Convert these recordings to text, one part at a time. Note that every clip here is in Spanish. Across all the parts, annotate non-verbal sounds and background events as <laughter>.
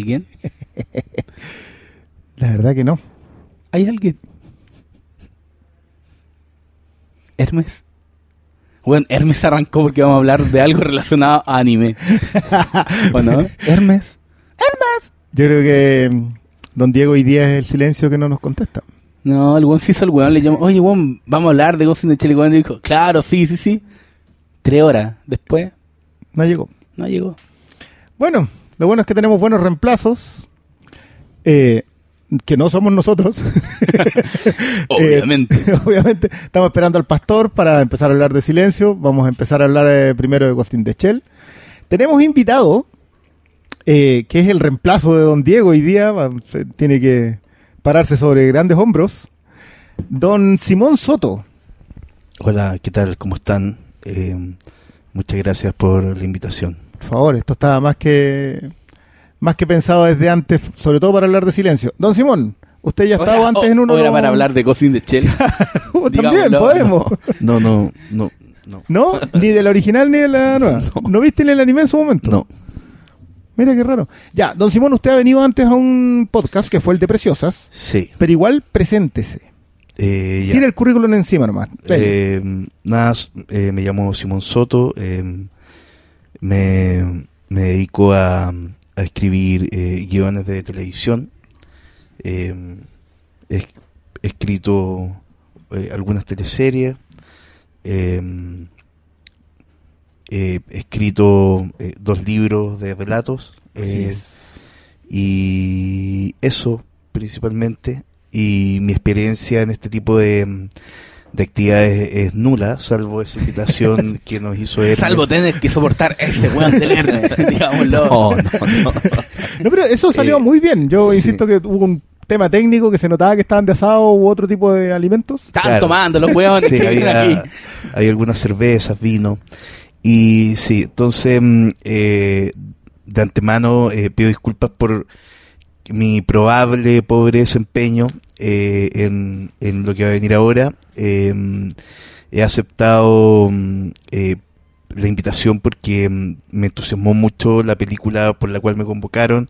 alguien? <laughs> La verdad que no. ¿Hay alguien? Hermes. Bueno, Hermes arrancó porque vamos a hablar de algo relacionado a anime. <laughs> ¿O no? Hermes. Hermes. Yo creo que mm, Don Diego hoy día es el silencio que no nos contesta. No, el weón se hizo el weón, le llamó, oye weón, vamos a hablar de Ghost in the Shell. Y dijo, claro, sí, sí, sí. Tres horas después, No llegó. no llegó. Bueno, lo bueno es que tenemos buenos reemplazos. eh, que no somos nosotros. <laughs> Obviamente. Eh, <laughs> obviamente. Estamos esperando al pastor para empezar a hablar de silencio. Vamos a empezar a hablar eh, primero de Ghost in the Shell. Tenemos invitado, eh, que es el reemplazo de Don Diego hoy día. va- se- Tiene que pararse sobre grandes hombros. Don Simón Soto. Hola, ¿qué tal? ¿Cómo están? Eh, muchas gracias por la invitación. Por favor, esto estaba más que más que pensado desde antes, sobre todo para hablar de silencio. Don Simón, usted ya ha estado Oiga, antes o- en uno era de para hablar de the Shell. Uh, <laughs> También podemos. No, no, no, no. ¿No? Ni de la original ni de la <laughs> nueva. ¿No, viste ni el anime en su momento? No, Mira qué raro. Ya, don Simón, usted ha venido antes a un podcast que fue el de Preciosas, sí. pero igual preséntese. Eh, ya. Tiene el currículum encima nomás. Eh, nada, eh, me llamo Simón Soto. eh, me, me dedico a, a escribir eh, guiones de televisión. eh, he, he escrito eh, algunas teleseries. eh, he escrito eh, dos libros de relatos. Así eh, es. y eso principalmente y mi experiencia en este tipo de, de actividades es nula salvo esa invitación <laughs> que nos hizo Hermes. Salvo tener que soportar ese weón del Hermes, <laughs> digámoslo. no, no, no. No, pero eso salió Eh, muy bien. Yo sí. insisto que hubo un tema técnico que se notaba que estaban de asado u otro tipo de alimentos. Estaban Claro. tomando los weones Sí, había, había algunas cervezas, vino. Y sí, entonces mm, eh, de antemano eh, pido disculpas por mi probable pobre desempeño eh, en, en lo que va a venir ahora. Eh, he aceptado mm, eh, la invitación porque mm, me entusiasmó mucho la película por la cual me convocaron,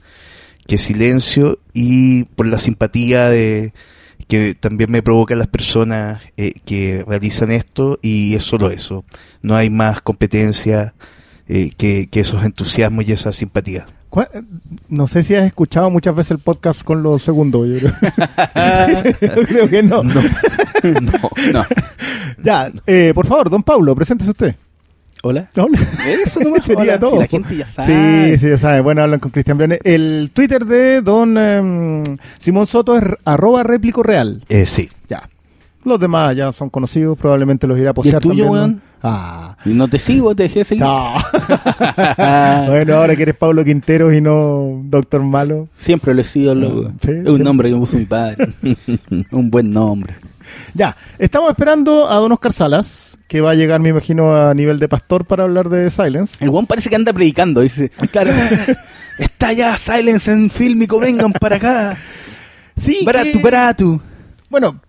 que Silencio, y por la simpatía de que también me provocan las personas eh, que realizan esto y es solo eso. No hay más competencia eh, que, que esos entusiasmos y esa simpatía. ¿Cuál- No sé si has escuchado muchas veces el podcast con los segundos. Yo creo, <laughs> Yo creo que no. No, no. No. <laughs> Ya, eh, por favor, don Pablo, preséntese usted. Hola. Hola. Eso nomás <laughs> Sería hola, todo. si la gente ya sabe. Sí, sí, ya sabe. Bueno, hablan con Cristian Briones. El Twitter de don em, Simón Soto es arroba réplico real. Eh, sí. Ya. Los demás ya son conocidos, probablemente los irá a ¿Y el postear tuyo, también, ¿no? weón? Ah. Y No te sigo, te dejé de seguir. Chao. <laughs> bueno, ahora que eres Pablo Quinteros y no Doctor Malo. Siempre lo he sido, loco. Sí, es un nombre que me puso mi padre. <laughs> <laughs> un buen nombre. Ya, estamos esperando a don Oscar Salas, que va a llegar, me imagino, a nivel de pastor para hablar de Silence. El weón parece que anda predicando, dice. Claro. Está ya Silence en Fílmico, vengan para acá. Sí. Baratu, que- baratu. Bueno,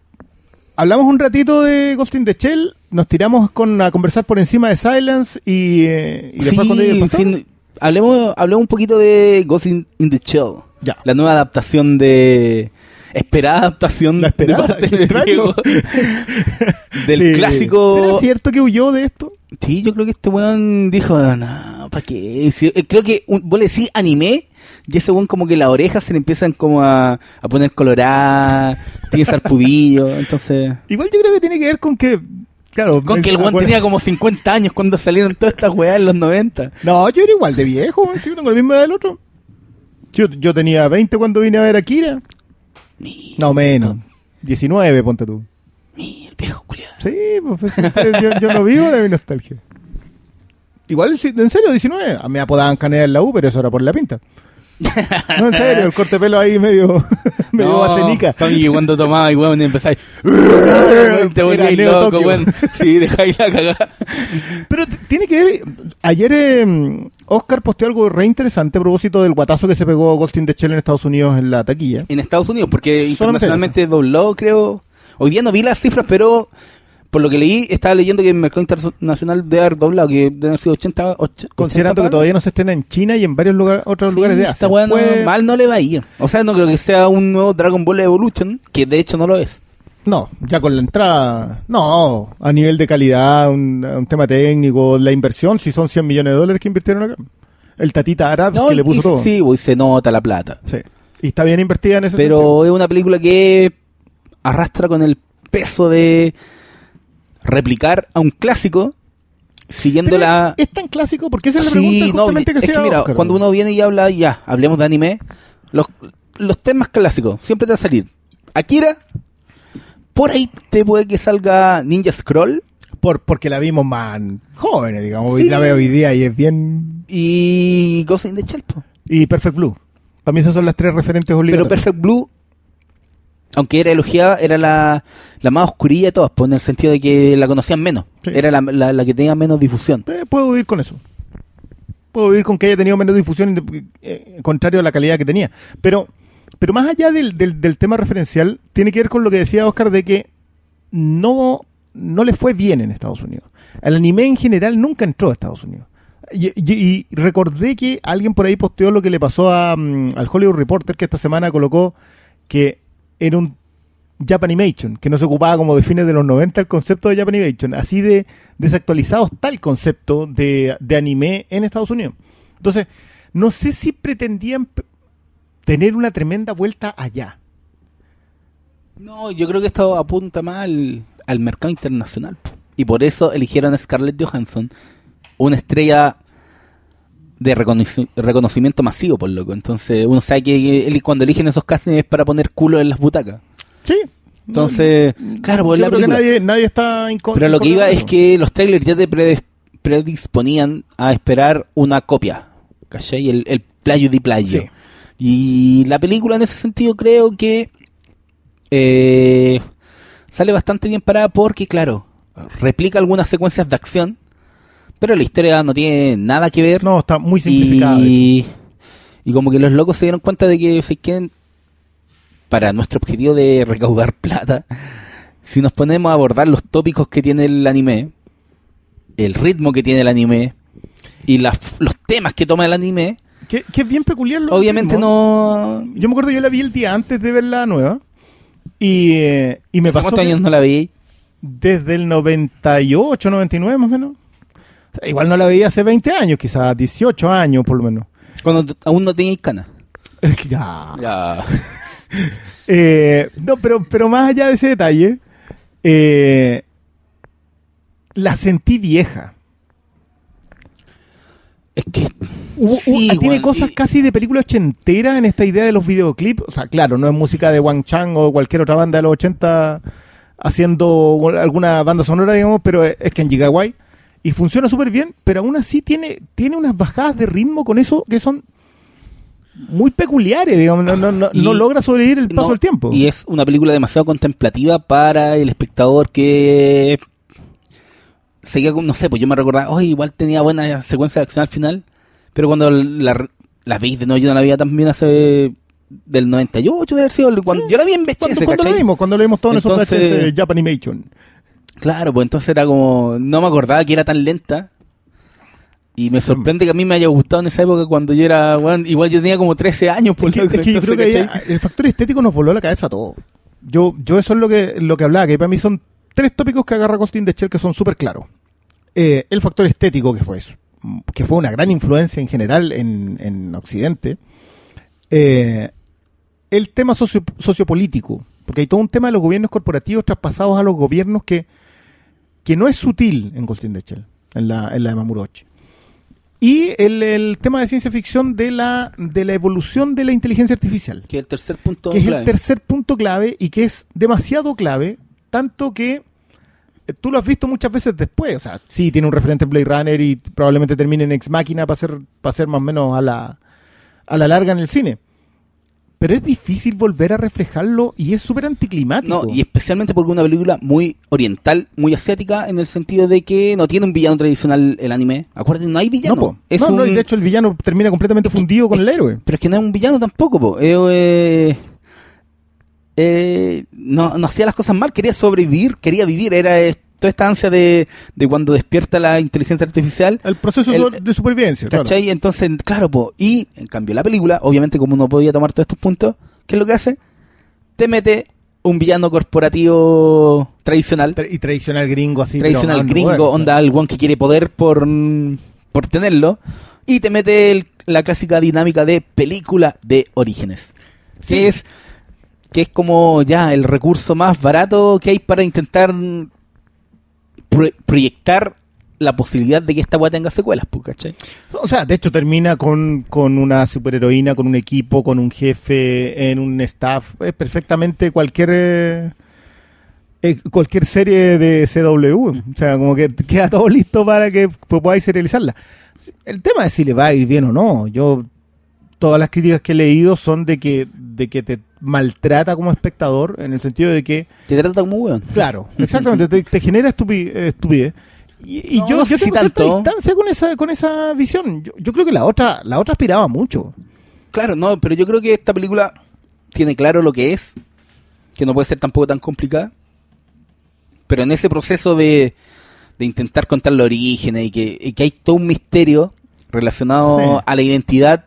hablamos un ratito de Ghost in the Shell, nos tiramos con, a conversar por encima de Silence y, eh, y después sí, pastor. fin- hablemos, hablemos un poquito de Ghost in, in the Shell. Ya. La nueva adaptación de... Esperada adaptación La esperada, de parte <laughs> del Sí. clásico... ¿Será cierto que huyó de esto? Sí, yo creo que este weón dijo, no, ¿para qué? Si- eh, Creo que un, vos le decís anime y ese weón como que las orejas se le empiezan como a, a poner coloradas, tiene sarpudillo, <laughs> entonces... Igual yo creo que tiene que ver con que, claro, Con que el weón tenía como 50 años cuando salieron todas estas weas en los 90. No, yo era igual de viejo, sí, tengo la misma edad del otro. Yo, yo tenía 20 cuando vine a ver a Kira. No, menos. 19, ponte tú. el viejo culiado. Sí, pues, pues, yo, yo no vivo de mi nostalgia. Igual, sí, en serio, 19. A mí me apodaban canela en la U, pero eso era por la pinta. No, en serio, el corte de pelo ahí medio Me dio. Tommy, cuando tomaba y weón, empezáis. <laughs> te volvías loco, weón. Sí, dejáis la cagada. Pero tiene que ver. Ayer eh, Oscar posteó algo re interesante a propósito del guatazo que se pegó Ghost in the Shell en Estados Unidos en la taquilla. En Estados Unidos, porque internacionalmente dobló, creo. Hoy día no vi las cifras, pero por lo que leí, estaba leyendo que el mercado internacional debe haber doblado, que debe haber sido 80. 80 Considerando que todavía no se estrena en China y en varios lugar- otros Sí, lugares de Asia. esta weá no- Puede- mal no le va a ir. O sea, no creo que sea un nuevo Dragon Ball Evolution, que de hecho no lo es. No, ya con la entrada. No, a nivel de calidad, un, un tema técnico, la inversión, si son 100 millones de dólares que invirtieron acá. El Tatita Arad No, que le y- puso y todo. Sí, pues, se nota la plata. Sí. Y está bien invertida en ese sentido. Pero es una película que arrastra con el peso de replicar a un clásico siguiendo Pero la... es tan clásico porque esa es la Sí, pregunta no, justamente que es hacía que mira, Oscar. cuando uno viene y habla, ya, hablemos de anime, los, los temas clásicos siempre te va a salir. Akira, por ahí te puede que salga Ninja Scroll Por, porque la vimos más jóvenes, digamos. Sí. Y la veo hoy día y es bien. y Ghost in the Shell. Y Perfect Blue. Para mí esas son las tres referentes Pero obligatorias. Perfect Blue, aunque era elogiada, era la, la más oscurilla de todas, pues, en el sentido de que la conocían menos. Sí. Era la, la- la que tenía menos difusión. Eh, puedo vivir con eso. Puedo vivir con que haya tenido menos difusión, inde- eh, contrario a la calidad que tenía. Pero, pero más allá del, del- del tema referencial, tiene que ver con lo que decía Oscar de que no, no le fue bien en Estados Unidos. El anime en general nunca entró a Estados Unidos. Y, y- y recordé que alguien por ahí posteó lo que le pasó a, mm, al Hollywood Reporter, que esta semana colocó que era un Japanimation, que no se ocupaba como de fines de los 90 el concepto de Japanimation. Así de desactualizado está el concepto de, de anime en Estados Unidos. Entonces, no sé si pretendían tener una tremenda vuelta allá. No, yo creo que esto apunta más al, al mercado internacional. Y por eso eligieron a Scarlett Johansson, una estrella de reconoci- reconocimiento masivo, por loco. Entonces, uno sabe que él- cuando eligen esos castings es para poner culo en las butacas. Sí. Entonces, claro, pues Yo la creo que película. nadie, nadie está Pero lo que iba es que los trailers ya te pre- predisponían a esperar una copia. ¿Cachai? El, el playo de playo. Sí. Y la película en ese sentido creo que eh, sale bastante bien parada porque, claro, replica algunas secuencias de acción, pero la historia no tiene nada que ver. No, está muy simplificada. Y, y como que los locos se dieron cuenta de que quieren, para nuestro objetivo de recaudar <laughs> plata, si nos ponemos a abordar los tópicos que tiene el anime, el ritmo que tiene el anime y las, los temas que toma el anime, Que, que es bien peculiar. lo obviamente mismo. no... Yo me acuerdo, yo la vi el día antes de ver la nueva. Y, eh, y me ¿Hace pasó ¿Cuántos años no la vi? desde el 98, 99 más o menos. Sea, igual no la veía hace 20 años, quizás 18 años por lo menos. Cuando aún no teníais canas. <laughs> ya. Ya. <laughs> Eh, no, pero, pero más allá de ese detalle, eh, la sentí vieja. Es que... Hubo- Sí, hubo- tiene cosas y- casi de película ochentera en esta idea de los videoclips. O sea, claro, no es música de Wang Chang o cualquier otra banda de los 80 haciendo alguna banda sonora, digamos, pero es es Kenji Kawai. Y funciona súper bien, pero aún así tiene, tiene unas bajadas de ritmo con eso que son muy peculiares, digamos. No, no, no, logra sobrevivir el paso del tiempo. Y es una película demasiado contemplativa para el espectador que seguía con, no sé, pues yo me recordaba, oye, igual tenía buena secuencia de acción al final, pero cuando la, la veis de nuevo, yo no la veía tan bien hace del 98 de haber sido, cuando, yo la vi en VHS, ¿Cuándo, cuándo lo vimos? Cuando lo vimos todos esos Entonces- VHS Japanimation. Claro, pues entonces era como, no me acordaba que era tan lenta. Y me sorprende que a mí me haya gustado en esa época cuando yo era, bueno, igual yo tenía como 13 años, por Es que, loco, es que yo creo que el factor estético nos voló la cabeza a todos. Yo, yo eso es lo que, lo que hablaba, que para mí son tres tópicos que agarra Ghost in the Shell que son súper claros. Eh, el factor estético, que fue eso, que fue una gran influencia en general en, en Occidente. Eh, el tema socio- sociopolítico, porque hay todo un tema de los gobiernos corporativos traspasados a los gobiernos que, que no es sutil en Ghost in the Shell, en la, en la de Mamurochi. Y el, el tema de ciencia ficción de la, de la evolución de la inteligencia artificial, Que el tercer punto que es el clave. tercer punto clave y que es demasiado clave, tanto que eh, tú lo has visto muchas veces después. O sea, sí, tiene un referente en Blade Runner y probablemente termine en Ex Máquina para ser, para ser más o menos a la, a la larga en el cine. Pero es difícil volver a reflejarlo y es súper anticlimático. No, y especialmente porque es una película muy oriental, muy asiática, en el sentido de que no tiene un villano tradicional el anime. Acuérdense, no hay villano. no, es No, y de hecho el villano termina completamente fundido con el héroe. Pero es que no es un villano tampoco, po. Eh, eh, eh, no, no hacía las cosas mal, quería sobrevivir, quería vivir. Era toda esta ansia de, de cuando despierta la inteligencia artificial. El proceso El- de supervivencia, claro. ¿Cachai? Entonces, claro, po. Y en cambio, la película, obviamente, como no podía tomar todos estos puntos, ¿qué es lo que hace? Te mete un villano corporativo tradicional. Tra- y tradicional gringo así. tradicional pero, gringo, onda el one que quiere poder por, por tenerlo. Y te mete el- la clásica dinámica de película de orígenes. Sí. Que es que es como ya el recurso más barato que hay para intentar pro- proyectar la posibilidad de que esta weá tenga secuelas, pues, ¿cachai? O sea, de hecho termina con, con una superheroína, con un equipo, con un jefe, en un staff. Es perfectamente cualquier eh, eh, cualquier serie de CW. O sea, como que queda todo listo para que pues, podáis serializarla. El tema es si le va a ir bien o no. Yo todas las críticas que he leído son de que de que te maltrata como espectador en el sentido de que Te trata como weón. Claro, exactamente, te, te genera estupi- estupidez. Y, y No, yo, no sé yo si cierta tanto. distancia con esa, con esa visión. Yo, yo creo que la otra, la otra aspiraba mucho. Claro, no, pero yo creo que esta película tiene claro lo que es, que no puede ser tampoco tan complicada. Pero en ese proceso de, de intentar contar los orígenes y que, y que hay todo un misterio relacionado Sí. a la identidad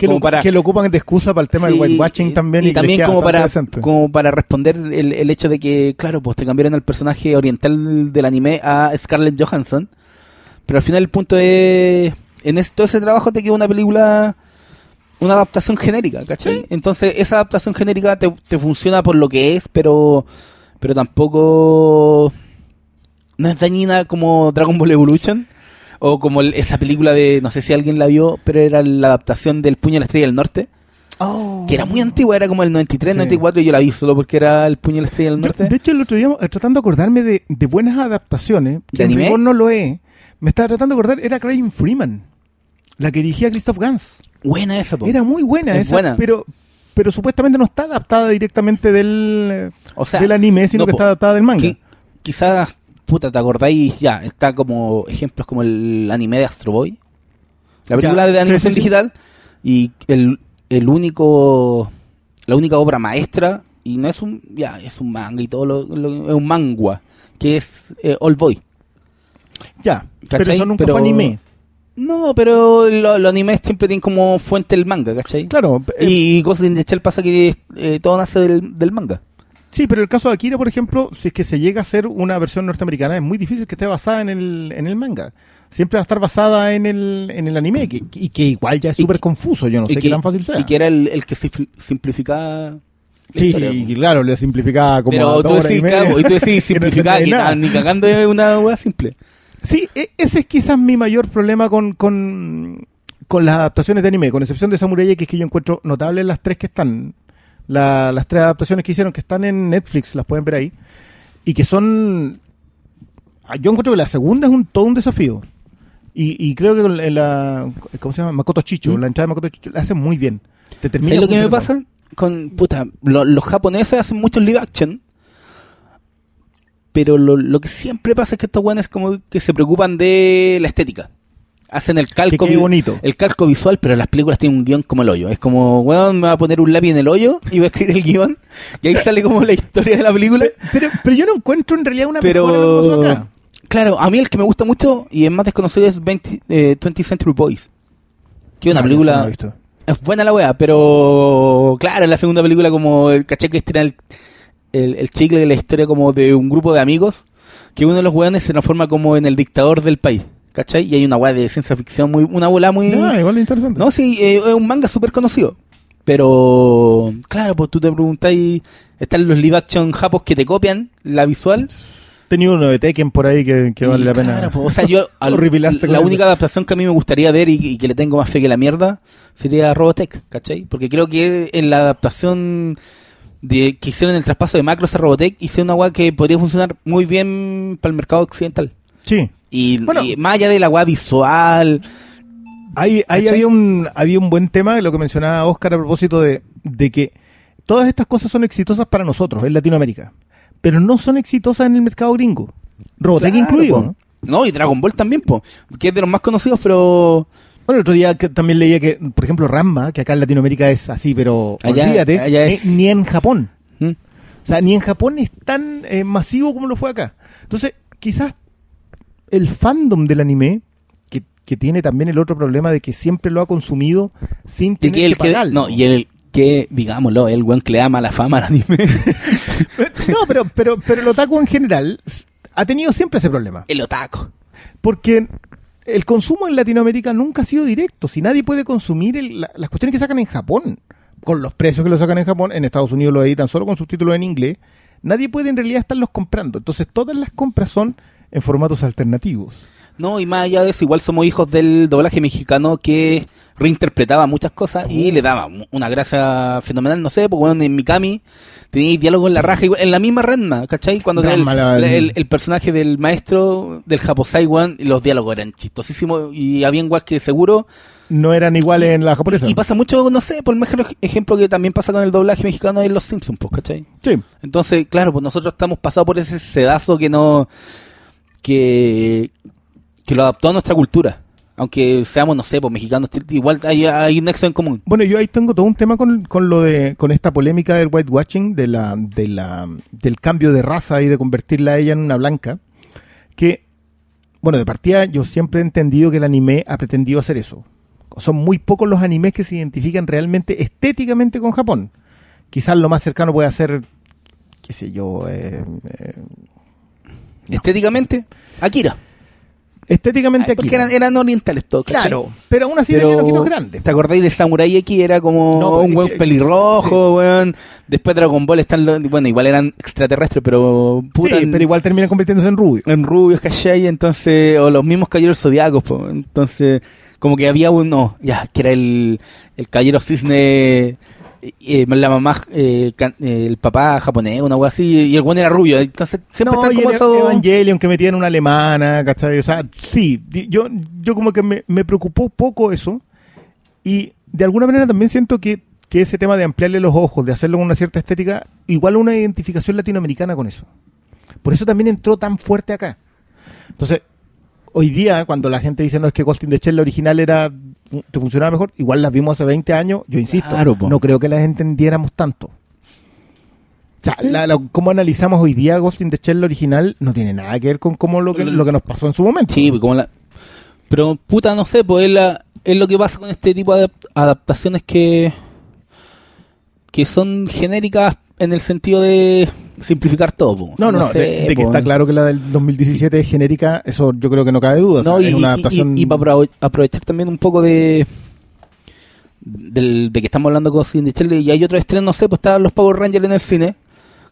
Que como lo, para que lo ocupan de excusa para el tema Sí, del whitewashing y- también. y, les también como para como para responder el, el hecho de que claro pues te cambiaron el personaje oriental del anime a Scarlett Johansson pero al final el punto es en es- todo ese trabajo te queda una película una adaptación genérica ¿cachai? entonces esa adaptación genérica te, te funciona por lo que es pero pero tampoco no es dañina como Dragon Ball Evolution o como el- esa película de no sé si alguien la vio pero era la adaptación del Puño de la Estrella del Norte que era muy antigua, era como el 93, Sí. 94, y yo la vi solo porque era el puño de la estrella del Yo, norte. de hecho, el otro día, eh, tratando de acordarme de, de buenas adaptaciones, que ¿De en anime? no lo es, me estaba tratando de acordar, era Craig Freeman, la que dirigía Christoph Gans. Buena esa, po. Era muy buena Es esa, buena. pero pero supuestamente no está adaptada directamente del, O sea, del anime, sino no, que po. está adaptada del manga. Qui- quizás, puta, ¿te acordáis? Ya, está como ejemplos como el anime de Astro Boy. La Ya, película de animación sí, sí. digital. Y el, el único, la única obra maestra, y no es un, ya, es un manga y todo, lo, lo- es un mangua, que es eh, All Boy. Ya, pero ¿Cachai? eso nunca Pero- fue anime. No, pero lo- los animes siempre tienen como fuente el manga, ¿cachai? Claro, eh, Y Ghost in the Shell pasa que eh, todo nace del, del manga. Sí, pero el caso de Akira, por ejemplo, si es que se llega a hacer una versión norteamericana, es muy difícil que esté basada en el, en el manga. Siempre va a estar basada en el, en el anime, que, y que igual ya es Y súper confuso, yo no y sé qué tan fácil sea. Y que era el, el que simplificaba. la sí, historia, y claro, le simplificaba como Pero tú y decís, media, claro, y tú decís <laughs> no simplificada, que nada, ni cagando es una hueá simple. Sí, e- ese es quizás mi mayor problema con, con, con las adaptaciones de anime, con excepción de Samurai X, que yo encuentro notables las tres que están, la- las tres adaptaciones que hicieron, que están en Netflix, las pueden ver ahí, y que son... ah, Yo encuentro que la segunda es un todo un desafío. Y, y creo que en la... ¿Cómo se llama? Makoto Chicho, ¿Mm? la entrada de Makoto Chicho, la hace muy bien. Te termina ¿Sabes lo que me pasa? Con, puta, lo- los japoneses hacen muchos live action. Pero lo, lo que siempre pasa es que estos buenos como que se preocupan de la estética. Hacen el calco, vi- bonito. el calco visual, pero las películas tienen un guion como el hoyo. Es como, weón, me va a poner un lápiz en el hoyo y voy a escribir el guion. Y ahí sale como la historia de la película. Pero, pero yo no encuentro en realidad una Pero, en que pasó acá. claro, a mí el que me gusta mucho y es más desconocido es 20, eh, 20th Century Boys. Que es una Ah, no, eso no película... Es buena la wea, pero claro, en la segunda película como el caché que estira el, el, el chicle de la historia como de un grupo de amigos, que uno de los weones se transforma como en el dictador del país, ¿cachai? Y hay una wea de ciencia ficción muy, una bola muy... Ah, igual es interesante. No, sí, eh, es un manga súper conocido. Pero, claro, pues tú te preguntáis, están los live action japos que te copian la visual. Tenía uno de Tekken por ahí que, que Y vale la pena. claro, pues, o sea, yo, <laughs> al- la única adaptación que a mí me gustaría ver y, y que le tengo más fe que la mierda sería Robotech, ¿cachai? Porque creo que en la adaptación de, que hicieron el traspaso de Macros a Robotech, hicieron una weá que podría funcionar muy bien para el mercado occidental. Sí. Y, Bueno. y más allá de la weá visual, Ahí, ahí había un había un buen tema, lo que mencionaba Oscar a propósito de, de que todas estas cosas son exitosas para nosotros en Latinoamérica, pero no son exitosas en el mercado gringo. Robotech Claro, incluido. ¿no? No, y Dragon Ball también, po, que es de los más conocidos, pero Bueno, el otro día que también leía que, por ejemplo, Ramma, que acá en Latinoamérica es así, pero Allá- olvídate, allá ni- es- ni en Japón. ¿Mm? O sea, ni en Japón es tan eh, masivo como lo fue acá. Entonces, quizás el fandom del anime, que, que tiene también el otro problema de que siempre lo ha consumido sin tener que que, el que, pagarlo. no, y el que, digámoslo, el weón que le da mala fama al anime. <laughs> No, pero, pero, pero el otaku en general ha tenido siempre ese problema. el otaku. Porque el consumo en Latinoamérica nunca ha sido directo. Si nadie puede consumir el- la- las cuestiones que sacan en Japón, con los precios que lo sacan en Japón, en Estados Unidos lo editan solo con subtítulos en inglés, nadie puede en realidad estarlos comprando. Entonces todas las compras son en formatos alternativos. No, y más allá de eso, igual somos hijos del doblaje mexicano que reinterpretaba muchas cosas Oh. y le daba una gracia fenomenal. No sé, pues bueno, en Mikami tenía diálogo en la raja, igual- en la misma Renma, ¿cachai? Cuando tenía el, Ranma, el- personaje del maestro del Japosai, weón, y los diálogos eran chistosísimos y había guas que seguro. No eran iguales en la japonesa. Y, y pasa mucho, no sé, por el mejor ej- ejemplo que también pasa con el doblaje mexicano en Los Simpsons, pues, ¿cachai? Sí. Entonces, claro, pues nosotros estamos pasados por ese sedazo que no. Que. que lo adaptó a nuestra cultura. Aunque seamos, no sé, pues mexicanos, igual hay, hay un nexo en común. Bueno, yo ahí tengo todo un tema con, con lo de con esta polémica del whitewashing, de la, de la, del cambio de raza y de convertirla a ella en una blanca. Que, bueno, de partida yo siempre he entendido que el anime ha pretendido hacer eso. Son muy pocos los animes que se identifican realmente estéticamente con Japón. Quizás lo más cercano puede ser, qué sé yo, eh, eh, Estéticamente, Akira. estéticamente Ay, porque eran, eran orientales todos, ¿cachai? Claro, pero aún así tenían ojitos grandes. ¿Te acordáis de Samurai X? Era como No, pues, un weón que- pelirrojo, weón. Después Dragon Ball están los, bueno, igual eran extraterrestres, pero puta, Sí, pero igual terminan convirtiéndose en rubio. en rubios, ¿cachai? Entonces, o los mismos caballeros zodiacos, po. entonces, como que había uno, ya, que era el, el caballero cisne, eh, la mamá, eh, can- eh, el papá japonés, una wea así, y el buen era rubio, entonces siempre no, están como esos... Evangelion que metían una alemana, ¿cachai? O sea, sí, yo, yo como que me, me preocupó poco eso y de alguna manera también siento que, que ese tema de ampliarle los ojos, de hacerlo con una cierta estética, igual una identificación latinoamericana con eso. Por eso también entró tan fuerte acá. Entonces, hoy día, cuando la gente dice, no, es que Ghost in the Shell la original era, te funcionaba mejor, igual las vimos hace 20 años, yo insisto, Claro, no creo que las entendiéramos tanto. O sea, la, la- cómo analizamos hoy día Ghost in the Shell la original no tiene nada que ver con cómo lo que, lo que nos pasó en su momento. Sí, como la... Pero, puta, no sé, pues es, la- es lo que pasa con este tipo de adap- adaptaciones que... que son genéricas en el sentido de simplificar todo. po. No, no, no, sé, de, de que está claro que la del 2017 es genérica, eso yo creo que no cabe duda. o No, sea, y, es una y- adaptación... y- y para aprove- aprovechar también un poco de del, de que estamos hablando con Cindy Shell y hay otro estreno, no sé, pues estaban los Power Rangers en el cine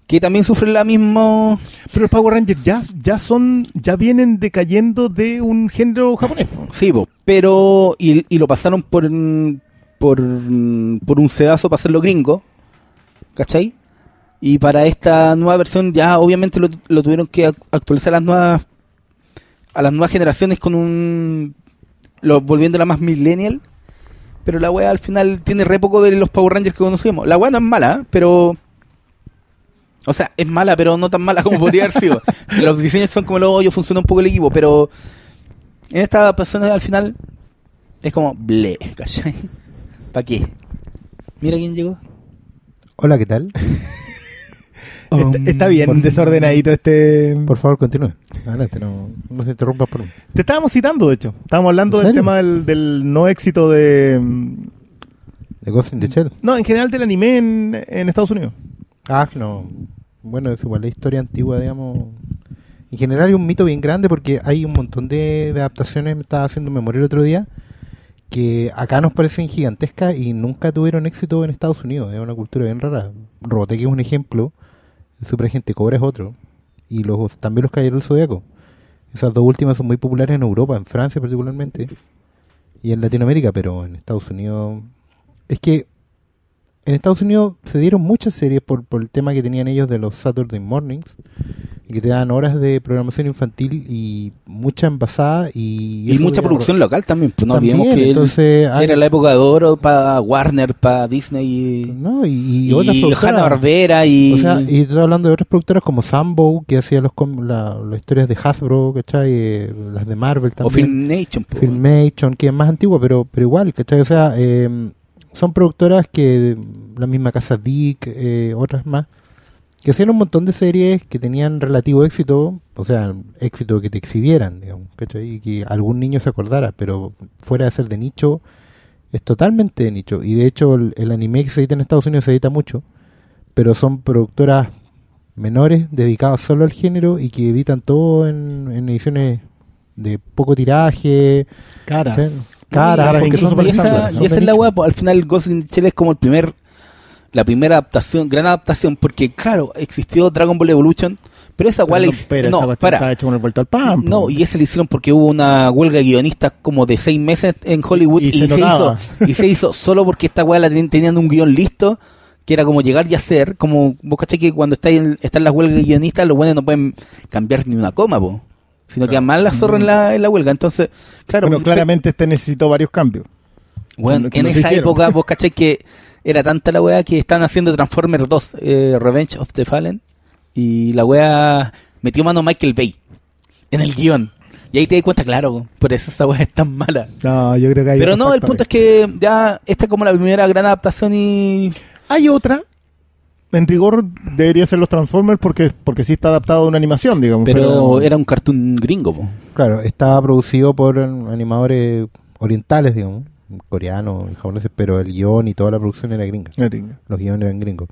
que también sufren la misma Pero los Power Rangers ya, ya son, ya vienen decayendo de un género japonés. sí, po, pero y, y lo pasaron por por por un sedazo para hacerlo gringo ¿cachai? Y para esta nueva versión ya obviamente lo, lo tuvieron que ac- actualizar a las nuevas a las nuevas generaciones con un lo, volviéndola más millennial pero la wea al final tiene re poco de los Power Rangers que conocíamos la wea no es mala pero o sea es mala pero no tan mala como podría haber sido <laughs> los diseños son como los hoyos funciona un poco el equipo pero en esta adaptación al final es como ble ¿cachai? <laughs> ¿para qué? mira quién llegó Hola, ¿qué tal? <laughs> Está, está bien por- desordenadito este... Por favor, continúe. Adelante, no, no se interrumpa por un... Te estábamos citando, de hecho. Estábamos hablando ¿En del tema del, del no éxito de... mm, ¿De Ghost in the Shell? No, en general del anime en, en Estados Unidos. Ah, no. Bueno, es igual la historia antigua, digamos. En general hay un mito bien grande porque hay un montón de, de adaptaciones, me estaba haciendo memoria el otro día, que acá nos parecen gigantescas y nunca tuvieron éxito en Estados Unidos. Es una cultura bien rara. Robotech es un ejemplo, el Super Agente Cobra es otro, y los también los Caballeros del Zodiaco. Esas dos últimas son muy populares en Europa, en Francia particularmente, y en Latinoamérica, pero en Estados Unidos... Es que en Estados Unidos se dieron muchas series por, por el tema que tenían ellos de los Saturday Mornings y que te dan horas de programación infantil y mucha envasada y, Y mucha producción local también. Pues no También, olvidemos que entonces hay- era la época de oro para Warner, para Disney y, ¿no? y, y y, otras. Hanna Barbera y, O sea, y estoy hablando de otras productoras como Sambo, que hacía los la- las historias de Hasbro, ¿cachai? Eh, las de Marvel o también. Filmation. pues. Filmation, que es más antigua, pero, pero igual, ¿cachai? O sea, eh, son productoras que la misma casa Dick, eh, otras más, que hacían un montón de series que tenían relativo éxito, o sea, éxito que te exhibieran, digamos, ¿cachai? Y que algún niño se acordara, pero fuera de ser de nicho, es totalmente de nicho. Y de hecho, el, el anime que se edita en Estados Unidos se edita mucho, pero son productoras menores dedicadas solo al género y que editan todo en, en ediciones de poco tiraje, Caras. Porque incluso y esa, y esa es la weá, pues, al final Ghost in the Shell es como el primer la primera adaptación, gran adaptación, porque claro, existió Dragon Ball Evolution, pero esa weá no, pero esa no, para. hecho con el vuelto al pan. po. No, y ese lo hicieron porque hubo una huelga de guionistas como de seis meses en Hollywood Y y, se hizo, y se hizo <laughs> solo porque esta weá la ten- tenían un guion listo, que era como llegar y hacer, como vos caché que cuando está en, están las huelgas de guionistas, los buenos no pueden cambiar ni una coma, po, sino que mal la zorra en la, en la huelga. Entonces, claro, bueno, claramente este necesitó varios cambios. Bueno, en esa época, <laughs> vos caché que era tanta la weá que están haciendo Transformers 2, eh, Revenge of the Fallen, y la weá metió mano Michael Bay en el guion. Y ahí te das cuenta, claro, por eso esa weá es tan mala. No, yo creo que hay Pero no, el punto es que ya esta es como la primera gran adaptación y... Hay otra. En rigor debería ser los Transformers porque, porque sí está adaptado a una animación, digamos. Pero, era un cartoon gringo, po. claro, estaba producido por eh, animadores orientales, digamos, coreanos y japoneses, pero el guion y toda la producción era gringa. Gringa. Los guiones eran gringos.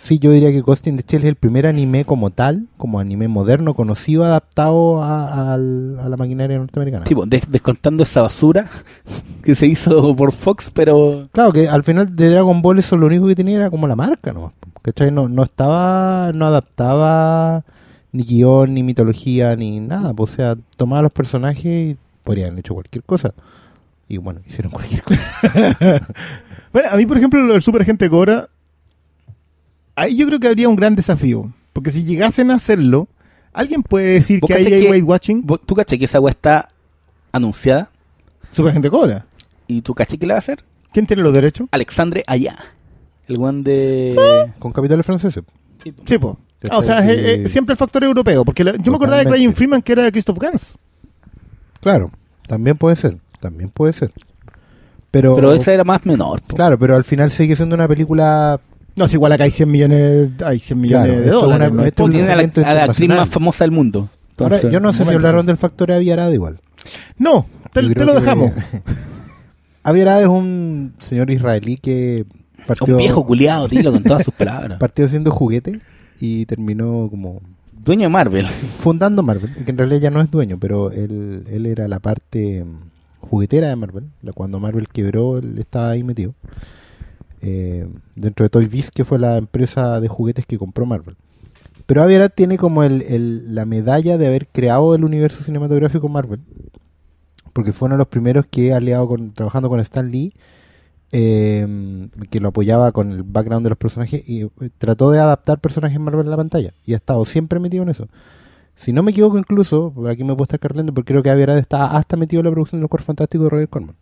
Sí, yo diría que Ghost in the Shell es el primer anime como tal, como anime moderno, conocido, adaptado a, la maquinaria norteamericana. Sí, des- descontando esa basura <laughs> que se hizo por Fox, pero... Claro que al final de Dragon Ball eso lo único que tenía era como la marca, ¿no? ¿Cachai? No, no estaba, no adaptaba ni guion, ni mitología, ni nada. pues, o sea, tomaba los personajes y podrían haber hecho cualquier cosa. Y bueno, hicieron cualquier cosa. <laughs> Bueno, a mí, por ejemplo, lo del Super Agente Cobra, ahí yo creo que habría un gran desafío. Porque si llegasen a hacerlo, ¿alguien puede decir ¿Vos que ahí hay que- Weight Watching? ¿vos- ¿Tú caché que esa weá está anunciada? Super Agente Cobra. ¿Y tú caché que la va a hacer? ¿Quién tiene los derechos? Alexandre Allá. El one de... Con capitales franceses. Sí, po. Sí, po. Que Ah, o sea, es, es siempre el factor europeo. Porque la- yo me acordaba de. Ryan Freeman que era de Christoph Gans. Claro, también puede ser. También puede ser. Pero, Pero esa era más menor. po. claro, pero al final sigue siendo una película. No, es igual acá hay 100 millones, hay 100 millones Claro, de dólares. a la, lanzamiento a la actriz más famosa del mundo. Ahora, yo no sé si hablaron del factor Aviarada igual. No, te, te lo dejamos. <laughs> Aviarada es un señor israelí que partió, Un viejo culiado, dilo con todas sus palabras. <laughs> partió haciendo juguete y terminó como Dueño de Marvel. fundando Marvel, que en realidad ya no es dueño, pero él, él era la parte juguetera de Marvel. Cuando Marvel quebró, él estaba ahí metido. Eh, dentro de Toy Biz, que fue la empresa de juguetes que compró Marvel. Pero Aviarat tiene como el, la medalla de haber creado el universo cinematográfico Marvel. Porque fue uno de los primeros que, aliado con, trabajando con Stan Lee, eh, que lo apoyaba con el background de los personajes y eh, trató de adaptar personajes Marvel a la pantalla. Y ha estado siempre metido en eso. Si no me equivoco, incluso, aquí me puedo estar cargando, porque creo que Aviarad está hasta metido en la producción de los Cuerpos Fantásticos de Roger Corman.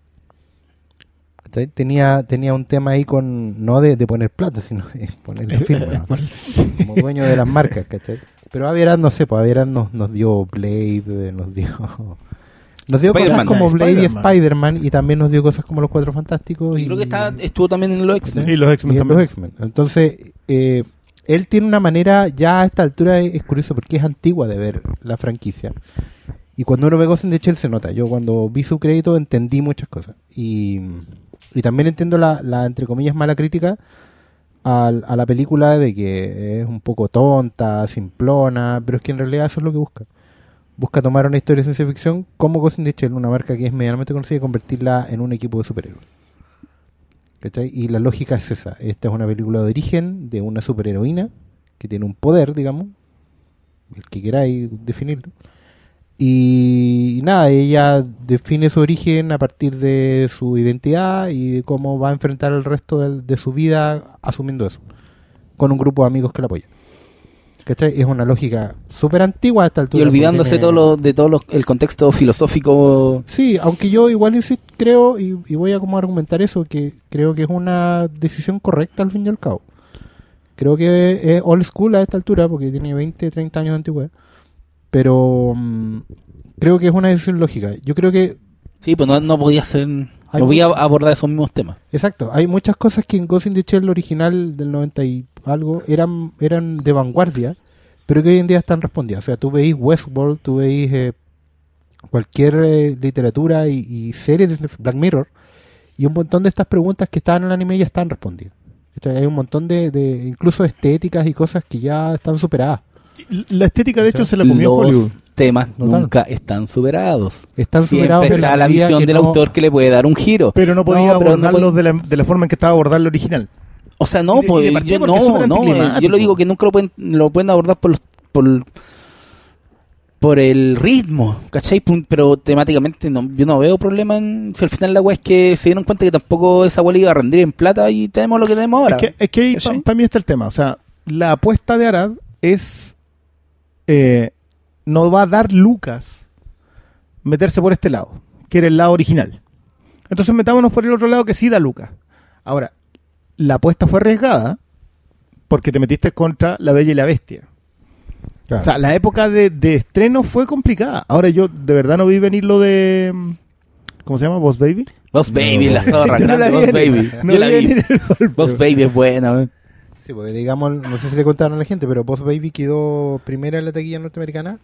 Tenía, tenía un tema ahí con, no de, de poner plata, sino de poner la firma, ¿no? <laughs> como dueño de las marcas, ¿cachai? Pero Aviarad, no sé, pues nos, nos dio Blade, eh, nos dio... Nos dio cosas como Blade y Spider-Man. Y también nos dio cosas como Los Cuatro Fantásticos. Y creo que está, estuvo también en los X-Men. Y los X-Men también. los X-Men. Entonces, eh, él tiene una manera, ya a esta altura es curioso porque es antigua de ver la franquicia. Y cuando uno ve in the Shell se nota. Yo cuando vi su crédito entendí muchas cosas. Y, también entiendo la, la, entre comillas, mala crítica al- a, la película de que es un poco tonta, simplona, pero es que en realidad eso es lo que busca. Busca tomar una historia de ciencia ficción como Ghost in the Shell, una marca que es medianamente conocida, y convertirla en un equipo de superhéroes. ¿Cachai? Y la lógica es esa. Esta es una película de origen de una superheroína que tiene un poder, digamos, el que queráis definirlo, Y nada, ella define su origen a partir de su identidad y de cómo va a enfrentar el resto de, su vida asumiendo eso, con un grupo de amigos que la apoyan. ¿Cachai? Es una lógica súper antigua a esta Y altura. olvidándose porque todo lo, de todo lo- el contexto filosófico. Sí, aunque yo igual insisto, creo, y, y voy a como argumentar eso, que creo que es una decisión correcta al fin y al cabo. Creo que es old school a esta altura, porque tiene 20, 30 años de antigüedad. Pero mm, creo que es una decisión lógica. Yo creo que, Sí, pues no, no podía ser. No podía abordar esos mismos temas. exacto, hay muchas cosas que en Ghost in the Shell original del 90 y algo eran, eran de vanguardia, pero que hoy en día están respondidas. O sea, tú veis Westworld, tú veis eh, cualquier eh, literatura y, y series de Black Mirror, y un montón de estas preguntas que estaban en el anime ya están respondidas. Hay un montón de, de incluso estéticas y cosas que ya están superadas. La estética, de hecho, se la comió Los Hollywood. temas Total. nunca están superados. Están Siempre superados está la visión del no- autor que le puede dar un giro. Pero no podía No, pero no abordarlos de, la, de la forma en que estaba abordar el original. O sea, no, de- pues, yo, no, no, eh, yo lo digo que nunca lo pueden, lo pueden abordar por los, por, por el ritmo, ¿cachai? Pero temáticamente no, yo no veo problema en si al final la wea es que se dieron cuenta que tampoco esa le iba a rendir en plata y tenemos lo que tenemos ahora. Es que, es para mí está el tema. O sea, la apuesta de Arad es. Eh, no va a dar Lucas meterse por este lado, que era el lado original. Entonces metámonos por el otro lado que sí da Lucas. Ahora, la apuesta fue arriesgada porque te metiste contra La Bella y la Bestia. Claro. O sea, la época de, de estreno fue complicada. Ahora yo de verdad no vi venir lo de. mm, ¿Cómo se llama? ¿Boss Baby? Boss Baby, la zorra, Yo no la vi Boss. Baby. No Yo la vi. Boss Baby es buena. Sí, porque digamos, no sé si le contaron a la gente, pero Boss Baby quedó primera en la taquilla norteamericana.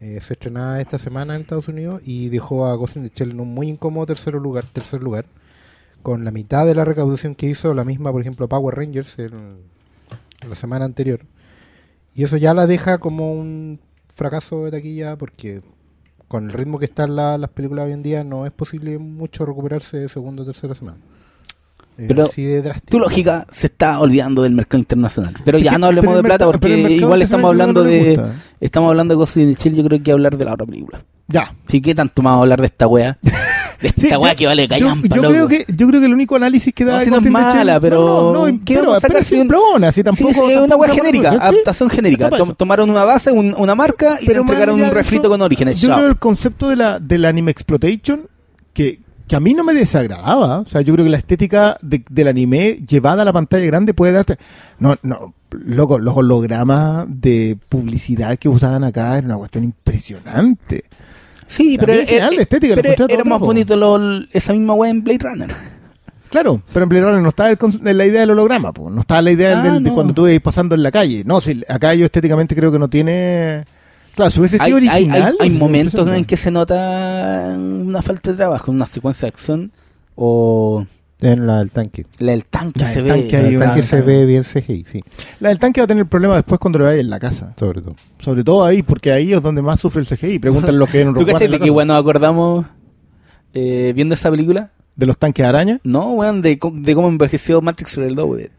eh, se estrenaba esta semana en Estados Unidos y dejó a Ghost in the Shell en un muy incómodo tercer lugar, tercer lugar, con la mitad de la recaudación que hizo la misma, por ejemplo, Power Rangers en, la semana anterior. Y eso ya la deja como un fracaso de taquilla porque con el ritmo que están la- las películas hoy en día no es posible mucho recuperarse de segunda o tercera semana. Es Pero así de drástico. Tu lógica se está olvidando del mercado internacional. Pero ya que- no hablemos pero de plata pero porque igual estamos hablando no le de estamos hablando de in the Shell, yo creo que hay que hablar de la otra película. Ya. Así que tanto más hablar de esta wea. <laughs> De esta Sí, wea yo- que vale yo, callampa, yo loco. creo que yo creo que el único análisis que da No, si de no es mala, pero- no, no, no, ¿qué pero, pero sacar es si- así Sí, tampoco sí, es una tampoco wea genérica, ¿sí? adaptación genérica. Tom-. Tomaron una base, un- una marca y Pero más entregaron un de refrito eso, con orígenes. Yo Chao. creo el concepto de la, del anime exploitation que, que a mí no me desagradaba. O sea, yo creo que la estética de- del anime llevada a la pantalla grande puede darte. No, no, loco, los hologramas de publicidad que usaban acá era una cuestión impresionante. Sí, pero, A mí en general era- la estética pero era más bonito lo- esa misma wea en Blade Runner. Claro, pero en Blade Runner no estaba el la idea del holograma, po. no estaba la idea Ah, del- de no. cuando tú ibas pasando en la calle. No, si acá yo estéticamente creo que no tiene. Claro, si hubiese sido hay- original. hay- hay momentos en que se nota una falta de trabajo, una secuencia de acción o En la del tanque. la del tanque La se del ve. tanque En hay el una- tanque se ve bien CGI, sí, La del tanque va a tener problema después cuando lo vaya en la casa. sobre todo. Sobre todo ahí, porque ahí es donde más sufre el CGI. Pregúntale los que <laughs> vieron ¿Tú cachai en la de que bueno nos acordamos eh, viendo esa película? de los tanques de araña. No, weón, de, cómo envejeció Matrix Reloaded.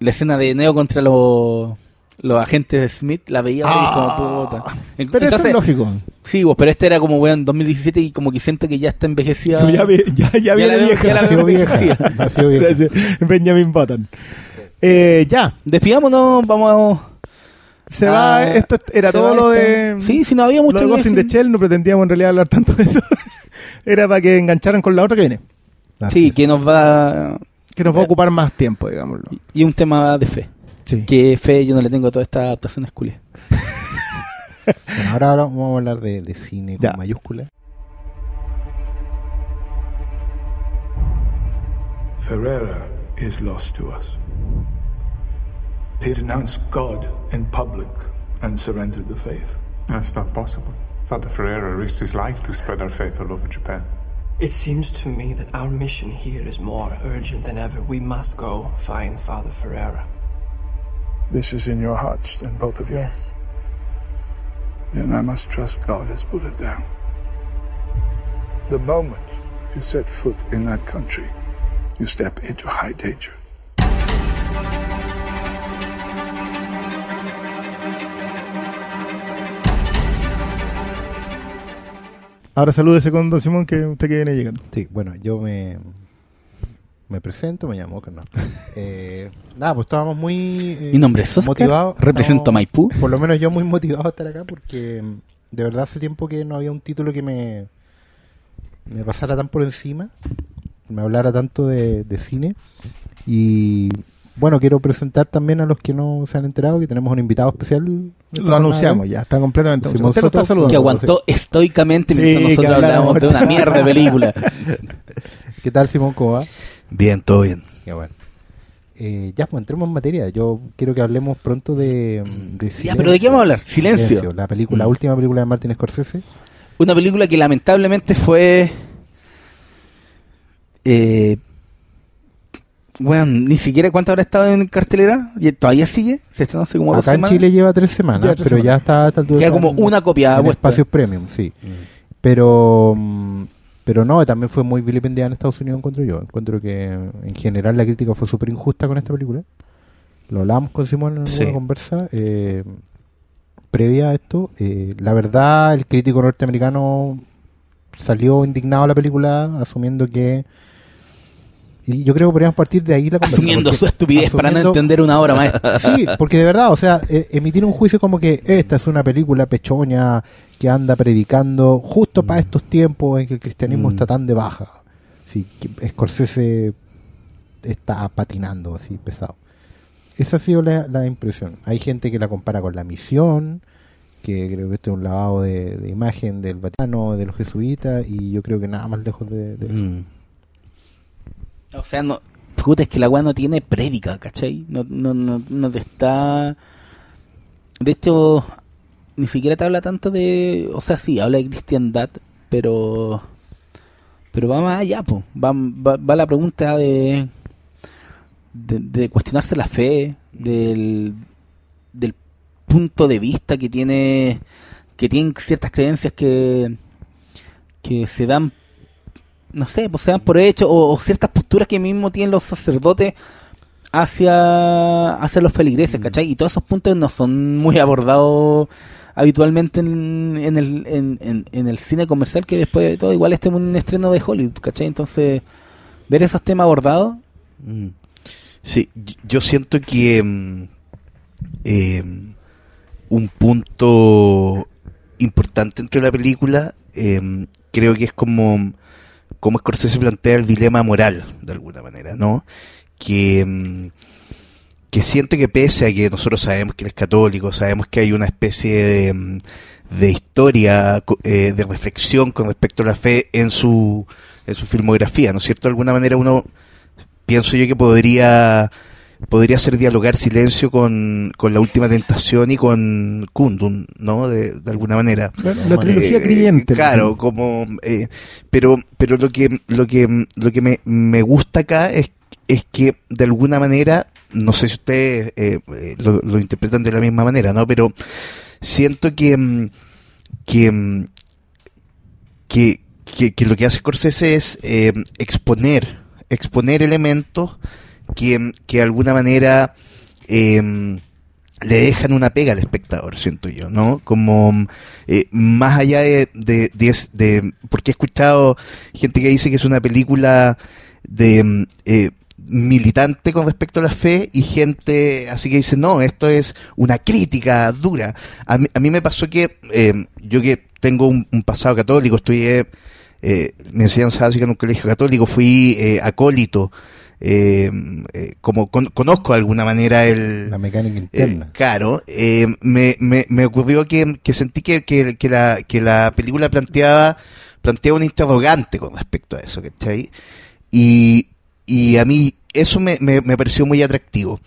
La escena de Neo contra los los agentes de Smith la veía Ah, como puta. Pero eso Entonces, es lógico. sí, vos, pero este era como weón 2017 y como que siento que ya está envejecida. Ya, vi- ya, ya, Ya la vieja. ya la veo vieja. envejecida. Nació vieja. Gracias. Benjamin Button. Eh, ya, Despidámonos, vamos se Ah, va. Esto era todo lo esto. de. Sí, sí, no había lo mucho de Ghost in the. Shell. No pretendíamos en realidad hablar tanto de eso. <laughs> era para que engancharan con la otra que viene. Sí, que nos va... Que nos va a ocupar más tiempo, digámoslo. Y un tema de fe. Sí. Que fe yo no le tengo a todas estas adaptaciones culias. Bueno, ahora vamos a hablar de, de cine con mayúscula. Ferreira is lost to us. He renounced God in public and surrendered the faith. That's not possible. Father Ferreira risked his life to spread our faith all over Japan. It seems to me that our mission here is more urgent than ever. We must go find Father Ferreira. This is in your hearts, then, both of you. Then I must trust God has put it down. The moment you set foot in that country, you step into high danger. Ahora salúdese con Don Simón, que usted que viene llegando. Sí, bueno, yo me, me presento, me llamo Oscar. no. <laughs> Eh, nada, pues estábamos muy eh, Mi nombre es Oscar, motivados. represento Estábamos- Maipú. Por lo menos yo muy motivado a estar acá porque mm, de verdad hace tiempo que no había un título que me, me pasara tan por encima, me hablara tanto de, de cine. Y bueno, quiero presentar también a los que no se han enterado que tenemos un invitado especial. Lo anunciamos ya, está completamente Simón. Usted lo está saludando. Que aguantó estoicamente mientras nosotros hablábamos de una mierda de película. <laughs> ¿Qué tal, Simón? ¿Cómo va? Bien, todo bien. Qué bueno. Eh, ya, pues entremos en materia. Yo quiero que hablemos pronto de, mm, de Ya, pero ¿de qué vamos a hablar? Silencio. La película, la Mm. última película de Martin Scorsese. Una película que lamentablemente fue. Eh, bueno, ni siquiera cuánto habrá estado en cartelera. ¿Y ¿Todavía sigue? Se estrenó hace como dos Acá en semanas. Chile lleva tres semanas, Lleva tres pero semanas. ya está altura Queda está como una copia en espacios premium, sí. Pero mm, pero no, también fue muy vilipendiada en Estados Unidos, encuentro yo. Encuentro que en general la crítica fue súper injusta con esta película. Lo hablábamos con Simón en Sí. una conversa eh, previa a esto. Eh, la verdad, el crítico norteamericano salió indignado a la película, asumiendo que... Y yo creo que podríamos partir de ahí la. Asumiendo su estupidez para no entender una obra maestra. <laughs> Sí, porque de verdad, o sea, eh, emitir un juicio como que esta es una película pechoña que anda predicando justo para estos tiempos en que el cristianismo Mm. está tan de baja. Sí, que Scorsese está patinando así pesado. Esa ha sido la, la impresión. Hay gente que la compara con la misión, que creo que esto es un lavado de, de imagen del Vaticano, de los jesuitas, y yo creo que nada más lejos de, de- Mm. O sea, no. Puta, es que la weá no tiene prédica, ¿cachai? No, no, no, no te está. De hecho, ni siquiera te habla tanto de. O sea, sí, habla de cristiandad, pero. Pero va más allá, po. Va, va, va la pregunta de, de. de cuestionarse la fe, del. del punto de vista que tiene. que tienen ciertas creencias que. que se dan no sé, pues se dan por hecho, o, o ciertas posturas que mismo tienen los sacerdotes hacia, hacia los feligreses, ¿cachai? Y todos esos puntos no son muy abordados habitualmente en, en el, en, en- en el cine comercial, que después de todo igual este es un estreno de Hollywood, ¿cachai? Entonces, ver esos temas abordados, Mm. Sí, yo siento que mm, eh, un punto importante dentro de la película eh, creo que es como, como Scorsese plantea el dilema moral, de alguna manera, ¿no? Que, mm, que siento que pese a que nosotros sabemos que él es católico, sabemos que hay una especie de, mm, de historia, eh, de reflexión con respecto a la fe en su, en su filmografía, ¿no es cierto? De alguna manera uno pienso yo que podría podría ser dialogar silencio con, con la última tentación y con Kundun, ¿no? De, de alguna manera. La, la trilogía Eh, creyente. Claro, como eh, pero pero lo que lo que lo que me, me gusta acá es es que de alguna manera no sé si ustedes eh, eh, lo, interpretan de la misma manera, ¿no? Pero siento que mm, que mm, que, que, que lo que hace Scorsese es eh, exponer exponer elementos que, que de alguna manera eh, le dejan una pega al espectador, siento yo, ¿no? Como eh, más allá de, de, de, de- porque he escuchado gente que dice que es una película de mm, eh, militante con respecto a la fe y gente así que dice no esto es una crítica dura a mí, a mí me pasó que eh, yo que tengo un, un pasado católico estudié eh, mi enseñanza básica en un colegio católico fui eh, acólito eh, eh, como con- conozco de alguna manera el la mecánica eh, interna. claro, me, me, me ocurrió que, que sentí que, que, que la, que la película planteaba, planteaba un interrogante con respecto a eso, ¿cachai? Y, y a mí eso me, me, me pareció muy atractivo.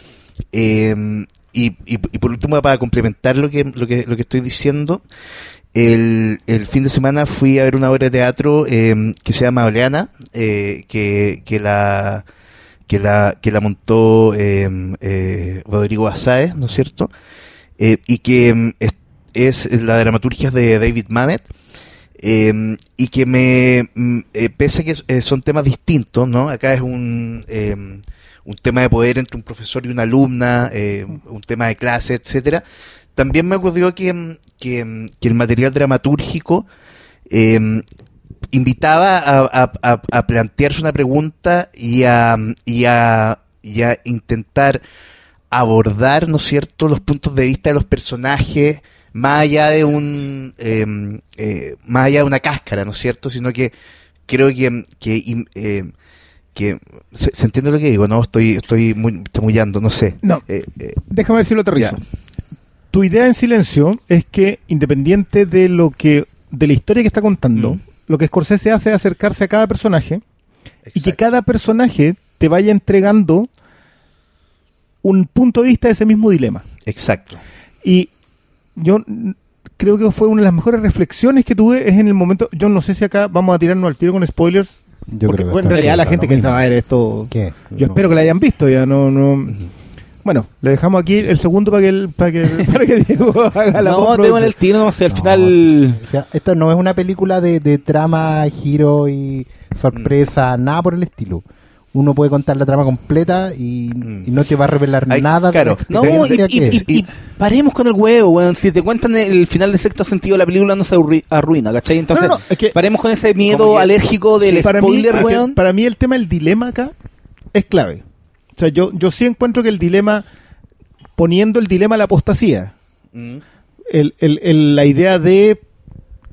Eh, y, y, por último, para complementar lo que, lo que, lo que estoy diciendo, el, el fin de semana fui a ver una obra de teatro eh, que se llama Oleana, eh, que, que la que la que la montó eh, eh, Rodrigo Azáez, ¿no es cierto? Eh, y que es, es la dramaturgia de David Mamet eh, y que me mm, eh, pese a que eh, son temas distintos, ¿no? Acá es un eh, un tema de poder entre un profesor y una alumna, eh, un tema de clase, etcétera. También me ocurrió que, que, el material dramatúrgico invitaba a- a- a plantearse una pregunta y a, y a, y a intentar abordar, ¿no es cierto?, los puntos de vista de los personajes más allá de un eh, eh, más allá de una cáscara, ¿no es cierto?, sino que creo que que, eh, que se, se entiende lo que digo, no estoy estoy muy chamullando, no sé. No. Eh, eh, Déjame ver si lo aterrizo. Ya. Tu idea en silencio es que, independiente de lo que, de la historia que está contando, Mm. lo que Scorsese hace es acercarse a cada personaje y que exacto. cada personaje te vaya entregando un punto de vista de ese mismo dilema. Exacto. Y yo mm, creo que fue una de las mejores reflexiones que tuve es en el momento, yo no sé si acá vamos a tirarnos al tiro con spoilers, Yo porque, creo que bueno, en realidad la gente que mismo. se va a ver esto, ¿Qué? yo No. espero que la hayan visto, ya no, no. Bueno, le dejamos aquí el segundo para que el, para que, <laughs> para que Diego haga la no, postproducción. démosle el tiro, no sé, al No, final... O sea, esto no es una película de, de trama, giro y sorpresa, nada por el estilo. Uno puede contar la trama completa y, Mm. y no te va a revelar Ay, nada claro. de la No, y, y- que y- es. y paremos con el huevo, weón. Si te cuentan el final de sexto sentido la película, no se arrui- arruina, ¿cachai? Entonces, No, no, no, es que- paremos con ese miedo alérgico del Sí, para mí, spoiler, que weón. para mí el tema del dilema acá es clave. O sea, yo, yo sí encuentro que el dilema, poniendo el dilema a la apostasía, Mm. el, el- el- la idea de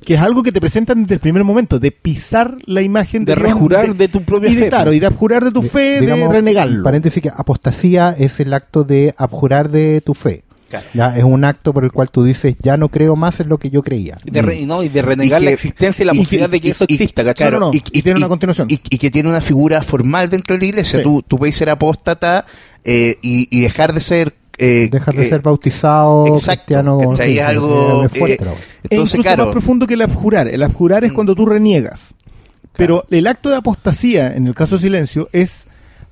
que es algo que te presentan desde el primer momento, de pisar la imagen De Dios, rejurar de tu propia y de, fe. Claro, y de abjurar de tu fe, Digamos, de renegarlo. Paréntesis que apostasía es el acto de abjurar de tu fe. Claro. Ya es un acto por el cual tú dices, ya no creo más en lo que yo creía. Y de, re- y no, y de renegar Y la existencia y la y- posibilidad de que y- eso exista, ¿cachai? Claro, no, y tiene una continuación. Y, y que tiene una figura formal dentro de la iglesia. Sí. Tú, tú puedes ser apóstata eh, y, y dejar de ser. Eh, Dejas de eh, ser bautizado exacto, cristiano. como- ¿cachai? sí, Es algo, es fuerte, eh, wea. es Entonces, incluso claro. más profundo que el abjurar. El abjurar es Mm. cuando tú reniegas. Pero el acto de apostasía, en el caso de silencio, es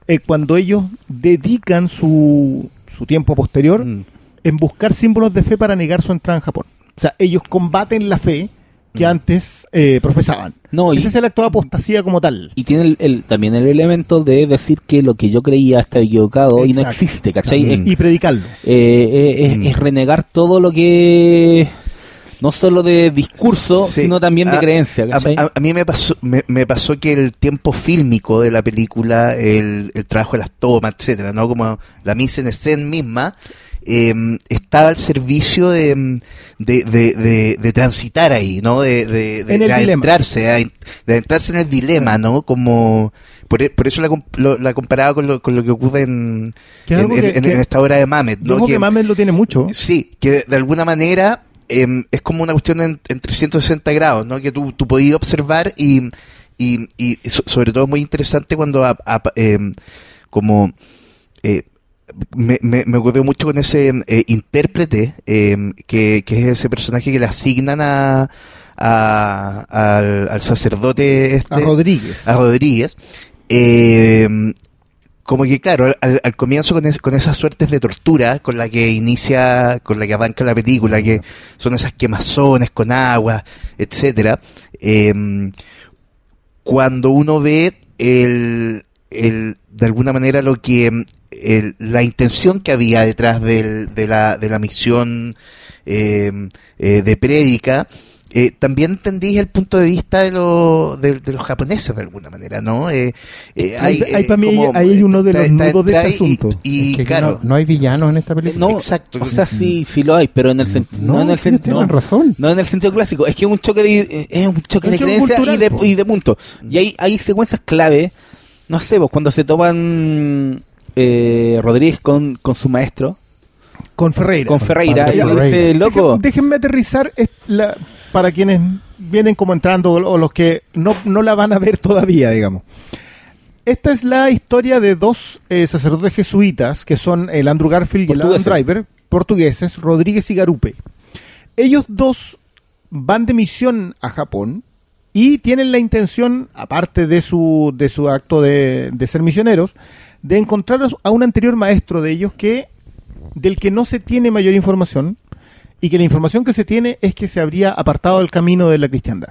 eh, cuando ellos dedican su, su tiempo posterior Mm. en buscar símbolos de fe para negar su entrada en Japón. O sea, ellos combaten la fe que Mm. antes eh, profesaban. No, y- Ese es el acto de apostasía como tal. Y tiene el, el- también el elemento de decir que lo que yo creía está equivocado y no Exacto. existe, ¿cachai? Exacto. Es, Y predicarlo. eh, eh, es- Mm. es renegar todo lo que... No solo de discurso, Sí. sino también de A- creencia, A, ¿cachai? a- a mí me pasó, me, me pasó que el tiempo fílmico de la película, el, el trabajo de las tomas, etcétera, ¿no? Como la mise en escena misma, eh, estaba al servicio de, de, de, de- de transitar ahí, ¿no? De, de, adentrarse, de adentrarse en el dilema, ¿no? Como, por, e- por eso la, lo- la comparaba con lo, con lo que ocurre en, Que en, algo en- que- en que- esta obra de Mamet, ¿no? creo que Que- Mamet lo tiene mucho. Sí, que de, alguna manera em, es como una cuestión en, en 360 grados, ¿no? Que tú, tú podías observar y, y, y so- sobre todo es muy interesante cuando a- a- em, como eh, me, me, me ocurrió mucho con ese eh, intérprete em, que, que es ese personaje que le asignan a, a- al, al sacerdote este, A Rodríguez. a Rodríguez. eh, como que claro, al, al comienzo con, es- con esas suertes de tortura con la que inicia, con la que arranca la película, que son esas quemazones con agua, etcétera. eh, cuando uno ve el, el, de alguna manera lo que el- la intención que había detrás del- de, la, de la misión eh, eh, de prédica, eh, también entendí el punto de vista de, lo- de, de los japoneses de alguna manera, ¿no? Eh, eh, hay, ahí eh, para mí como, hay uno de los está nudos de este detrás y- asunto. Y, Es que claro, no, no hay villanos en esta película. No, exacto. O sea, sí, sí lo hay, pero en el sentido... No, en el sentido... tienen razón. No en el sentido clásico, es que es un choque de, eh, es un choque Un de creencias y de, y de puntos. Y hay, hay secuencias clave, no sé, pues cuando se toman eh, Rodríguez con, con su maestro, Con Ferreira. con Ferreira, le dice, loco, Dejen- déjenme aterrizar la- para quienes vienen como entrando o, los que no, no la van a ver todavía, digamos. Esta es la historia de dos eh, sacerdotes jesuitas, que son el Andrew Garfield y el Adam. Driver, portugueses, Rodríguez y Garupe. Ellos dos van de misión a Japón y tienen la intención, aparte de su, de su acto de, de ser misioneros, de encontrar a un anterior maestro de ellos que del que no se tiene mayor información y que la información que se tiene es que se habría apartado del camino de la cristiandad.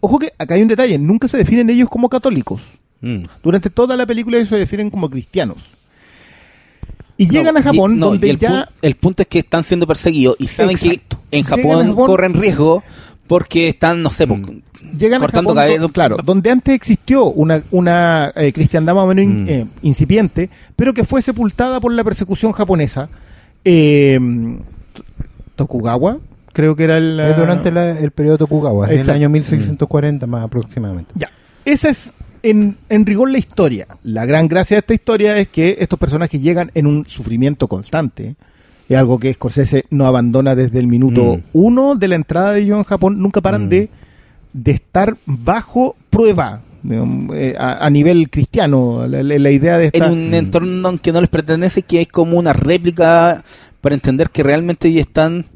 Ojo que acá hay un detalle, nunca se definen ellos como católicos. Mm. Durante toda la película ellos se definen como cristianos. Y llegan No, a Japón, y- no, donde el, ya... pu- el punto es que están siendo perseguidos y saben Exacto. que en Japón- corren riesgo Porque están, no sé, pues, Mm. Llegan cortando cabezas. claro, donde antes existió una, una eh, cristiandad más o menos in- Mm. eh, incipiente, pero que fue sepultada por la persecución japonesa. Eh, Tokugawa, creo que era el... Es durante la- el periodo Tokugawa, es el año 1640 más aproximadamente. Ya. Esa es en, en rigor la historia. La gran gracia de esta historia es que estos personajes llegan en un sufrimiento constante. Es algo que Scorsese no abandona desde el minuto Mm. uno de la entrada de ellos en Japón. Nunca paran Mm. de, de estar bajo prueba eh, a, a nivel cristiano. La, la- la idea de en esta... un entorno que no les pertenece, que es como una réplica para entender que realmente ellos están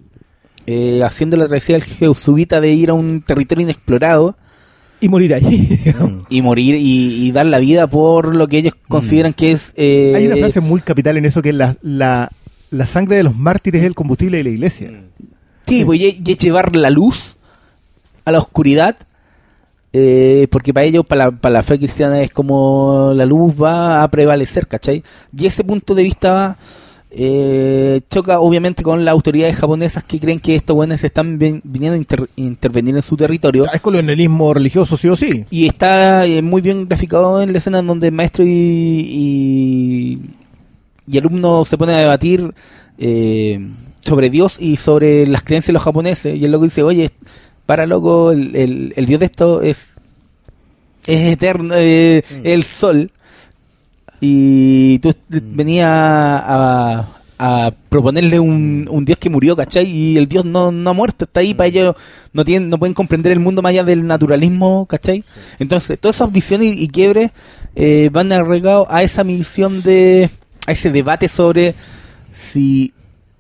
eh, haciendo la travesía del Jesuita de ir a un territorio inexplorado Y morir ahí. <laughs> Mm. y morir y, y dar la vida por lo que ellos consideran que es... eh, Hay una frase muy capital en eso que es la, la, la sangre de los mártires es el combustible de la iglesia. Sí, pues, y, llevar la luz a la oscuridad, eh, porque para ellos, para la, para la fe cristiana, es como la luz va a prevalecer, ¿cachai? Y ese punto de vista eh, choca obviamente con las autoridades japonesas que creen que estos buenos están viniendo a inter- intervenir en su territorio. Es colonialismo religioso, sí o sí. Y está eh, muy bien graficado en la escena en donde maestro y, y, y alumno se ponen a debatir eh, sobre Dios y sobre las creencias de los japoneses. Y el loco dice, oye, para loco, el, el- el Dios de esto es, es eterno, eh, el sol. Y tú venías a, a proponerle un, un Dios que murió, ¿cachai? Y el Dios no, no ha muerto, está ahí para ellos, no tienen, no pueden comprender el mundo más allá del naturalismo, ¿cachai? Entonces, todas esas visiones y, y quiebres eh, van arraigados a esa misión de, a ese debate sobre si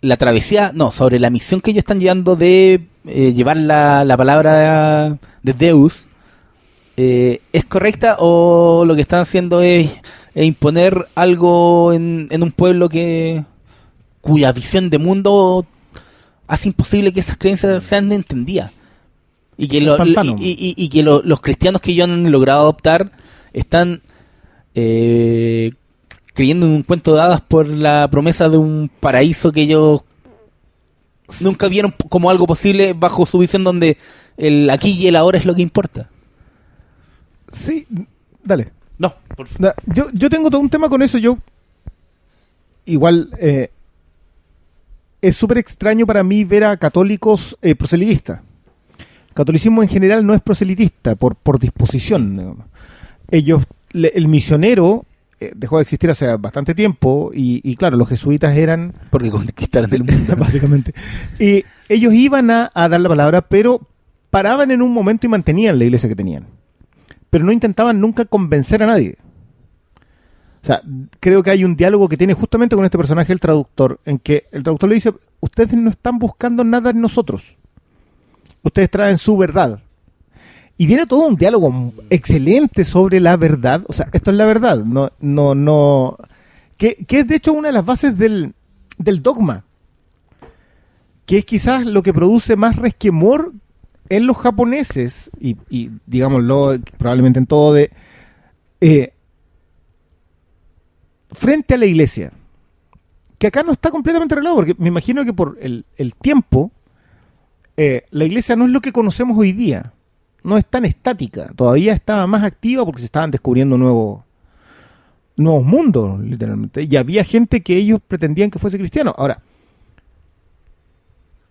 la travesía, no, sobre la misión que ellos están llevando de eh, llevar la, la palabra de Deus, eh, ¿es correcta o lo que están haciendo es, es imponer algo en, en un pueblo que cuya visión de mundo hace imposible que esas creencias sean entendidas? Y que, lo- y, y- y que lo- los cristianos que ellos han logrado adoptar están eh, creyendo en un cuento de hadas por la promesa de un paraíso que ellos nunca vieron como algo posible bajo su visión donde el aquí y el ahora es lo que importa. Sí, dale. No, por favor. Yo, yo tengo todo un tema con eso. Yo, igual, eh, es súper extraño para mí ver a católicos eh, proselitistas. Catolicismo en general no es proselitista por, por disposición. Ellos, le- el misionero dejó de existir hace bastante tiempo y, y claro, los jesuitas eran Porque conquistaron el mundo. <laughs> básicamente. Y ellos iban a, a dar la palabra, pero paraban en un momento y mantenían la iglesia que tenían. Pero no intentaban nunca convencer a nadie. O sea, creo que hay un diálogo que tiene justamente con este personaje, el traductor, en que el traductor le dice, ustedes no están buscando nada en nosotros. Ustedes traen su verdad. Y viene todo un diálogo excelente sobre la verdad. O sea, esto es la verdad. No, no, no. Que, es de hecho una de las bases del, del dogma que es quizás lo que produce más resquemor en los japoneses y, digámoslo probablemente en todo de eh, frente a la iglesia que acá no está completamente arreglado porque me imagino que por el, el tiempo eh, la iglesia no es lo que conocemos hoy día no es tan estática todavía estaba más activa porque se estaban descubriendo nuevos nuevos mundos literalmente y había gente que ellos pretendían que fuese cristiano ahora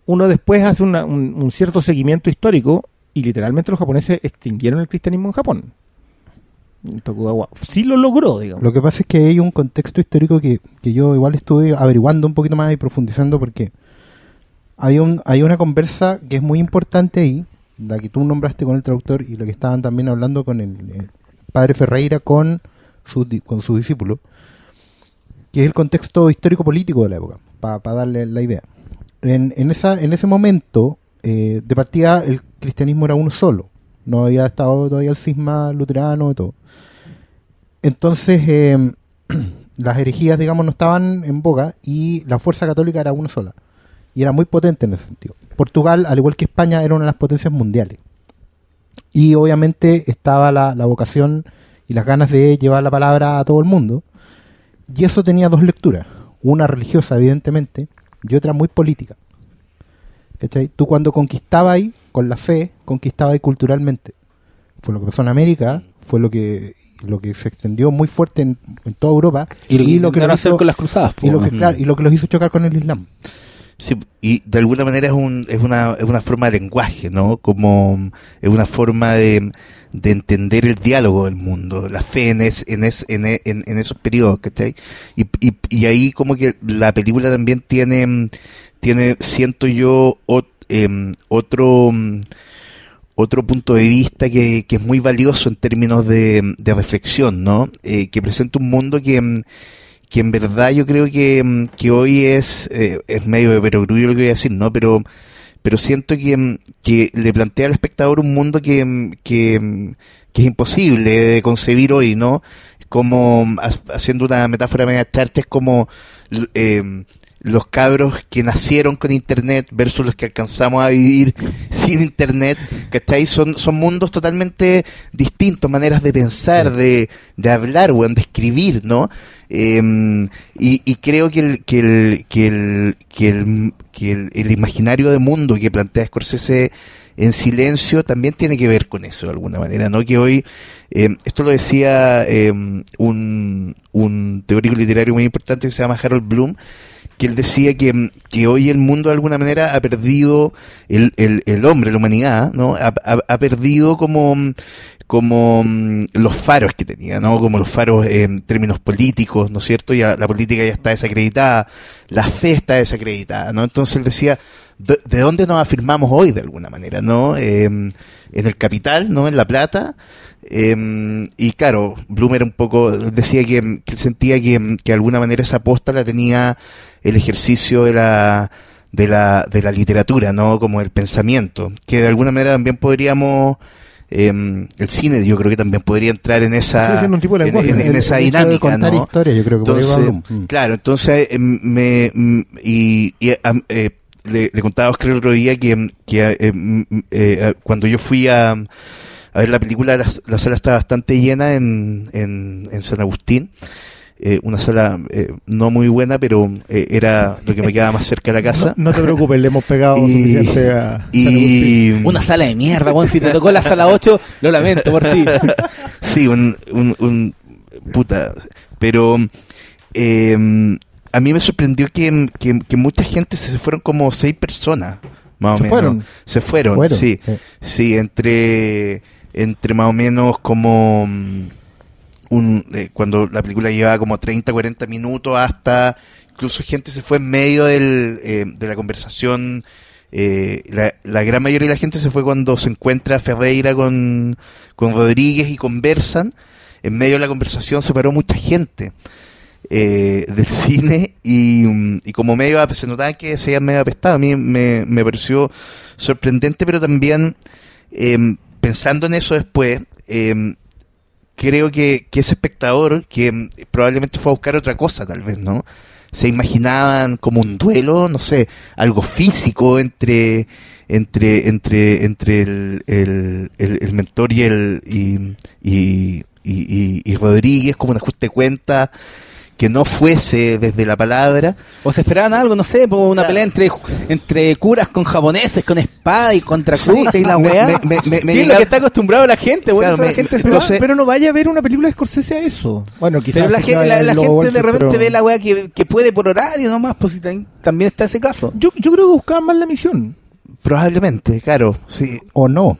uno después hace una- un, cierto seguimiento histórico y literalmente los japoneses extinguieron el cristianismo en Japón. Tokugawa sí lo logró, digamos. Lo que pasa es que hay un contexto histórico que, que yo igual estuve averiguando un poquito más y profundizando porque hay, un, hay una conversa que es muy importante ahí, la que tú nombraste con el traductor y lo que estaban también hablando con el, el padre Ferreira con su, con su discípulo, que es el contexto histórico-político de la época, para darle la idea. En, en, esa, en ese momento, eh, de partida, el cristianismo era uno solo. No había estado todavía el cisma luterano y todo. Entonces, eh, <clears throat> las herejías, digamos, no estaban en boga y la fuerza católica era una sola. Y era muy potente en ese sentido. Portugal, al igual que España, era una de las potencias mundiales. Y obviamente estaba la, la vocación y las ganas de llevar la palabra a todo el mundo. Y eso tenía dos lecturas. Una religiosa, evidentemente, y otra muy política. ¿Cachai? Tú cuando conquistabas ahí, con la fe conquistada y culturalmente. Fue lo que pasó en América, fue lo que lo que se extendió muy fuerte en, en toda Europa Y lo que intentaron nos hacer hizo- con las cruzadas. po, y lo que, weón. claro, y lo que los hizo chocar con el Islam. Sí, y de alguna manera es, un, es, una, es una forma de lenguaje, ¿no? Como mm, es una forma de, de entender el diálogo del mundo, la fe en, es, en, es, en, e- en, en esos periodos, ¿cachai? Y, y, y ahí como que la película también tiene, mm, tiene siento yo, em, otro... mm, otro punto de vista que, que es muy valioso en términos de, de reflexión, ¿no? Eh, que presenta un mundo que, que en verdad yo creo que, mm, que hoy es, eh, es medio de perogrullo lo que voy a decir, ¿no? Pero, pero siento que, mm, que le plantea al espectador un mundo que, mm, que, que es imposible de concebir hoy, ¿no? Como, ha- haciendo una metáfora media charcha, es como eh, los cabros que nacieron con internet versus los que alcanzamos a vivir sin internet, ¿cachai? Son, son mundos totalmente distintos, maneras de pensar, de, de hablar, weón, de escribir, ¿no? Eh, y, y creo que el, que el, que el, que el, que el, el imaginario de mundo que plantea Scorsese en silencio también tiene que ver con eso de alguna manera, ¿no? Que hoy, eh, esto lo decía eh, un, un teórico literario muy importante que se llama Harold Bloom, que él decía que, que hoy el mundo de alguna manera ha perdido, el, el, hombre, la humanidad, ¿no? Ha, ha- perdido como, como mm, los faros que tenía, ¿no? Como los faros en términos políticos, ¿no es cierto? Ya la política ya está desacreditada, la fe está desacreditada, ¿no? Entonces él decía, ¿de, de dónde nos afirmamos hoy de alguna manera, ¿no? Eh, en el capital, ¿no? En la plata. Eh, y claro, Bloom era un poco, decía que, que él sentía que, que de alguna manera esa aposta la tenía el ejercicio de la, de la, de la literatura, ¿no? Como el pensamiento, que de alguna manera también podríamos, eh, el cine yo creo que también podría entrar en esa, tipo de en, lenguaje. en- en El- esa el hecho de dinámica, contar ¿no? historia, yo creo que por ahí va Entonces, Bloom. Mm. claro, entonces eh, me, mm, y, y, eh, le, le contaba a Oscar el otro día que, que eh, cuando yo fui a, a ver la película, la, la sala estaba bastante llena en, en, en San Agustín. Eh, una sala eh, no muy buena, pero eh, era lo que me quedaba más cerca de la <laughs> casa. No, no te preocupes, le hemos pegado <laughs> Y- suficiente a y Una sala de mierda, weón. Si te tocó la sala 8, lo lamento por ti. <laughs> Sí, un, un, un- puta, pero eh, a mí me sorprendió que, que, que mucha gente se fueron como seis personas, más o Se menos. fueron. Se fueron, Fueron, sí, sí. sí, entre entre más o menos como mm, un eh, cuando la película llevaba como 30, 40 minutos hasta incluso gente se fue en medio del, eh, de la conversación. eh, la, gran mayoría de la gente se fue cuando se encuentra Ferreira con, con Rodríguez y conversan. En medio de la conversación se paró mucha gente eh, del <laughs> cine y, mm, y como medio se notaba que se habían medio apestado. A mí me, me pareció sorprendente, pero también em, pensando en eso después, em, creo que, que ese espectador, que em, probablemente fue a buscar otra cosa, tal vez, ¿no? Se imaginaban como un duelo, no sé, algo físico entre entre entre entre el, el, el- el mentor y el y, y- y- y Rodríguez como un ajuste de cuenta que no fuese desde la palabra O se esperaban algo, no sé, una pelea entre, entre curas con japoneses, con espada y contra cruces y la weá. me- me- me- me ¿Qué es lo que está acostumbrado la gente? Claro, me- la gente me- Pero, entonces- pero no vaya a ver una película de Scorsese a eso. Bueno, quizás. Pero la, vaya la, gente de repente pero- ve la weá que, que puede por horario nomás, pues si tam- también está ese caso. Yo, yo creo que buscaban más la misión. probablemente claro sí o no.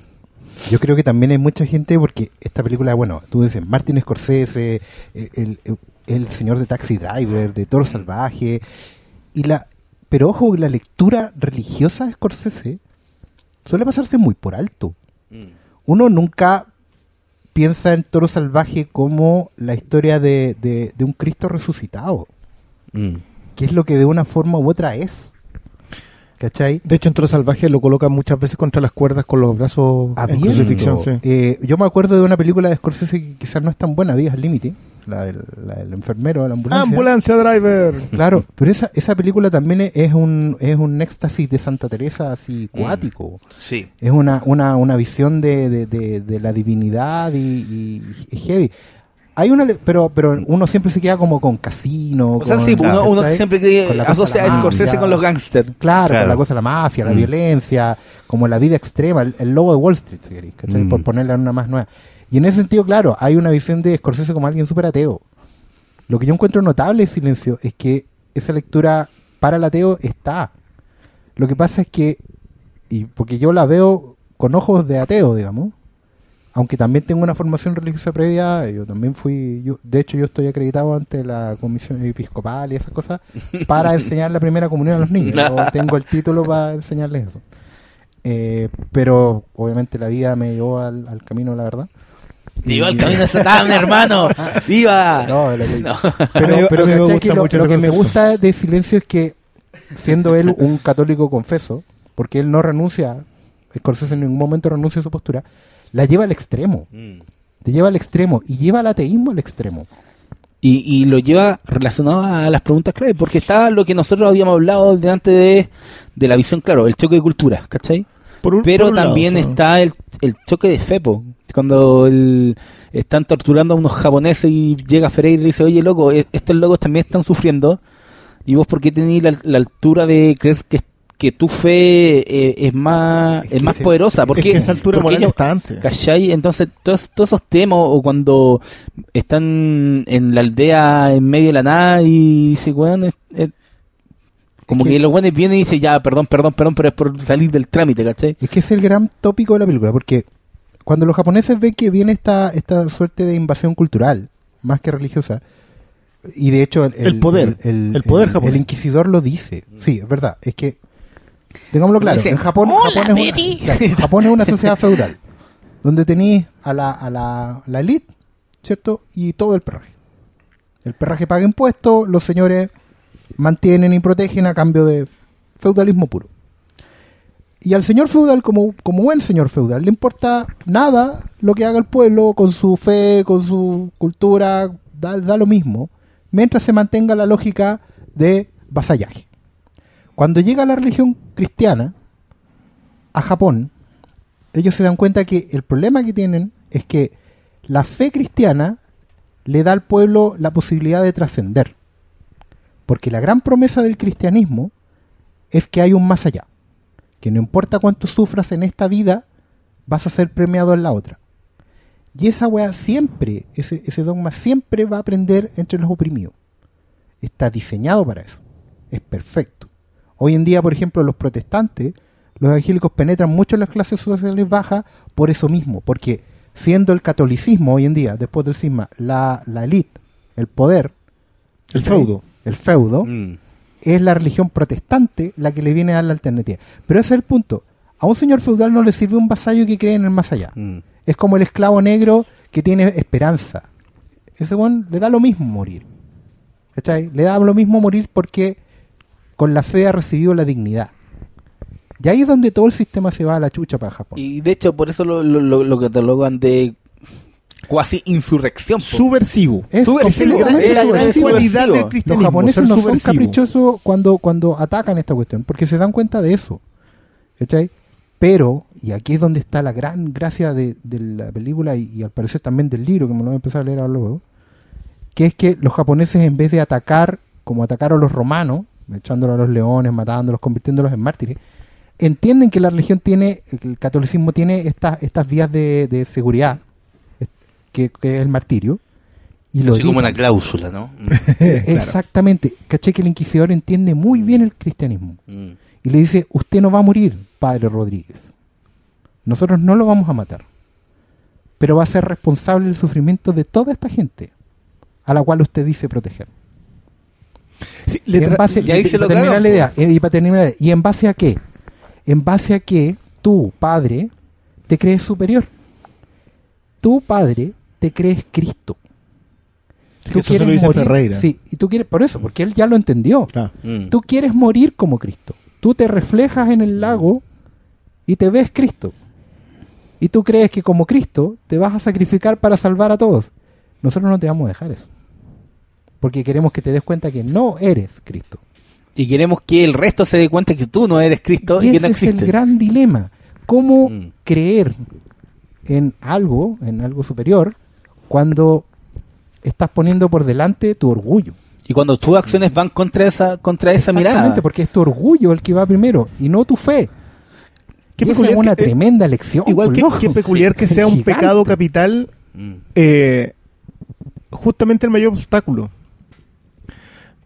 Yo creo que también hay mucha gente porque esta película, bueno, tú dices Martin Scorsese, eh, el, el, el señor de Taxi Driver, de Toro Salvaje, y la, pero ojo, la lectura religiosa de Scorsese suele pasarse muy por alto. Uno nunca piensa en Toro Salvaje como la historia de, de- de un Cristo resucitado, Mm. que es lo que de una forma u otra es. ¿Cachai? De hecho, en Toro Salvaje lo colocan muchas veces contra las cuerdas con los brazos en crucifixión. sí. Eh, yo me acuerdo de una película de Scorsese que quizás no es tan buena, Días al Límite, la del, la del enfermero de la ambulancia. Ambulancia Driver. Claro, pero esa, esa película también es- un, es un éxtasis de Santa Teresa así cuático. sí Es una, una, una visión de, de, de- de la divinidad y, y- y heavy. Hay una, le- pero, pero uno siempre se queda como con casino. O sea, con- sí, pues, uno, uno siempre cree, Con la cosa asocia de la a Scorsese mafia. con los gángsters. Claro, Claro. con la cosa de la mafia, la Mm. violencia, como la vida extrema, el, el lobo de Wall Street, si queréis, ¿cachai? Mm. por ponerle una más nueva. Y en ese sentido, claro, hay una visión de Scorsese como alguien súper ateo. Lo que yo encuentro notable Silencio es que esa lectura para el ateo está. Lo que pasa es que, y porque yo la veo con ojos de ateo, digamos, aunque también tengo una formación religiosa previa, yo también fui, yo, de hecho yo estoy acreditado ante la comisión episcopal y esas cosas para <laughs> enseñar la primera comunión a los niños. Yo tengo el título para enseñarles eso. Eh, pero obviamente la vida me llevó al, al camino, la verdad. Viva el Y- camino de Satán, hermano. <laughs> ¡Viva! No, lo que- No. Pero, lo, mucho lo ese que me gusta de Silencio es que, siendo él un católico confeso, porque él no renuncia, Scorsese en ningún momento renuncia a su postura, la lleva al extremo. Mm. Te lleva al extremo y lleva al ateísmo al extremo. Y, y lo lleva relacionado a las preguntas clave, porque está lo que nosotros habíamos hablado delante de, de la visión, claro, el choque de culturas, ¿cachai? Por un- Pero por un lado, también está el, el choque de Fepo, cuando el- están torturando a unos japoneses y llega Ferreira y dice, oye, loco, e- estos locos también están sufriendo, y vos por qué tenés la, la altura de creer que, que tu fe eh, es más, Es es que más poderosa? Es Porque, que esa altura porque ellos- está antes. ¿Cachai? Entonces, todos, todos esos temas, o cuando están en la aldea en medio de la nada y dice, weón, es- es- como Es que, que- los weones vienen y dicen, ya, perdón, perdón, perdón, pero es por salir del trámite, ¿cachai? Es que es el gran tópico de la película, porque cuando los japoneses ven que viene esta, esta suerte de invasión cultural, más que religiosa, y de hecho el, El poder, el poder japonés. el inquisidor lo dice, sí, es verdad, es que, digámoslo claro, Dice, en Japón, "Hola, Japón, es Betty". una, <laughs> claro, Japón es una sociedad <laughs> feudal, donde tenéis a la, a la, la elite, ¿cierto? Y todo el perraje. El perraje paga impuestos, los señores mantienen y protegen a cambio de feudalismo puro. Y al señor feudal, como, como buen señor feudal, le importa nada lo que haga el pueblo con su fe, con su cultura, da, da lo mismo, mientras se mantenga la lógica de vasallaje. Cuando llega la religión cristiana a Japón, ellos se dan cuenta que el problema que tienen es que la fe cristiana le da al pueblo la posibilidad de trascender. Porque la gran promesa del cristianismo es que hay un más allá. Que no importa cuánto sufras en esta vida, vas a ser premiado en la otra. Y esa weá siempre, ese, ese dogma siempre va a aprender entre los oprimidos. Está diseñado para eso. Es perfecto. Hoy en día, por ejemplo, los protestantes, los evangélicos penetran mucho en las clases sociales bajas por eso mismo. Porque siendo el catolicismo hoy en día, después del cisma, la, la elite, el poder, El feudo. el feudo, Mm. es la religión protestante la que le viene a dar la alternativa. Pero ese es el punto. A un señor feudal no le sirve un vasallo que cree en el más allá. Mm. Es como el esclavo negro que tiene esperanza. Ese weón le da lo mismo morir. ¿Cachai? Le da lo mismo morir porque con la fe ha recibido la dignidad. Y ahí es donde todo el sistema se va a la chucha para Japón. Y de hecho, por eso lo, lo catalogan de cuasi insurrección. Subversivo. Es subversivo, la gran subversivo. cualidad del Los japoneses no son caprichosos cuando, cuando atacan esta cuestión, porque se dan cuenta de eso. ¿Cachai? Pero, y aquí es donde está la gran gracia de, de la película y, y al parecer también del libro, que me lo voy a empezar a leer ahora luego, que es que los japoneses en vez de atacar como atacaron los romanos, echándolos a los leones, matándolos, convirtiéndolos en mártires, entienden que la religión tiene, el catolicismo tiene estas, estas vías de, de seguridad, que, que es el martirio, y lo Así como una cláusula, ¿no? <laughs> Exactamente. Caché que el inquisidor entiende muy bien el cristianismo. Mm. Y le dice, usted no va a morir, padre Rodríguez. Nosotros no lo vamos a matar. Pero va a ser responsable del sufrimiento de toda esta gente a la cual usted dice proteger. Sí, Y en base- y ahí y se lo para claro, la idea, eh, y para terminar la idea, ¿y en base a qué? En base a que tú, padre, te crees superior. Tú, padre, te crees Cristo. Que eso se lo dice Ferreira. Sí, y tú quieres, por eso, porque él ya lo entendió. Mm. Tú quieres morir como Cristo. Tú te reflejas en el lago y te ves Cristo. Y tú crees que como Cristo te vas a sacrificar para salvar a todos. Nosotros no te vamos a dejar eso. Porque queremos que te des cuenta que no eres Cristo. Y queremos que el resto se dé cuenta que tú no eres Cristo y, y que es el gran dilema. ¿Cómo Mm. creer en algo, en algo superior, cuando estás poniendo por delante tu orgullo. Y cuando tus acciones van contra esa, contra esa mirada. Exactamente, porque es tu orgullo el que va primero y no tu fe. Qué Y esa peculiar es una que- tremenda lección. Igual que, qué peculiar que sea un gigante. pecado capital, eh, justamente el mayor obstáculo.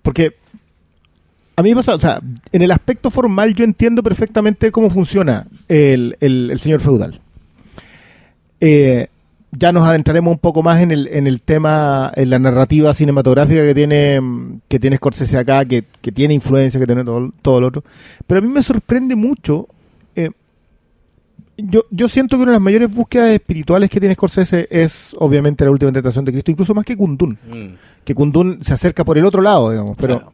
Porque a mí me pasa, o sea, en el aspecto formal yo entiendo perfectamente cómo funciona el, el- el señor feudal. Eh, ya nos adentraremos un poco más en el, en el tema, en la narrativa cinematográfica que tiene, mm, que tiene Scorsese acá, que, que tiene influencia, que tiene todo, todo lo otro. Pero a mí me sorprende mucho. eh, yo, yo siento que una de las mayores búsquedas espirituales que tiene Scorsese es obviamente la última tentación de Cristo, incluso más que Kundun. Mm. Que Kundun se acerca por el otro lado, digamos. Pero, Claro.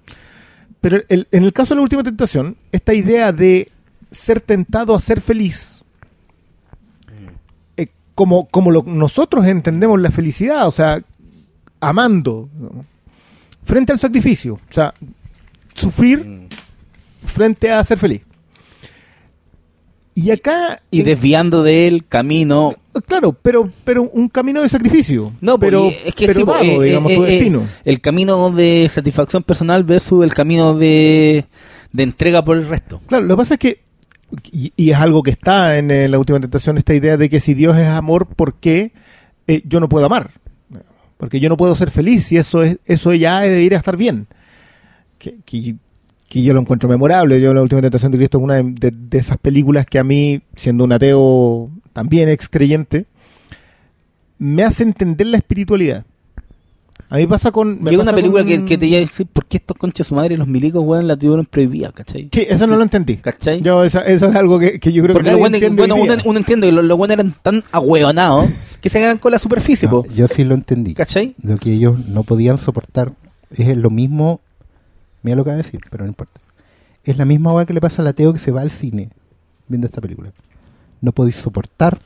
pero el- en el caso de la última tentación, esta idea de ser tentado a ser feliz, como, como lo- nosotros entendemos la felicidad, o sea, amando, ¿no? frente al sacrificio, o sea, sufrir frente a ser feliz. Y acá... Y desviando del camino. Claro, pero, pero un camino de sacrificio. No, pues, pero, es que pero sí, dado, eh, digamos, eh, tu eh, destino. el camino de satisfacción personal versus el camino de, de entrega por el resto. Claro, lo que pasa es que, y, es algo que está en eh, la última tentación, esta idea de que si Dios es amor, ¿por qué eh, yo no puedo amar? Porque yo no puedo ser feliz y eso es eso ya debería estar bien. Que, que, yo lo encuentro memorable. Yo la última tentación de Cristo es una de, de- de esas películas que a mí, siendo un ateo también ex creyente, me hace entender la espiritualidad. A mí pasa con... me Llega una película con- que, que te iba a decir, ¿por qué estos conchas su madre, los milicos, weón, la tuvieron prohibida, cachai? Sí, eso no lo entendí. ¿Cachai? Yo, eso es algo que, que yo creo Porque que los nadie buenos, entiende bueno, hoy uno, uno entiende que los, los buenos eran tan ahueonados que se quedan con la superficie, No, po. yo sí lo entendí. ¿Cachai? Lo que ellos no podían soportar es lo mismo. Mira lo que va a decir, pero no importa. Es la misma hueá que le pasa al ateo que se va al cine viendo esta película. No podéis soportar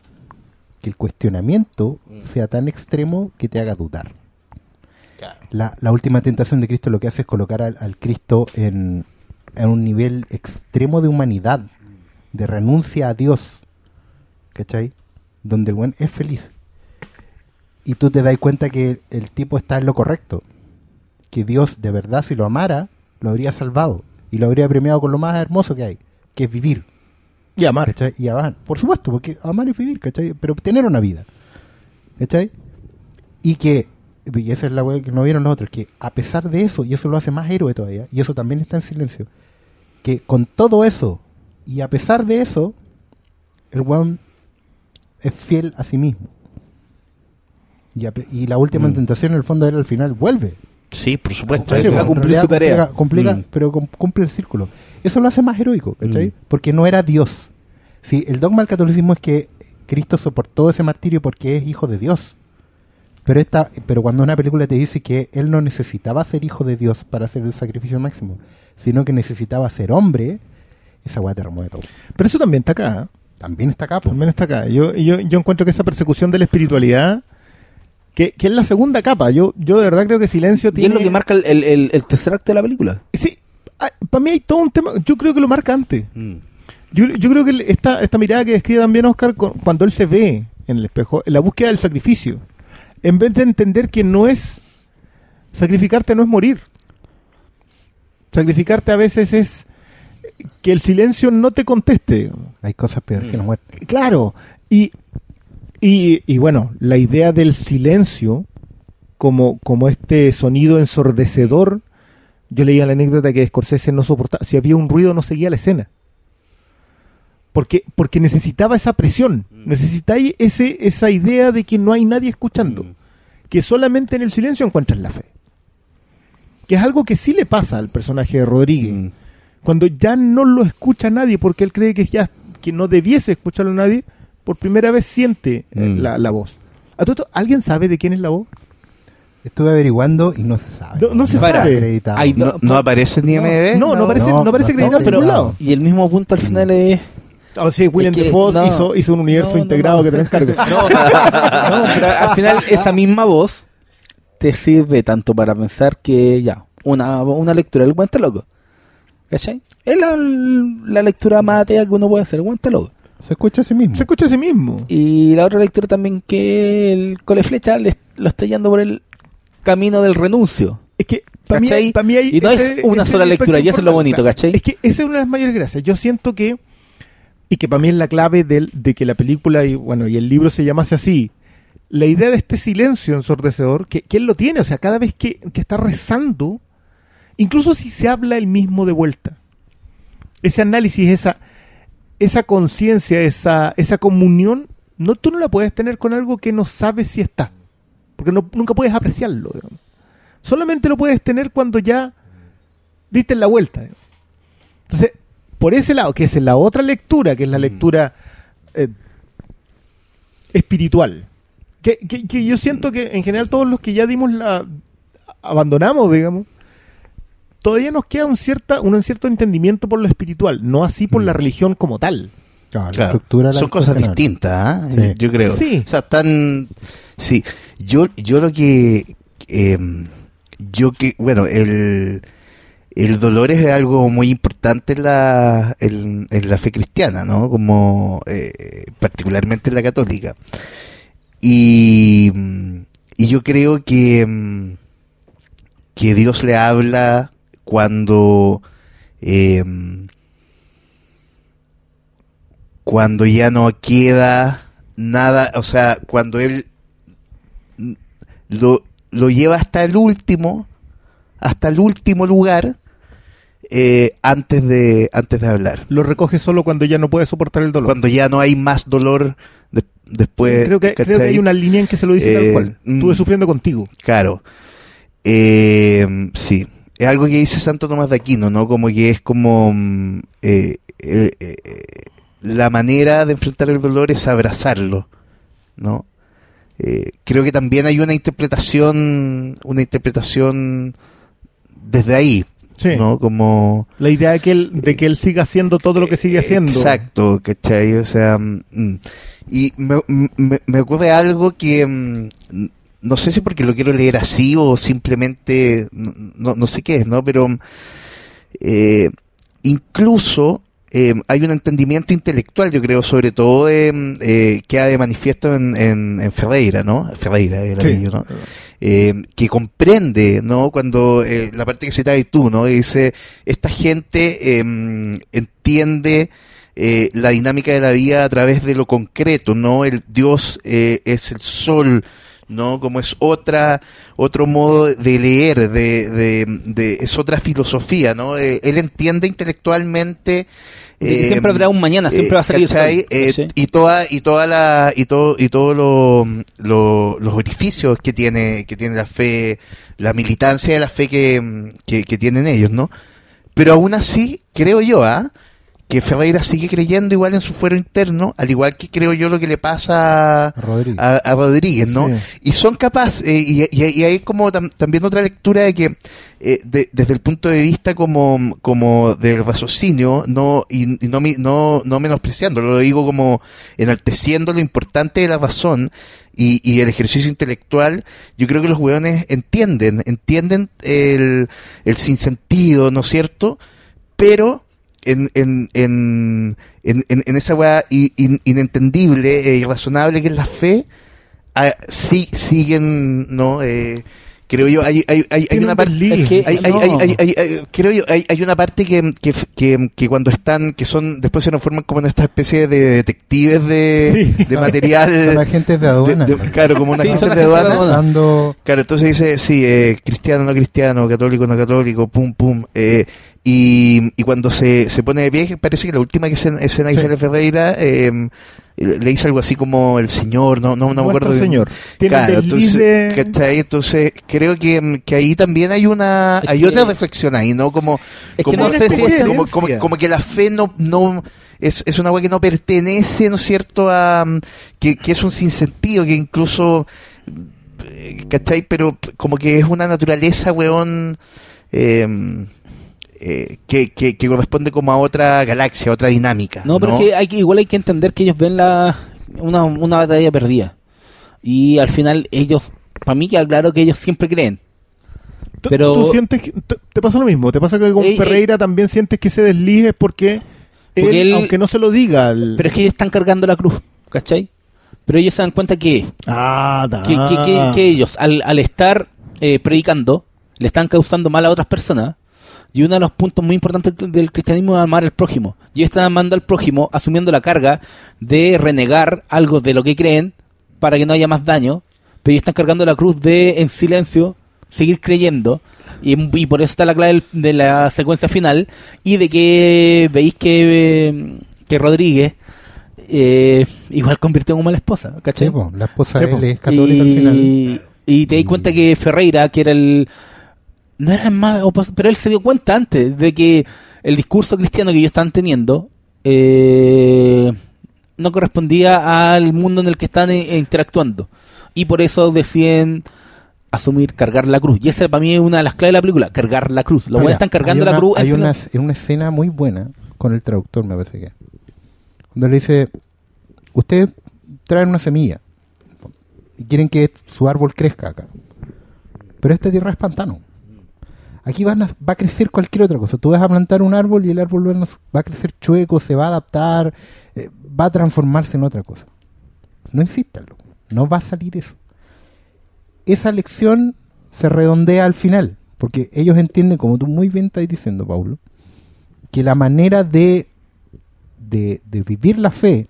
que el cuestionamiento sea tan extremo que te haga dudar. La, la última tentación de Cristo lo que hace es colocar al, al Cristo en, en un nivel extremo de humanidad, de renuncia a Dios, ¿cachai? Donde el buen es feliz. Y tú te das cuenta que el tipo está en lo correcto. Que Dios, de verdad, si lo amara, lo habría salvado. Y lo habría premiado con lo más hermoso que hay, que es vivir. Y amar. ¿cachai? Y amar. Por supuesto, porque amar es vivir, ¿cachai? Pero tener una vida. ¿Cachai? Y que, y esa es la wea que no vieron los otros, que a pesar de eso, y eso lo hace más héroe todavía, y eso también está en silencio, que con todo eso, y a pesar de eso, el weón es fiel a sí mismo. Y, a pe- y la última Mm. tentación, en el fondo, él al final vuelve. Sí, por supuesto. Sí, cumplir su tarea. Complica, complica, Mm. pero cum- cumple el círculo. Eso lo hace más heroico, ¿cachai? Mm. Porque no era Dios. Sí, el dogma del catolicismo es que Cristo soportó ese martirio porque es hijo de Dios. Pero esta, pero cuando una película te dice que él no necesitaba ser hijo de Dios para hacer el sacrificio máximo, sino que necesitaba ser hombre, esa weá te remueve todo. Pero eso también está acá. ¿eh? También está acá, po. También está acá. Yo, yo, yo encuentro que esa persecución de la espiritualidad, que, que es la segunda capa, yo, yo de verdad creo que Silencio Y tiene... es lo que marca el, el, el- el tercer acto de la película. Sí, para mí hay todo un tema, yo creo que lo marca antes. Mm. Yo, yo creo que esta, esta mirada que describe también Oscar cuando él se ve en el espejo, en la búsqueda del sacrificio, en vez de entender que no es sacrificarte no es morir. Sacrificarte a veces es que el silencio no te conteste. Hay cosas peores que la muerte. Claro, y, y, y bueno, la idea del silencio como, como este sonido ensordecedor, yo leía la anécdota que Scorsese no soportaba, si había un ruido no seguía la escena. Porque, porque necesitaba esa presión, necesitáis ese, esa idea de que no hay nadie escuchando, Mm. que solamente en el silencio encuentras la fe. Que es algo que sí le pasa al personaje de Rodríguez Mm. cuando ya no lo escucha nadie porque él cree que ya que no debiese escucharlo nadie, por primera vez siente eh, Mm. la, la voz. ¿A todo esto, ¿Alguien sabe de quién es la voz? Estuve averiguando y no se sabe. No- no se sabe. Hay No, no aparece ni MDB. No, no, no, aparece, no, no, aparece no, acreditado no, por ningún pero- lado. Y el mismo punto al final es... Oh, sí, William Es que Defoe no. hizo, hizo un universo No, integrado no. que te lo encargo. <laughs> No, no, pero al final esa misma voz te sirve tanto para pensar que ya, una, una lectura, el guante loco. ¿Cachai? Es la, la lectura más atea que uno puede hacer, el guante loco. Se escucha a sí mismo. Se escucha a sí mismo. Y la otra lectura también que el cole flecha le, lo está yendo por el camino del renuncio. Es que para mí, pa' mí hay Y no ese- es una sola lectura, y eso es lo bonito. ¿cachai? Es que esa es una de las mayores gracias. Yo siento que, y que para mí es la clave de que la película y bueno y el libro se llamase así, la idea de este silencio ensordecedor, que, que él lo tiene, o sea, cada vez que, que está rezando, incluso si se habla el mismo de vuelta, ese análisis, esa, esa conciencia, esa, esa comunión, no, tú no la puedes tener con algo que no sabes si está, porque no, nunca puedes apreciarlo. Solamente lo puedes tener cuando ya diste la vuelta. Entonces, por ese lado, que es la otra lectura, que es la lectura eh, espiritual, que, que- que yo siento que en general todos los que ya dimos la... abandonamos, digamos, todavía nos queda un, cierta, un cierto entendimiento por lo espiritual, no así por la religión como tal. Claro, la Claro, estructura la son cosas distintas, ¿ah? Sí. Eh, yo creo. Sí. O sea, están... Sí, yo, yo lo que... eh, yo que... Bueno, el, el dolor es algo muy importante en la, en, la fe cristiana, ¿no? Como... eh, particularmente en la católica. Y, y yo creo que... mm, que Dios le habla cuando... eh, cuando ya no queda nada, o sea, cuando él mm, lo, lo lleva hasta el último, hasta el último lugar, eh, antes de antes de hablar. Lo recoge solo cuando ya no puede soportar el dolor. Cuando ya no hay más dolor de- después. creo, que, creo que hay una línea en que se lo dice Eh, tal cual. mm. Estuve sufriendo contigo. Claro. Eh, sí. Es algo que dice Santo Tomás de Aquino, ¿no? Como que es como mm, eh, eh, eh, la manera de enfrentar el dolor es abrazarlo, ¿no? Eh, creo que también hay una interpretación, una interpretación desde ahí, Sí. ¿no? Como La idea de que, él, de que él siga haciendo todo lo que sigue haciendo. Exacto, ¿cachai? O sea, mm, mm. y me, me, me ocurre algo que mm, no sé si porque lo quiero leer así o simplemente, no, no sé qué es, ¿no? Pero eh, incluso eh, hay un entendimiento intelectual, yo creo, sobre todo eh, eh, queda de manifiesto en, en, en Ferreira, ¿no? Ferreira, el Sí. apellido, ¿no? Eh, que comprende, ¿no? Cuando eh, la parte que citabas tú, ¿no? Dice, esta gente eh, entiende la dinámica de la vida a través de lo concreto, ¿no? El Dios eh, es el sol, ¿no? Como es otra, otro modo de leer, de, de, de- es otra filosofía, ¿no? Eh, él entiende intelectualmente eh, siempre habrá un mañana, siempre va a salir. Eh, y toda y toda la y todo y todos lo- lo- los orificios que tiene que tiene la fe la militancia de la fe que, que, que tienen ellos no pero aún así creo yo ¿ah? Que Ferreira sigue creyendo igual en su fuero interno al igual que creo yo lo que le pasa a, Rodríguez. a- a Rodríguez no Sí. y son capaces eh, y, y- y hay como tam- también otra lectura de que eh, de- desde el punto de vista como, como del raciocinio no y, y no, no no menospreciando lo digo como enalteciendo lo importante de la razón y, y el ejercicio intelectual yo creo que los hueones entienden entienden el, el sinsentido no es cierto pero en, en, en, en, en- en esa weá i- in- inentendible e irrazonable que es la fe, ah, sí siguen, ¿no? Eh, creo yo, hay, hay, hay, hay una un parte... desliz. Es que- Hay, hay, No. hay, hay- hay- hay- creo yo, hay, hay una parte que, que, que, que cuando están, que son, después se nos forman como en esta especie de detectives de, Sí. de material. <laughs> Son agentes de aduana. de- de- claro, como una Sí, agente son de agentes de aduana. aduana. Dando Claro, entonces dice, sí, eh, cristiano, no cristiano, católico, no católico, pum, pum. eh, y, y cuando se, se pone de pie, parece que la última que escena, escena que Sí. sale Ferreira eh, le dice algo así como el Señor, no, no, no me acuerdo. bien. Señor. Tiene Claro, entonces, ¿cachai? Entonces, creo que, que ahí también hay una, Es hay que- otra reflexión ahí, ¿no? Como, Es que como, no sé si como, es como, herencia. como- como que la fe no, no es, es una agua que no pertenece, ¿no es cierto? A, mm, que, que es un sinsentido, que incluso, ¿cachai? Pero como que es una naturaleza, weón, eh, eh, que, que, que corresponde como a otra galaxia, a otra dinámica. No, pero es que hay que, igual hay que entender que ellos ven la una, una batalla perdida. Y al final ellos, para mí queda claro que ellos siempre creen. ¿Tú, Pero- tú sientes que te, te pasa lo mismo? ¿Te pasa que con Eh, eh, Ferreira también sientes que ese desliz es porque, Porque él, él- aunque no se lo diga... el- Pero es que ellos están cargando la cruz, ¿cachai? Pero ellos se dan cuenta que, Ah, da. que, que- que- que ellos, al, al estar eh, predicando, le están causando mal a otras personas. Y uno de los puntos muy importantes del cristianismo es amar al prójimo. Y ellos están amando al prójimo, asumiendo la carga de renegar algo de lo que creen para que no haya más daño. Pero ellos están cargando la cruz de, en silencio, seguir creyendo. Y, y por eso está la clave de la secuencia final. Y de que veis que, que Rodríguez eh, igual convirtió como a la esposa. ¿cachai? Sí, po, la esposa Sí, él es católica al final. y, y te das cuenta que Ferreira, que era el. No era el mal, opos- pero él se dio cuenta antes de que el discurso cristiano que ellos estaban teniendo eh, no correspondía al mundo en el que están eh, interactuando. Y por eso deciden asumir cargar la cruz. Y esa para mí es una de las claves de la película, cargar la cruz. Los buenos están cargando la cruz. Hay en una escena muy buena con el traductor, me parece que. Cuando le dice: Ustedes traen una semilla y quieren que su árbol crezca acá. Pero esta tierra es pantano. Aquí van a- va a crecer cualquier otra cosa. Tú vas a plantar un árbol y el árbol va a- crecer chueco, se va a adaptar, eh, va a transformarse en otra cosa. No insistan, loco. no va a salir eso. Esa lección se redondea al final, porque ellos entienden, como tú muy bien estás diciendo, Paulo, que la manera de vivir la fe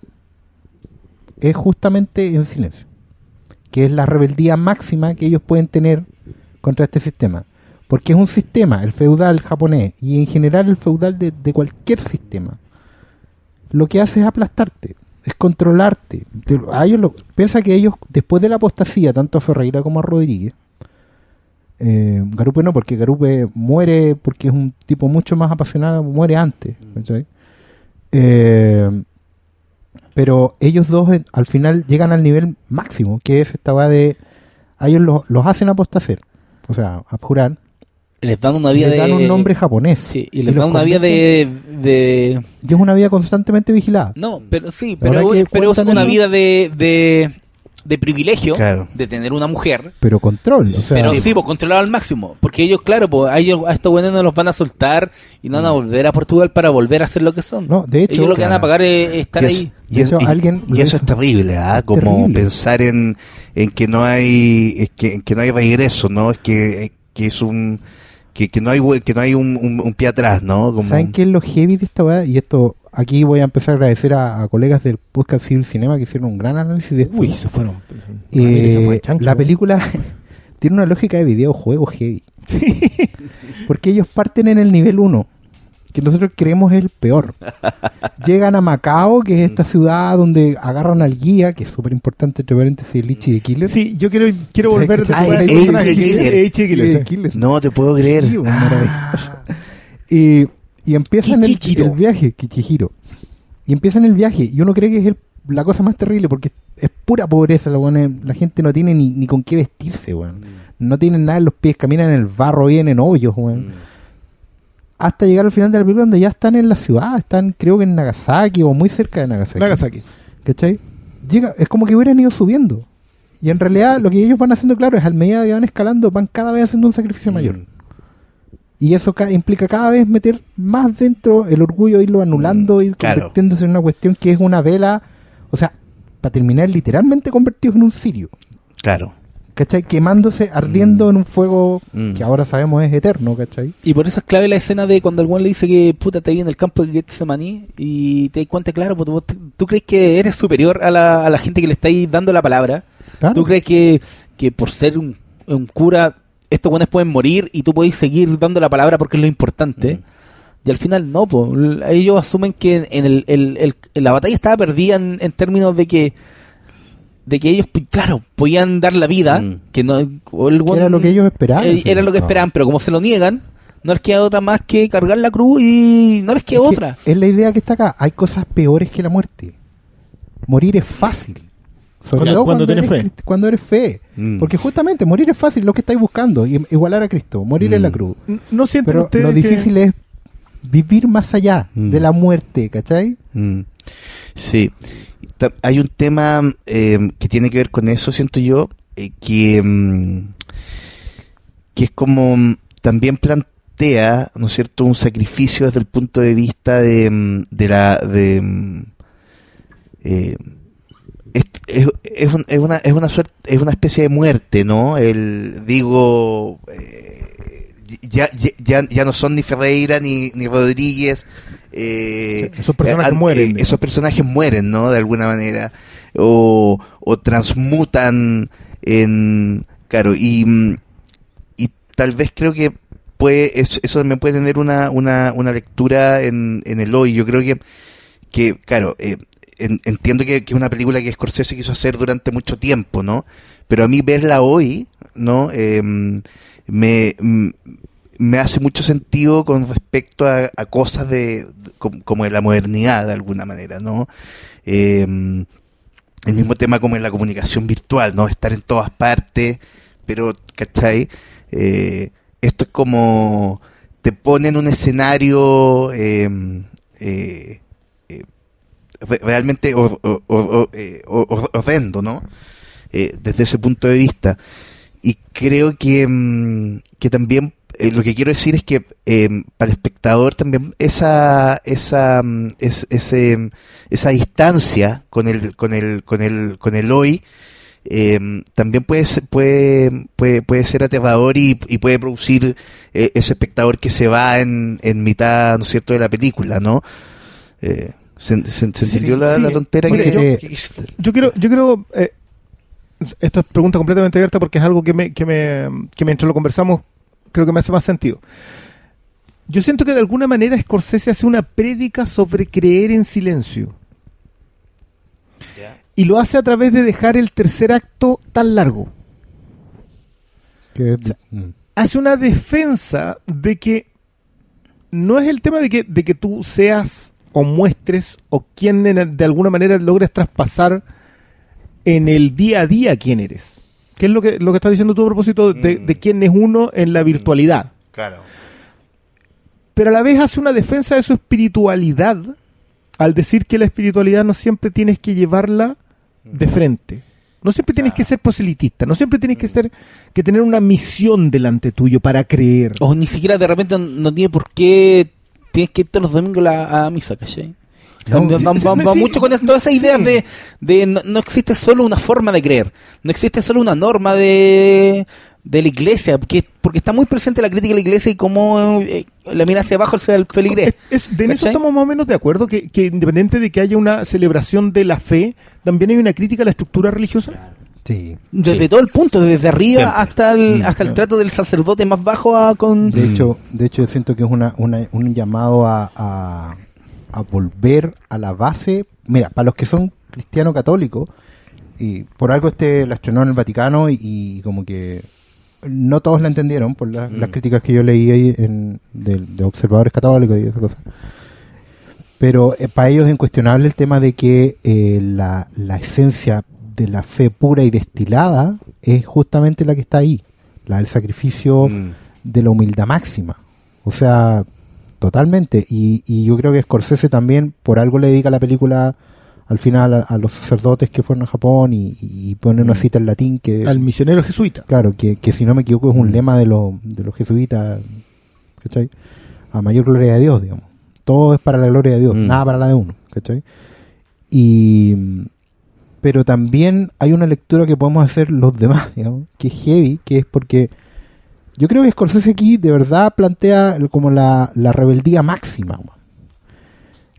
es justamente en silencio, que es la rebeldía máxima que ellos pueden tener contra este sistema. Porque es un sistema, el feudal japonés, y en general el feudal de, de cualquier sistema, lo que hace es aplastarte, es controlarte. Te- a ellos lo- piensa que ellos, después de la apostasía, tanto a Ferreira como a Rodríguez, eh, Garupe no, porque Garupe muere porque es un tipo mucho más apasionado, muere antes. ¿cachai? Eh, pero ellos dos al final llegan al nivel máximo, que es esta va de. A ellos los, los hacen apostacer, o sea, abjurar. Les dan una y vía les dan de. un nombre japonés. Sí, y les dan una vía de, de. Y es una vida constantemente vigilada. No, pero sí, pero, es una eso- vida de, de, de privilegio Claro. de tener una mujer. Pero control, o sea, pero sí, pues controlado al máximo. Porque ellos, claro, pues a, ellos, a estos buenos no los van a soltar y no van a volver a Portugal para volver a ser lo que son. Mm. No, de hecho, ellos lo que van a pagar es estar Y, es- ahí. y alguien eso es terrible, ¿ah? Es Como terrible. pensar en, en que no hay es que, en que no hay regreso, ¿no? Es que, que es un que, que no hay hue- que no hay un, un- un pie atrás, ¿no? Como, ¿Saben qué es lo heavy de esta weá? Y esto, aquí voy a empezar a agradecer a, a colegas del podcast Civil Cinema que hicieron un gran análisis de esto. Uy, se fueron. Eh, Se fue chancho, la película <laughs> tiene una lógica de videojuego heavy. Porque ellos parten en el nivel 1, que nosotros creemos es el peor. <laughs> Llegan a Macao, que es esta ciudad donde agarran al guía, que es súper importante, entre paréntesis, el Lichi de Killer. Sí, yo quiero, quiero ¿Sabes volver Ah, a. Killer. No te puedo creer. Sí, maravilloso. Y, y empiezan el, viaje, Kichihiro. Y empiezan el viaje. Y uno cree que es el- la cosa más terrible porque es pura pobreza. La, buena- la gente no tiene ni, ni con qué vestirse, weón. No tienen nada en los pies, caminan en el barro, bien en hoyos, weón. Hasta llegar al final de la película donde ya están en la ciudad. Están, creo que en Nagasaki o muy cerca de Nagasaki. Nagasaki. ¿Cachai? Llega, es como que hubieran ido subiendo. Y en realidad lo que ellos van haciendo, claro, es al medida que van escalando, van cada vez haciendo un sacrificio mayor. Mm. Y eso ca- implica cada vez meter más dentro el orgullo, irlo anulando, ir claro. convirtiéndose en una cuestión que es una vela, o sea, para terminar literalmente convertidos en un cirio, Claro. ¿Cachai? Quemándose, ardiendo en un fuego Mm. que ahora sabemos es eterno, ¿cachai? Y por eso es clave la escena de cuando el weón le dice que puta te vi en el campo de Getsemaní y te das cuenta, claro, pues, vos te- tú crees que eres superior a la, a la gente que le estáis dando la palabra. Claro. ¿Tú crees que, que por ser un, un cura estos buenos pueden morir y tú podés seguir dando la palabra porque es lo importante? Y al final no, pues ellos asumen que en el, el- el- la batalla estaba perdida en, en términos de que de que ellos, claro, podían dar la vida, Mm. que no el era lo que ellos esperaban. eh, sí. era lo que No. esperaban, pero como se lo niegan, no les queda otra más que cargar la cruz y no les queda Es que otra. Es la idea que está acá. Hay cosas peores que la muerte. Morir es fácil. Sobre Cuando- todo cuando tienes eres, fe. Cuando eres fe. Mm. Porque justamente morir es fácil, lo que estáis buscando. y- Igualar a Cristo, morir en la Mm. cruz. ¿No sienten Pero ustedes lo que- difícil es vivir más allá Mm. de la muerte, ¿cachai? Mm. Sí. Hay un tema eh, que tiene que ver con eso, siento yo, eh, que, mm, que es como mm, también plantea, ¿no es cierto?, un sacrificio desde el punto de vista de, la... De, eh, es, es, un- es una es una suerte es una especie de muerte no el digo eh, ya, ya, ya, no son ni Ferreira ni Rodríguez eh, esos personajes eh, mueren, eh, esos personajes mueren no de alguna manera. O, o transmutan en claro y mm, y tal vez creo que puede eso, eso también puede tener una, una, una lectura en, en el hoy. Yo creo que que claro eh, en- entiendo que, que es una película que Scorsese quiso hacer durante mucho tiempo no pero a mí verla hoy no Eh, me mm, me hace mucho sentido con respecto a, a cosas de, como, como de la modernidad de alguna manera no Eh, el mismo tema como en la comunicación virtual, ¿no? Estar en todas partes, pero, ¿cachai? Eh, esto es como te pone en un escenario eh, re- realmente hor- hor- hor- hor- horrendo, ¿no? Eh, desde ese punto de vista. Y creo que, mm, que también eh, lo que quiero decir es que eh, para el espectador también esa esa mm, es- ese, esa distancia con el con el con el con el hoy eh, también puede ser, puede, puede puede ser aterrador y, y puede producir eh, ese espectador que se va en, en mitad no es cierto de la película no Eh, ¿se, se- se entendió la, sí. la tontera que, yo- que? Yo quiero, yo quiero, eh, esta es pregunta completamente abierta porque es algo que me, que me, que mientras lo conversamos creo que me hace más sentido. Yo siento que de alguna manera Scorsese hace una prédica sobre creer en silencio. Y lo hace a través de dejar el tercer acto tan largo. Que- sea, mm. Hace una defensa de que no es el tema de que, de que tú seas o muestres o quien de, de alguna manera logres traspasar en el día a día quién eres. ¿Qué es lo que, lo que estás diciendo tú a propósito de, Mm. de quién es uno en la virtualidad? claro Pero a la vez hace una defensa de su espiritualidad al decir que la espiritualidad no siempre tienes que llevarla de frente. No siempre tienes que ser proselitista, no siempre tienes que ser que tener una misión delante tuyo para creer. O ni siquiera de repente no, no tiene por qué tienes que ir todos los domingos a, la- a misa, ¿cachai? No, va, sí, va- sí, va- sí, mucho con toda esa sí. idea de, de no, no existe solo una forma de creer, no existe solo una norma de, de la iglesia, porque, porque está muy presente la crítica de la iglesia y cómo eh, la mira hacia abajo hacia el feligrés. Es, es- de eso estamos más o menos de acuerdo, que, que independiente de que haya una celebración de la fe, también hay una crítica a la estructura religiosa. Sí. Desde Sí. todo el punto, desde arriba Siempre. hasta el, Mm, hasta el trato del sacerdote más bajo a con... De hecho, de hecho yo siento que es una, una- un llamado a, a, a volver a la base. Mira, para los que son cristianos católicos, y por algo este la estrenó en el Vaticano y, y como que no todos la entendieron por la- las críticas que yo leí ahí en, de, de observadores católicos y esas cosas. Pero eh, para ellos es incuestionable el tema de que eh, la, la esencia de la fe pura y destilada es justamente la que está ahí, la del sacrificio Mm. de la humildad máxima. O sea, totalmente. Y, y yo creo que Scorsese también, por algo le dedica la película al final a, a los sacerdotes que fueron a Japón y, y pone una Mm. cita en latín que, Al misionero jesuita. claro, que, que si no me equivoco es un lema de, los de los jesuitas, ¿cachai? A mayor gloria de Dios, digamos. Todo es para la gloria de Dios, Mm. nada para la de uno, ¿cachai? Y, pero también hay una lectura que podemos hacer los demás, <laughs> digamos, que es heavy, que es porque yo creo que Scorsese aquí de verdad plantea como la, la rebeldía máxima.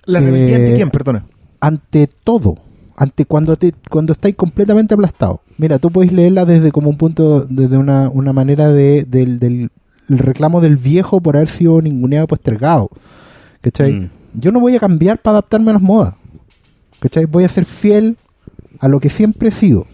¿La Eh, rebeldía ante quién? Perdona. ante todo, ante cuando te cuando estáis completamente aplastado. Mira, tú podéis leerla desde como un punto, desde una, una manera de, del, del el reclamo del viejo por haber sido ninguneado postergado. ¿Cachai? Mm. Yo no voy a cambiar para adaptarme a las modas. ¿Cachai? Voy a ser fiel a lo que siempre he sido.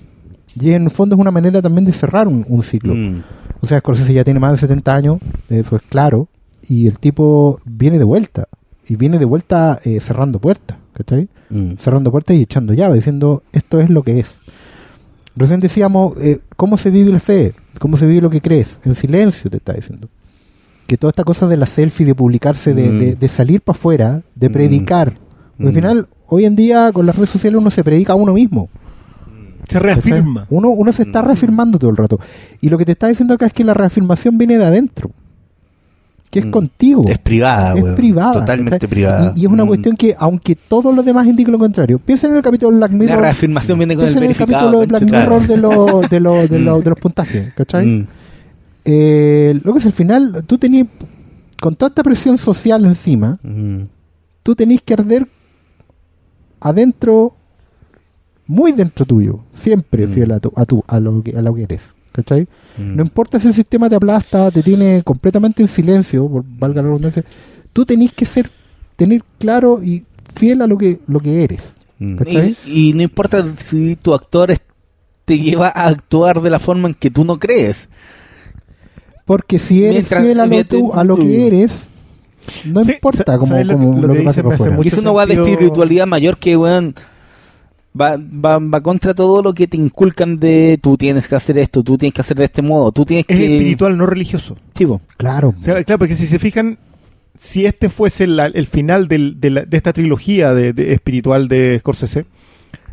Y en el fondo es una manera también de cerrar un, un ciclo. Mm. O sea, Scorsese ya tiene más de 70 años, eso es claro, y el tipo viene de vuelta. Y viene de vuelta eh, cerrando puertas, ¿cachai? Mm. cerrando puertas y echando llave, diciendo esto es lo que es. Recién decíamos, eh, ¿cómo se vive la fe? ¿Cómo se vive lo que crees? En silencio te está diciendo. Que toda esta cosa de la selfie, de publicarse, de, Mm. de- de salir para afuera, de Mm. predicar. Porque Al Mm. final, hoy en día, con las redes sociales uno se predica a uno mismo. Se reafirma. Uno, uno se está Mm. reafirmando todo el rato. Y lo que te está diciendo acá es que la reafirmación viene de adentro. que es Mm. contigo. Es privada, Es weón. privada. Totalmente privada. Y, y es una Mm. cuestión que, aunque todos los demás indiquen lo contrario, piensen en el capítulo de Black La Mirror. reafirmación viene con el Piensen en el capítulo de Black. Claro. Mirror de, los de, los de, los de los puntajes, ¿cachai? Mm. Eh, lo que es al final, tú tenías, con toda esta presión social encima, tú tenés que arder adentro, muy dentro tuyo, siempre Mm. fiel a, tu, a, tu, a, lo que, a lo que eres. ¿Cachai? Mm. No importa si el sistema te aplasta, te tiene completamente en silencio, por valga la redundancia, tú tenés que ser, tener claro y fiel a lo que, lo que eres. Mm. ¿cachai? Y, y no importa si tu actor es- te lleva a actuar de la forma en que tú no crees. Porque si eres Mientras- fiel a lo, tú- a lo que eres, no Sí, importa como, ¿sabes lo como lo lo que que por fuera. es una de espiritualidad mayor que, weón, va, va, va contra todo lo que te inculcan de tú tienes que hacer esto, tú tienes que hacer de este modo, tú tienes Es que... espiritual, no religioso. Sí, po. Claro. O sea, claro, porque si se fijan, si este fuese la- el final del- de, la- de esta trilogía de, de espiritual de Scorsese,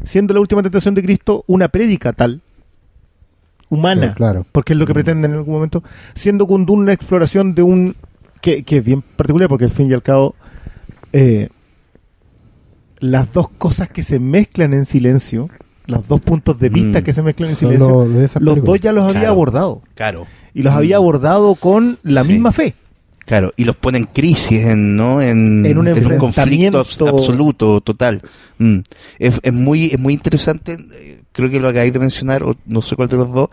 siendo la última tentación de Cristo una prédica tal, humana, Sí, claro. porque es lo que pretenden en algún momento, siendo Kundun una exploración de un que, que es bien particular, porque al fin y al cabo eh, las dos cosas que se mezclan en silencio, los dos puntos de vista Mm. que se mezclan en silencio, los dos ya los había Claro. abordado Claro. y los había Mm. abordado con la Sí. misma fe. Claro, y los pone en crisis, en, ¿no? En, En un conflicto abs- absoluto, total. Mm. Es, es muy es muy interesante, eh, creo que lo acabáis de mencionar, o no sé cuál de los dos,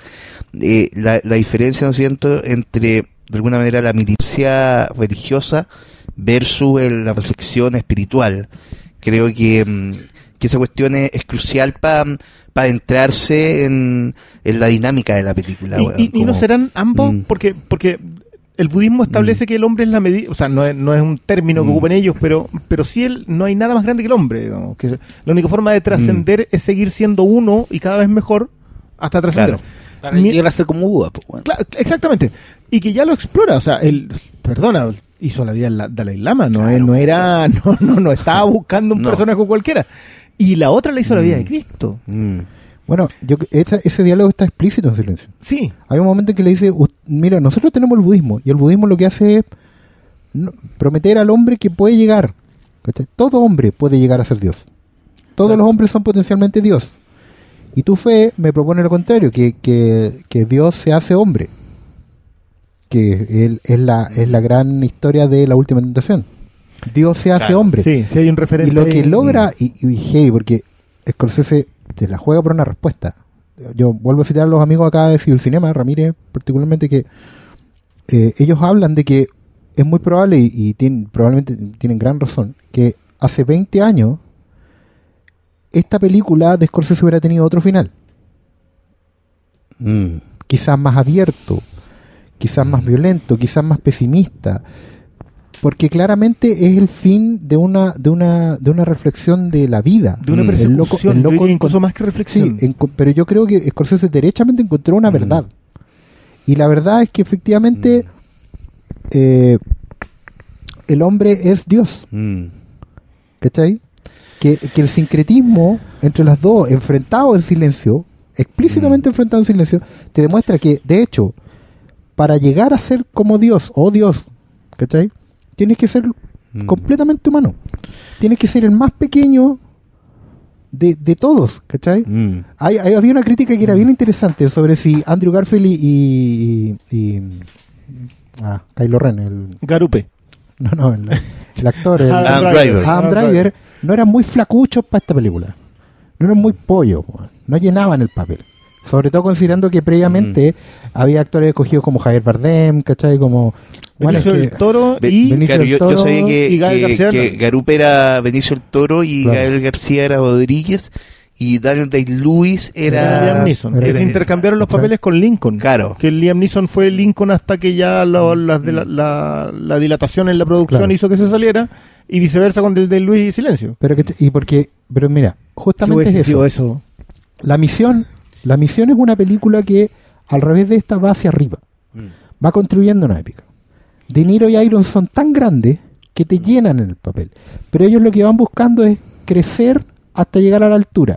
eh, la, la diferencia, ¿no es cierto?, entre, de alguna manera, la milicia religiosa versus el- la reflexión espiritual. Creo que, mm, que esa cuestión es, es crucial para adentrarse en, en la dinámica de la película. Y, weón, y- y no serán ambos, Mm. porque porque el budismo establece que el hombre es la medida, o sea, no es, no es un término que Mm. ocupen ellos, pero pero sí el, no hay nada más grande que el hombre, digamos, que la única forma de trascender Mm. es seguir siendo uno y cada vez mejor hasta trascender. Claro. Para llegar a ser como Buda. Claro, exactamente. Y que ya lo explora, o sea, él, perdona, hizo la vida del Dalai Lama, no, Claro. no era, <laughs> no, no, no estaba buscando un No. personaje cualquiera. Y la otra la hizo la vida Mm. de Cristo. Mm. Bueno, yo, esa- ese diálogo está explícito en silencio. Sí, Hay un momento en que le dice, "U- mira, nosotros tenemos el budismo, y el budismo lo que hace es prometer al hombre que puede llegar. Todo hombre puede llegar a ser Dios. Todos los hombres son potencialmente Dios. Y tu fe me propone lo contrario, que, que, que Dios se hace hombre. Que él, es, la, es la gran historia de la última tentación. Dios se hace Claro, hombre. sí, sí hay un referente. Y lo que ahí. logra, y, y heavy, porque Scorsese se la juega por una respuesta. Yo vuelvo a citar a los amigos acá de Civil Cinema, Ramírez particularmente, que eh, ellos hablan de que es muy probable, y, y tienen- probablemente tienen gran razón, que hace 20 años esta película de Scorsese hubiera tenido otro final. Mm. Quizás más abierto, quizás más violento, quizás más pesimista. Porque claramente es el fin de una, de una, de una reflexión de la vida. de una Mm. persecución, El loco- el loco incluso más que Sí, reflexión. pero yo creo que Scorsese derechamente encontró una Mm. verdad. Y la verdad es que efectivamente Mm. eh, el hombre es Dios, Mm. ¿cachai? Que, que el sincretismo entre las dos, enfrentado en silencio, explícitamente enfrentado en silencio, te demuestra que, de hecho, para llegar a ser como Dios, o Dios, ¿cachai? Tienes que ser Mm. completamente humano. Tienes que ser el más pequeño de, de todos, ¿cachai? Mm. Hay, hay- había una crítica que era bien interesante sobre si Andrew Garfield y, y, y- ah, Kylo Ren, el, Garupe. no, no, el, el actor, el, <laughs> Adam Adam Driver. Adam Driver, no eran muy flacuchos para esta película. No eran muy pollo, no llenaban el papel. Sobre todo considerando que previamente había actores escogidos como Javier Bardem, ¿cachai? Como... Bueno, Benicio que- del Toro y Benicio del yo, yo Toro sabía que, y Gael que- García que no. Garupe era Benicio el Toro y Claro. Gael García era Rodríguez y Daniel Day-Lewis era... Liam Neeson. era- que se intercambiaron los papeles con Lincoln. Claro. Que Liam Neeson fue Lincoln hasta que ya lo- las de la, la- la dilatación en la producción Claro. hizo que se saliera y viceversa con el de Luis y Silencio. Pero que te- y porque, pero mira, ¿Qué justamente es eso? La misión, la misión es una película que al revés de esta va hacia arriba, Mm. va construyendo una épica. De Niro y Iron son tan grandes que te llenan en el papel, pero ellos lo que van buscando es crecer hasta llegar a la altura,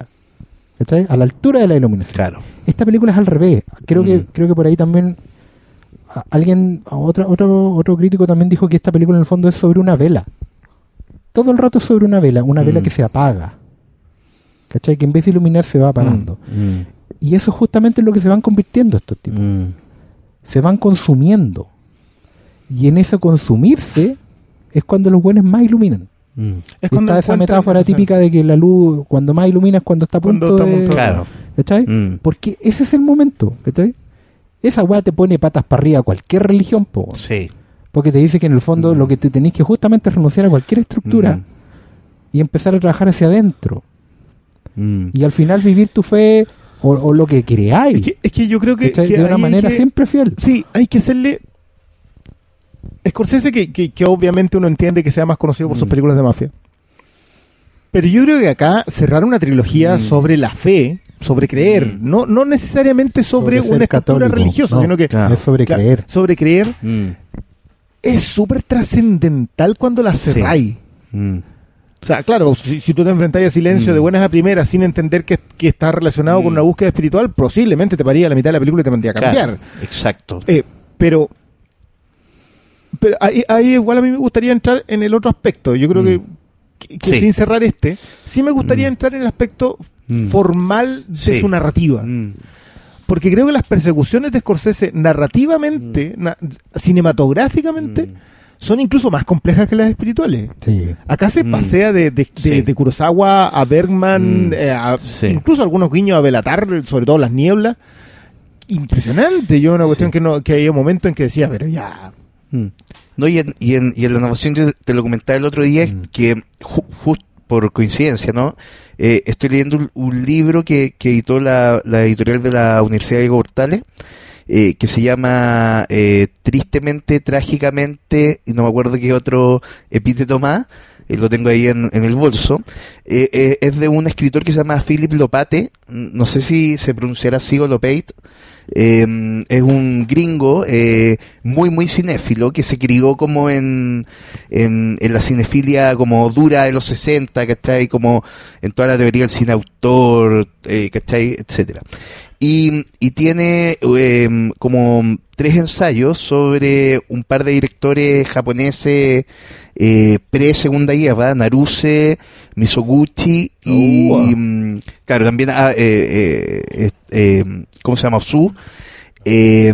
¿cachai? A la altura de la iluminación. Claro. Esta película es al revés. Creo que Mm. creo que por ahí también alguien, otra, otro, otro crítico también dijo que esta película en el fondo es sobre una vela. Todo el rato es sobre una vela, una vela Mm. que se apaga. ¿Cachai? Que en vez de iluminar se va apagando. Mm, Y eso es justamente en lo que se van convirtiendo estos tipos. mm, Se van consumiendo. Y en ese consumirse es cuando los buenos más iluminan. mm. Es cuando está esa metáfora típica de que la luz, cuando más ilumina es cuando está a Cuando punto está a de... Claro. ¿Cachai? Mm, Porque ese es el momento, ¿cachai? Esa weá te pone patas para arriba a cualquier religión, po. sí. Porque te dice que en el fondo lo que te tenéis que justamente es renunciar a cualquier estructura Mm, y empezar a trabajar hacia adentro. mm. Y al final vivir tu fe o, o lo que creáis. Es que, es que yo creo que, que de una manera que- siempre fiel. Sí, hay que hacerle. Scorsese, que, que, que obviamente uno entiende que sea más conocido por sus Mm. películas de mafia. Pero yo creo que acá cerrar una trilogía Mm. sobre la fe, sobre creer, Mm. no, no necesariamente sobre, Sobre una estructura católico, religiosa, no. sino que Claro. es sobre claro, creer. sobre creer Mm, es súper trascendental cuando la Sí. cerráis. mm. O sea, claro, si, si tú te enfrentas a silencio Mm. de buenas a primeras sin entender que, que está relacionado Mm. con una búsqueda espiritual, posiblemente te paría a la mitad de la película y te mandría a cambiar. Claro, exacto. Eh, pero pero ahí, ahí igual a mí me gustaría entrar en el otro aspecto. Yo creo Mm. que, que- que Sí. sin cerrar este, sí me gustaría Mm. entrar en el aspecto Mm. formal de Sí. su narrativa. Mm, Porque creo que las persecuciones de Scorsese narrativamente, na- cinematográficamente, mm. Son incluso más complejas que las espirituales. Sí. Acá se Mm. pasea de, de, de- Sí. de Kurosawa a Bergman, Mm. eh, a- Sí. incluso algunos guiños a Belatar, sobre todo las nieblas. Impresionante. Yo una cuestión que no que había un momento en que decía, pero ya, Mm. No, y en, y, en, y en la narración yo te lo comentaba el otro día, que justo por coincidencia, ¿no? Eh, estoy leyendo un, un libro que, que editó la, la editorial de la Universidad de Portales, eh, que se llama eh, Tristemente, Trágicamente, y no me acuerdo qué otro epíteto más, eh, lo tengo ahí en, el bolso. Eh, eh, es de un escritor que se llama Philip Lopate, no sé si se pronunciará así o Lopate, eh, es un gringo eh, muy muy cinéfilo que se crió como en, en, en la cinefilia como dura de los 60, ¿cachai? Como en toda la teoría del cine autor, eh, ¿cachai? Etcétera. Y, y tiene eh, como tres ensayos sobre un par de directores japoneses eh, pre-segunda guerra, Naruse, Misoguchi y, Oh. mm, claro, también, ah, eh, eh, eh, ¿cómo se llama? Eh,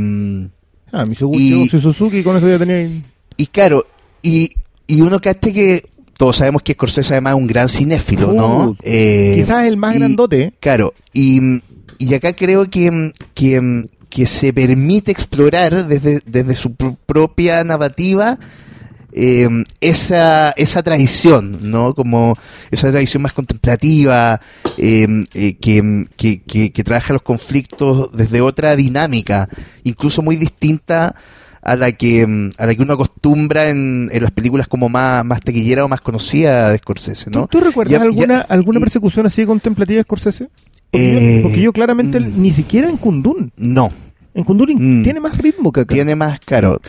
ah, Mitsubishi Y- Suzuki, con eso ya tenía... y claro, y, y uno cacha que todos sabemos que Scorsese además es un gran cinéfilo, ¿no? Uh, Eh, Quizás el más y- grandote. Claro, y, y acá creo que, que, que se permite explorar desde, desde su pr- propia narrativa eh, esa, esa tradición, ¿no? Como esa tradición más contemplativa, eh, eh, que, que, que, que trabaja los conflictos desde otra dinámica, incluso muy distinta a la que mm, a la que uno acostumbra en, en las películas como más, más taquillera o más conocida de Scorsese, ¿Tú, ¿no? tú recuerdas Ya- alguna, ya- alguna persecución así contemplativa de Scorsese? Porque, Eh, yo, porque yo claramente mm. ni siquiera en Kundun. No, En Kundun Mm. tiene más ritmo que acá. tiene más caro.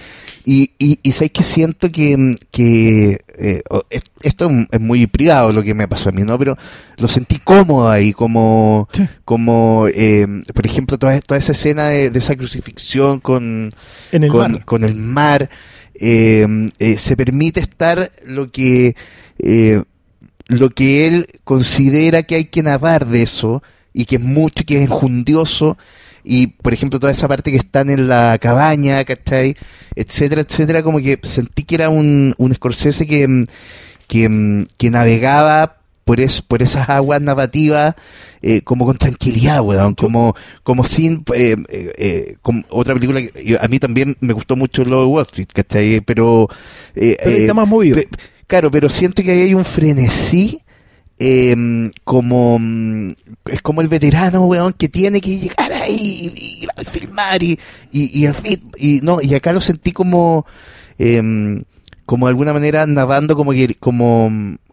Y, y, que siento que, mm, que eh, esto es muy privado lo que me pasó a mí, ¿no? Pero lo sentí cómodo ahí, como, Sí. como eh, por ejemplo, toda, toda esa escena de, de esa crucifixión con, en el con, mar. con el mar, eh, eh, se permite estar lo que, eh, lo que él considera que hay que narrar de eso, y que es mucho, que es enjundioso, y por ejemplo toda esa parte que están en la cabaña, ¿cachai? Etcétera, etcétera, como que sentí que era un, un Scorsese que, mm, que, mm, que navegaba por, es, por esas aguas narrativas eh, como con tranquilidad, weón, como, como sin... eh, eh, eh, como otra película que a mí también me gustó mucho lo de Wall Street, ¿cachai? Pero... eh, Pero eh, está más movido. pe- claro, pero siento que ahí hay un frenesí eh, como mm, es como el veterano weón que tiene que llegar ahí y, filmar y y, y al fin y no y acá lo sentí como eh, como de alguna manera nadando como que como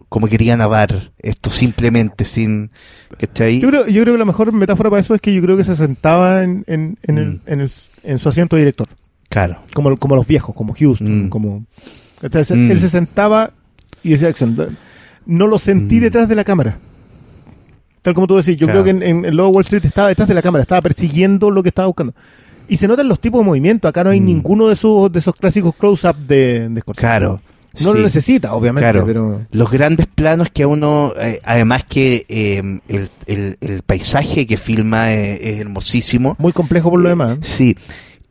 como quería nadar esto simplemente sin que esté ahí Yo creo, yo creo que la mejor metáfora para eso es que yo creo que se sentaba en, en, en, el, Mm. en, el- en su asiento de director. claro Como, como los viejos, como Houston, Mm. como... Entonces, Mm. Él se sentaba y decía. No lo sentí Mm. detrás de la cámara. Tal como tú decís, yo Claro. creo que en, en, Lobo Wall Street estaba detrás de la cámara, estaba persiguiendo lo que estaba buscando. Y se notan los tipos de movimiento. Acá no hay Mm. ninguno de esos, de esos clásicos close-up de, de Scorsese. Claro. No sí. lo necesita, obviamente, Claro. pero... Los grandes planos que a uno, eh, además que eh, el, el- el paisaje que filma eh, es hermosísimo. Muy complejo por lo demás. Sí,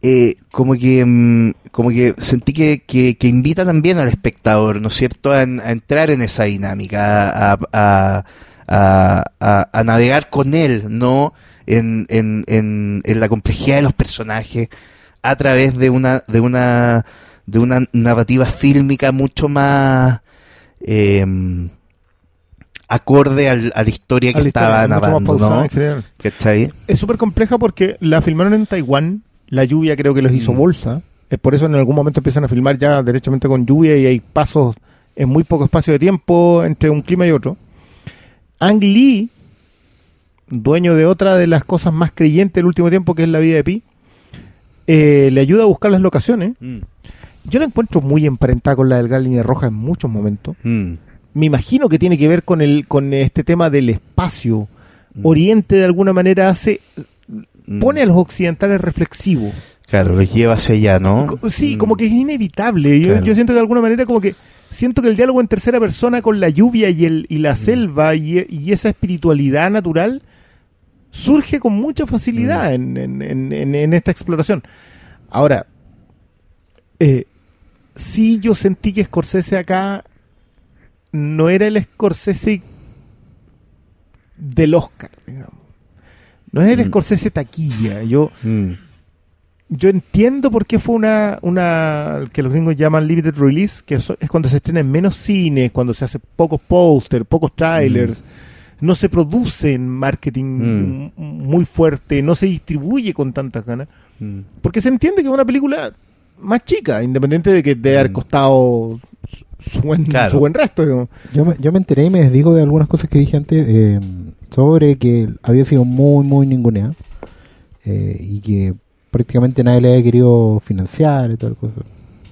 eh, como que mm, como que sentí que, que, que invita también al espectador, ¿no es cierto?, a, en- a entrar en esa dinámica, a, a, a- navegar con él, ¿no? En, en, en, en la complejidad de los personajes a través de una de una de una narrativa fílmica mucho más eh, acorde al- a la historia que A la estaba historia, mucho más narrando, pausada ¿no? Es súper compleja porque la filmaron en Taiwán. La lluvia creo que los hizo Mm. bolsa. Es por eso en algún momento empiezan a filmar ya derechamente con lluvia y hay pasos en muy poco espacio de tiempo entre un clima y otro. Ang Lee, dueño de otra de las cosas más creyentes del último tiempo, que es la vida de Pi, eh, le ayuda a buscar las locaciones. Mm, Yo la encuentro muy emparentada con la del Línea Roja en muchos momentos. mm, Me imagino que tiene que ver con el con este tema del espacio. Mm. Oriente de alguna manera hace. Pone a los occidentales reflexivos. Claro, los lleva hacia allá, ¿no? Sí, Mm. como que es inevitable. Yo, Claro. yo siento que de alguna manera como que siento que el diálogo en tercera persona con la lluvia y el y Mm. la selva y, y esa espiritualidad natural surge con mucha Mm. facilidad en, en- en- en- en esta exploración. Ahora, eh, sí yo sentí que Scorsese acá no era el Scorsese del Oscar, digamos. No es el Mm. Scorsese taquilla. Yo, Mm, yo entiendo por qué fue una, una que los gringos llaman limited release, que es cuando se estrena en menos cines, cuando se hace pocos póster, pocos trailers, no se produce en marketing Mm. muy fuerte, no se distribuye con tantas ganas, mm, porque se entiende que es una película más chica, independiente de que de haber Mm. costado su, buen, Claro. su buen resto. Yo me, yo me enteré y me desdigo de algunas cosas que dije antes eh, sobre que había sido muy, muy ninguneada eh, y que prácticamente nadie le había querido financiar y tal cosa.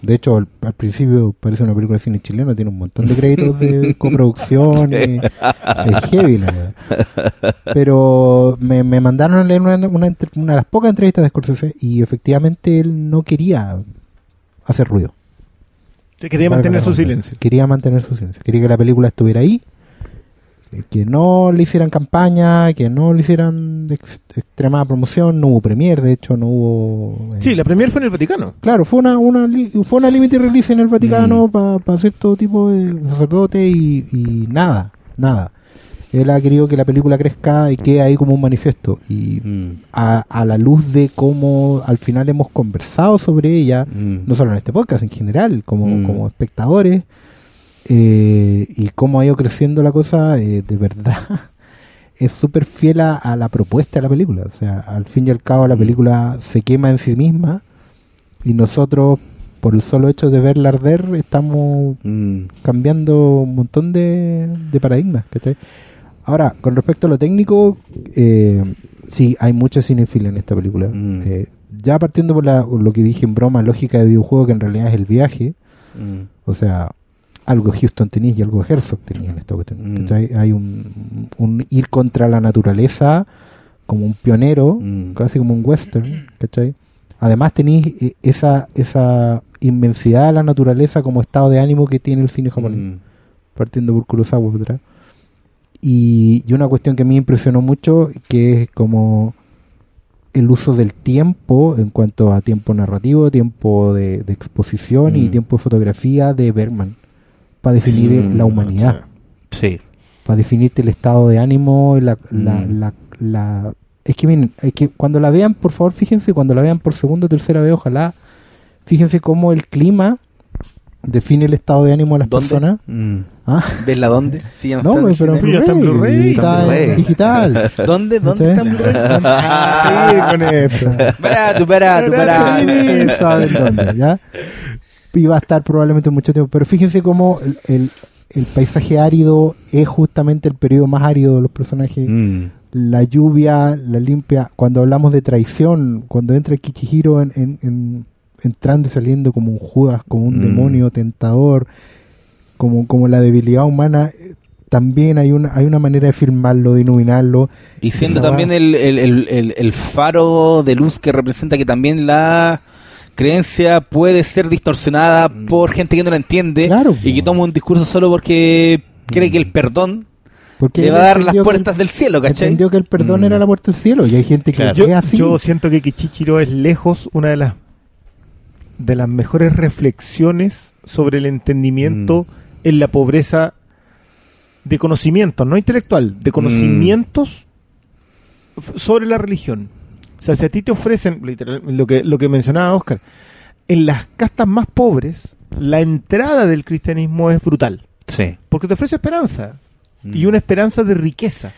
De hecho, al, al principio parece una película de cine chileno, tiene un montón de créditos de <laughs> coproducción, y- es heavy la. Pero me, me mandaron a leer una, una, una de las pocas entrevistas de Scorsese y efectivamente él no quería hacer ruido. Quería mantener su silencio. Quería mantener su silencio. Quería que la película estuviera ahí, eh, que no le hicieran campaña, que no le hicieran ex- extremada promoción. No hubo premier, de hecho, no hubo. eh, Sí, la premier fue en el Vaticano. Claro, fue una, una fue una limited release en el Vaticano para cierto tipo de sacerdote y, y nada, nada. Él ha querido que la película crezca y quede ahí como un manifiesto. Y mm, a, a la luz de cómo al final hemos conversado sobre ella, mm. no solo en este podcast, en general, como, Mm. como espectadores, eh, y cómo ha ido creciendo la cosa, eh, de verdad, <laughs> es súper fiel a, a la propuesta de la película. O sea, al fin y al cabo la Mm. película se quema en sí misma y nosotros, por el solo hecho de verla arder, estamos Mm, cambiando un montón de, de paradigmas. ¿cachai? Ahora, con respecto a lo técnico, eh, sí, hay mucha cinefilia en esta película. Mm. Eh, ya partiendo por, la- lo que dije en broma, lógica de videojuego, que en realidad es el viaje, mm, o sea, algo Houston tenía y algo Herzog tenía en esta cuestión. Mm. Hay un, un ir contra la naturaleza como un pionero, mm. casi como un western, ¿cachai? Además tenéis eh, esa, esa inmensidad de la naturaleza como estado de ánimo que tiene el cine japonés Mm, partiendo por Kurosawa atrás. Y, y una cuestión que a mí me impresionó mucho, que es como el uso del tiempo en cuanto a tiempo narrativo, tiempo de, de exposición y Mm. tiempo de fotografía de Bergman, para definir Mm, la humanidad, Sí. para definirte el estado de ánimo, la, la, Mm. la, la- Es que miren, es que cuando la vean, por favor, fíjense, cuando la vean por segunda o tercera vez, ojalá, fíjense cómo el clima define el estado de ánimo de las ¿Dónde? personas. Mm. ¿Ah? ¿Verla dónde? Sí, ya No, está en pues, pero en está en Blu-ray, está está en Blu-ray. digital. ¿Dónde? ¿Dónde ¿Sí? está en Blu-ray? Ah, sí, con. Para, tú tú para. Ustedes saben dónde, ¿ya? Y va a estar probablemente mucho tiempo. Pero fíjense cómo el, el- el paisaje árido es justamente el periodo más árido de los personajes. Mm. La lluvia, la limpia. Cuando hablamos de traición, cuando entra Kichihiro en, en- en- entrando y saliendo como un Judas, como un Mm. demonio tentador, como, como la debilidad humana, eh, también hay una, hay una manera de filmarlo, de iluminarlo. Y siendo también el, el- el faro de luz que representa que también la creencia puede ser distorsionada por gente que no la entiende Claro, y que toma un discurso solo porque cree que el perdón Porque le va a dar las puertas el- del cielo, ¿cachai? Entendió que el perdón Mm. era la puerta del cielo y hay gente que Claro. lo Yo, ve así. yo siento que Kichichiro es lejos una de las de las mejores reflexiones sobre el entendimiento en la pobreza de conocimientos, no intelectual, de conocimientos sobre la religión. O sea, si a ti te ofrecen, literal, lo que, lo que mencionaba Oscar, en las castas más pobres, la entrada del cristianismo es brutal, Sí. porque te ofrece esperanza y Mm. una esperanza de riqueza.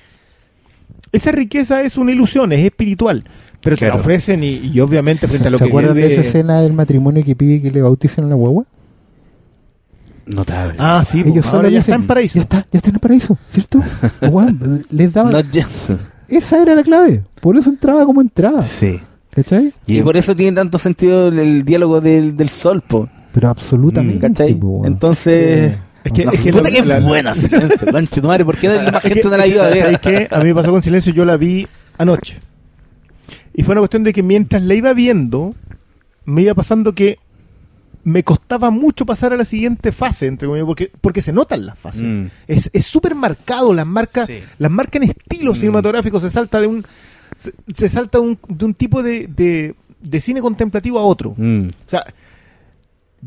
Esa riqueza es una ilusión, es espiritual, pero te la Claro. ofrecen y, y obviamente frente a lo ¿Se que acuerdan de vive- esa escena del matrimonio que pide que le bauticen a la guagua? Notable. Ah, sí, Ellos pues, solo ahora ya dicen, está en paraíso. Ya está, ya está en el paraíso, ¿cierto? <laughs> Weón, les daba, No, ya- esa era la clave. Por eso entraba como entraba. Sí. ¿Cachai? y, por eso tiene tanto sentido el, el diálogo del, del sol, po, Pero absolutamente. ¿cachai? po. Entonces... Es que, No, es que puta la- que es la- buena <laughs> silencio, conche tu madre, ¿por qué la más gente no la iba a qué? A mí me pasó con silencio, yo la vi anoche. Y fue una cuestión de que mientras la iba viendo, me iba pasando que me costaba mucho pasar a la siguiente fase, entre comillas, porque, porque se notan las fases. Mm. Es es súper marcado, las marcas, Sí. las marcas en estilo Mm. cinematográfico, se salta de un se, se salta de un, de un tipo de, de, de cine contemplativo a otro. Mm. O sea,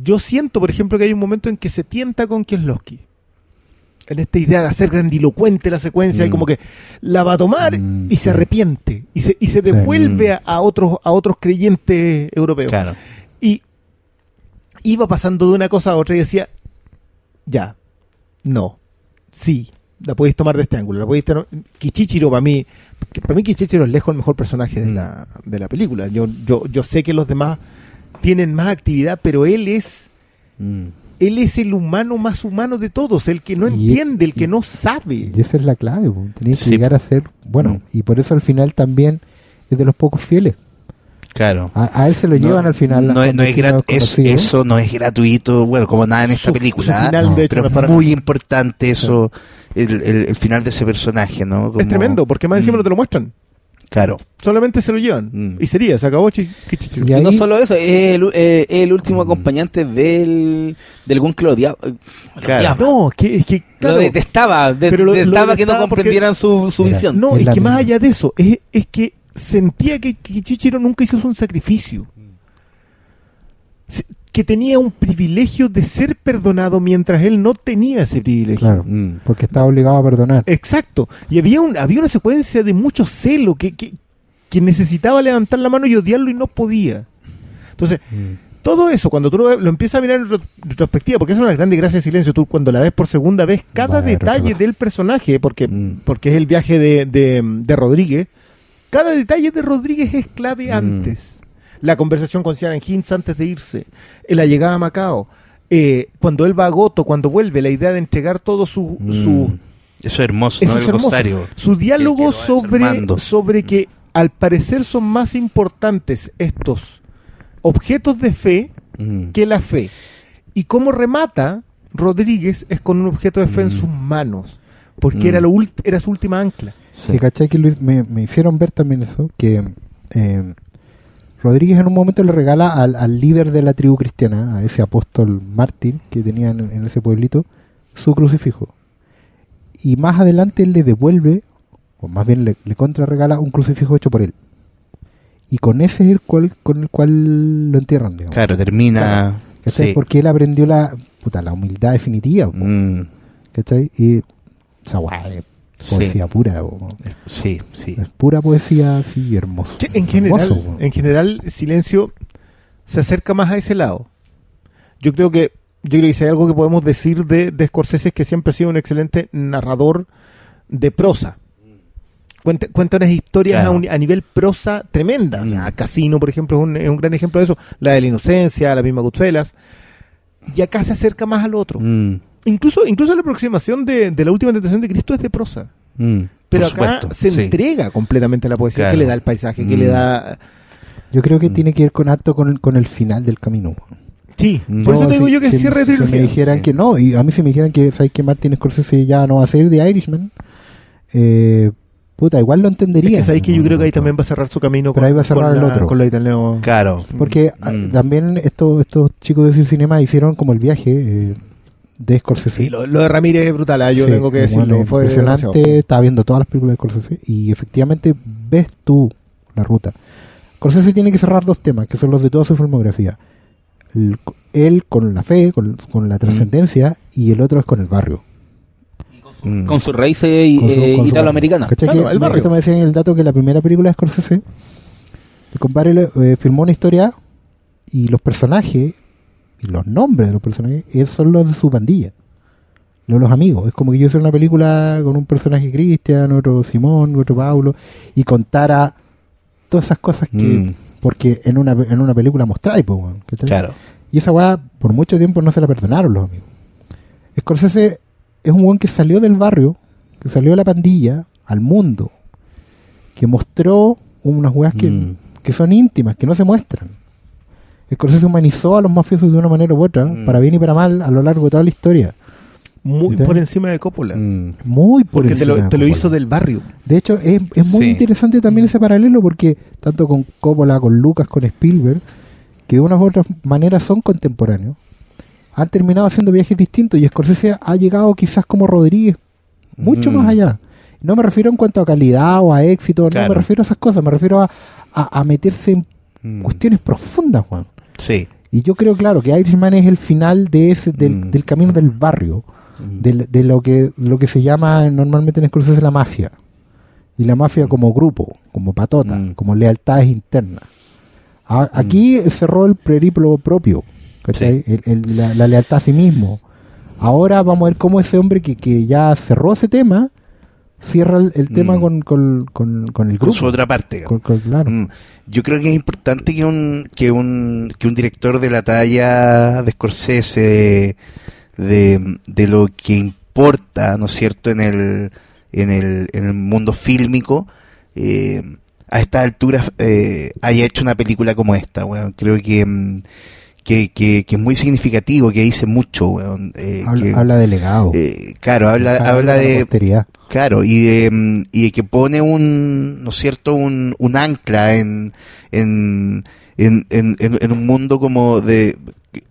yo siento, por ejemplo, que hay un momento en que se tienta con Kieslowski. En esta idea de hacer grandilocuente la secuencia y como que la va a tomar y se arrepiente y se, y se devuelve a, a otros a otros creyentes europeos. Claro. Y iba pasando de una cosa a otra y decía, ya, no, sí, la podéis tomar de este ángulo. La podéis tener- Kichichiro para mí, para mí Kichichiro es lejos el mejor personaje de, Mm. la, de la película. Yo, yo, yo sé que los demás tienen más actividad, pero él es Mm. él es el humano más humano de todos, el que no Y- entiende, el que y- no sabe. Y esa es la clave. Tenía que Sí. llegar a ser. Bueno, Mm. y por eso al final también es de los pocos fieles. Claro. A, a él se lo No- llevan al final. No, no es es- eso no es gratuito, bueno, como nada en esta Su- película. su final, de hecho, pero es muy importante eso, el, el- el final de ese personaje, ¿no? Es tremendo, porque más encima Mm. no te lo muestran. Claro. Solamente se lo llevan. Mm. Y sería, se acabó Chi- Kichichiro. Y no solo eso, es el, eh, el último Mm. acompañante del, del buen que lo odiaba. eh, Claro. No, es que, es que claro, lo detestaba, de- Pero lo- lo detestaba que no comprendieran su, su visión. no, Es que más allá de eso, es, es que sentía que Kichichiro nunca hizo un sacrificio. Se- Que tenía un privilegio de ser perdonado mientras él no tenía ese privilegio. Claro, Mm. porque estaba obligado a perdonar. Exacto. Y había, un, había una secuencia de mucho celo que, que, que necesitaba levantar la mano y odiarlo y no podía. Entonces, Mm. todo eso, cuando tú lo, lo empiezas a mirar en retro- retrospectiva, porque eso es una grande gracia de silencio, tú cuando la ves por segunda vez, cada Vaya, detalle del personaje, porque, Mm. porque es el viaje de, de, de Rodríguez, cada detalle de Rodríguez es clave Mm. antes. La conversación con Ciaran Hinds antes de irse, la llegada a Macao, eh, cuando él va a Goto, cuando vuelve, la idea de entregar todo su... Mm. su Eso es hermoso, eso ¿no? es hermoso. Su diálogo que sobre, sobre que al parecer son más importantes estos objetos de fe Mm. que la fe. Y cómo remata Rodríguez es con un objeto de fe en Mm. sus manos, porque Mm. era, lo era su última ancla. Sí. Que cachai que Luis- me, me hicieron ver también eso, que eh, Rodríguez en un momento le regala al, al líder de la tribu cristiana, a ese apóstol mártir que tenían en, en ese pueblito, su crucifijo. Y más adelante él le devuelve, o más bien le, le contrarregala un crucifijo hecho por él. Y con ese es el cual, con el cual lo entierran, digamos. Claro, termina. ¿Cachai? sí. Porque él aprendió la, puta, la humildad definitiva. Mm. ¿Cachai? Y esa poesía pura. po. Sí, sí. Es pura poesía así hermoso. Che, en general, Hermoso, en general, Silencio se acerca más a ese lado. Yo creo que yo creo que si hay algo que podemos decir de, de Scorsese es que siempre ha sido un excelente narrador de prosa. Cuenta, cuenta unas historias Claro. a, un- a nivel prosa tremenda. O sea, Mm. Casino, por ejemplo, es un, es un gran ejemplo de eso. La de la inocencia, la misma Goodfellas. Y acá se acerca más al otro. Mm. Incluso, incluso la aproximación de, de la última tentación de Cristo es de prosa. Mm. Pero acá supuesto, se sí. entrega completamente a la poesía. Claro. que le da el paisaje? que Mm. le da...? Yo creo que Mm. tiene que ver con harto con, con el final del camino. Sí, Mm. por eso No, te digo si- yo que si- cierre de si trilogía. me dijeran Sí. que no, y a mí si me dijeran que, ¿sabes que Martin Scorsese ya no va a salir de Irishman? Eh, puta, igual lo Es entendería. que sabéis que yo creo que ahí también va a cerrar su camino Pero ahí va a cerrar con el la- otro. con lo italiano. Claro. Porque ah, Mm. también estos, estos chicos de Cine Cinema hicieron como el viaje eh, de Scorsese. Sí, lo, lo de Ramírez es brutal, ah, yo Sí, tengo que bueno, decirlo. Fue impresionante. demasiado. Estaba viendo todas las películas de Scorsese y efectivamente ves tú la ruta. Scorsese tiene que cerrar dos temas, que son los de toda su filmografía. El- él con la fe, con, con la trascendencia, y el otro es con el barrio. Mm. Con sus raíces Con eh, con italoamericanas. El barrio. Esto me decían en el dato que la primera película de Scorsese, el compadre eh, filmó una historia y los personajes y los nombres de los personajes son los de su pandilla, los los amigos. Es como que yo hiciera una película con un personaje Cristian, otro Simón, otro Paulo, y contara todas esas cosas que. Mm. Porque en una, en una película mostráis, ¿cachai? Claro. Y esa weá, por mucho tiempo no se la perdonaron los amigos. Scorsese es un weón que salió del barrio, que salió de la pandilla al mundo, que mostró unas weas que, Mm. que son íntimas, que no se muestran. Scorsese humanizó a los mafiosos de una manera u otra, Mm. para bien y para mal, a lo largo de toda la historia. Muy por encima de Coppola. Mm. Muy por Porque te encima de te lo hizo del barrio. De hecho, es, es muy Sí. interesante también ese paralelo porque tanto con Coppola, con Lucas, con Spielberg, que de unas u otras maneras son contemporáneos, han terminado haciendo viajes distintos y Scorsese ha llegado quizás como Rodríguez, mucho Mm. más allá. No me refiero en cuanto a calidad o a éxito, no me refiero a esas cosas, me refiero a, a- a meterse en Mm. cuestiones profundas, Juan. Sí. Y yo creo, claro, que Irishman es el final de ese, del, Mm. del camino del barrio, Mm. del- de, lo que lo que se llama normalmente en Scorsese la mafia. Y la mafia como grupo, como patota, Mm. como lealtades internas. A- aquí cerró el periplo propio, el- la, la lealtad a sí mismo. Ahora vamos a ver cómo ese hombre que, que ya cerró ese tema, cierra el, el tema Mm. con, con, con- con el Con grupo. su otra parte. Con- con- claro. Mm. Yo creo que es importante que un, que un, que un director de la talla de Scorsese, de, de, de lo que importa, ¿no es cierto?, en el, en el, en el mundo fílmico, eh, a estas alturas eh, haya hecho una película como esta, weón. Creo que, mm, que, que, que es muy significativo, que dice mucho, weón. eh, habla, que- habla de legado. eh, claro, habla, habla la de, posteridad. Claro, y de, mm, y de que pone un, ¿no es cierto?, un, un ancla en, en, en, en, en- un mundo como de,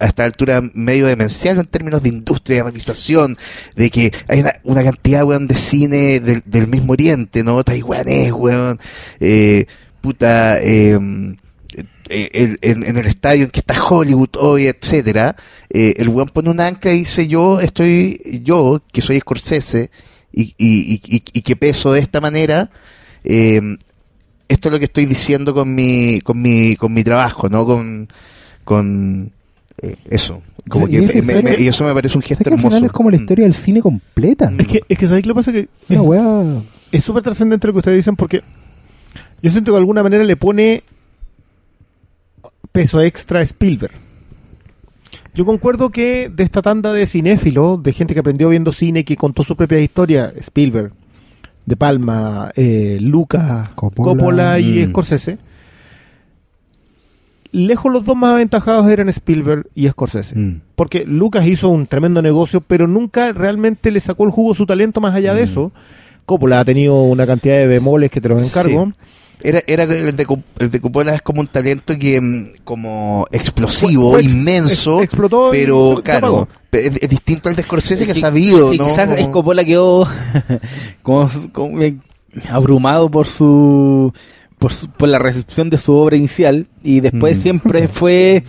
a esta altura medio demencial en términos de industria, de realización, de que hay una, una cantidad, weón, de cine del, del mismo Oriente, ¿no? Taiwanés, weón, eh, puta, eh, eh, en, en el estadio en que está Hollywood hoy, etcétera, eh, el weón pone un ancla y dice yo estoy, yo que soy Scorsese y, y, y, y- y que peso de esta manera, eh, esto es lo que estoy diciendo con mi, con mi, con mi trabajo, ¿no? Con, con eh, eso. Como que y es que me- me- serio- y eso me parece un Es gesto que al final es como la historia del cine completa. Es que, es que ¿sabéis qué lo que pasa? Que weá es súper trascendente lo que ustedes dicen porque yo siento que de alguna manera le pone peso extra Spielberg. Yo concuerdo que de esta tanda de cinéfilos, de gente que aprendió viendo cine y que contó su propia historia, Spielberg, De Palma, eh, Lucas, Coppola. Coppola, y Mm. Scorsese, lejos los dos más aventajados eran Spielberg y Scorsese. Mm. Porque Lucas hizo un tremendo negocio, pero nunca realmente le sacó el jugo su talento más allá de Mm. eso. Coppola ha tenido una cantidad de bemoles que te los encargo. Sí. Era, era el de, el de Coppola es como un talento que mm, como explosivo, Fue- fue ex- inmenso, ex- explotó pero claro, es, es distinto al de Scorsese que ha sabido, sí, ¿no? Quizás Como- Coppola quedó <laughs> como, como, eh, abrumado por su, por su- por la recepción de su obra inicial y después Mm. siempre <laughs> fue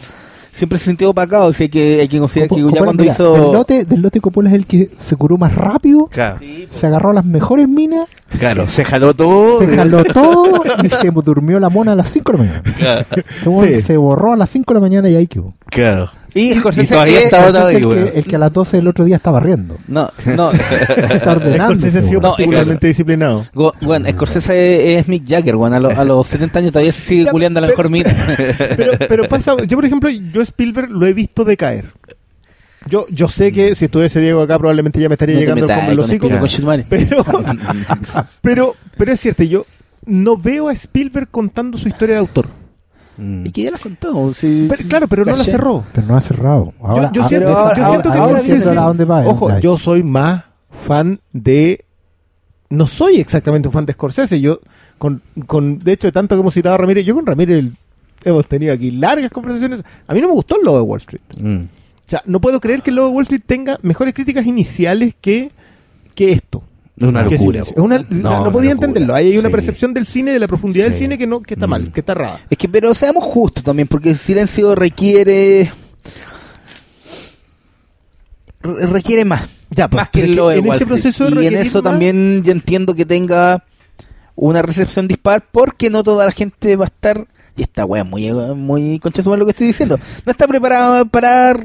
siempre se sintió opacado, así que hay que considerar que Coppola, ya cuando mira, hizo Del lote, del lote Coppola es el que se curó más rápido, Claro, se agarró a las mejores minas, claro, se jaló todo. se jaló <laughs> todo y se durmió la mona a las 5 de la mañana. Claro, Ese weón Sí. Se borró a las 5 de la mañana y ahí quedó. claro. y Scorsese Y todavía es- está botado ahí, es el, que, el que a las 12 del otro día estaba riendo. no, no, <laughs> Está ordenando. Scorsese ha sido. No, es particularmente disciplinado. Go- bueno, Scorsese es Mick Jagger, bueno, a, lo- a los 70 años todavía se sigue culeando a la mejor mina. <laughs> Pero, pero pasa, yo por ejemplo, yo Spielberg lo he visto decaer. Yo, yo sé que si estuviese Diego acá probablemente ya me estaría No llegando el metas en los con hocico, conchetumare. <laughs> pero, <laughs> pero, pero es cierto, yo no veo a Spielberg contando su historia de autor. Mm. Y que ya las contó. sí, Pero, sí, claro, pero no la cerró. Pero no ha cerrado. Ahora, yo, yo ahora- siento, ahora- yo siento que ahora Scorsese- siento a dónde va. Ojo, yo soy más fan de. No soy exactamente un fan de Scorsese. Yo, con, con de hecho, de tanto que hemos citado a Ramírez, yo con Ramírez hemos tenido aquí largas conversaciones. A mí no me gustó el logo de Wall Street. Mm. O sea, no puedo creer que el logo de Wall Street tenga mejores críticas iniciales que, que esto. Es una locura. Silencio. Es una- o sea, no, podía locura. entenderlo. Ahí hay una Sí. percepción del cine, de la profundidad del cine que no que está Mm. mal, que está errada. Es que, pero seamos justos también, porque el silencio requiere. re- requiere más. Ya, pues, más que lo en ese proceso Y en eso más- también yo entiendo que tenga una recepción dispar, porque no toda la gente va a estar. Y esta wea es muy, muy concha lo que estoy diciendo. No está preparada para,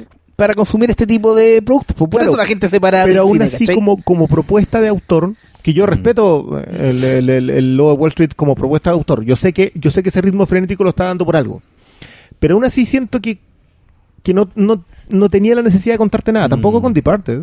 para consumir este tipo de productos. Pues por Claro, eso la gente se para. pero aún cine, así ¿cachai? como, como propuesta de autor que yo respeto eh, el, el, el- el logo de Wall Street como propuesta de autor yo sé que yo sé que ese ritmo frenético lo está dando por algo pero aún así siento que que no, no, no tenía la necesidad de contarte nada tampoco Mm. con Departed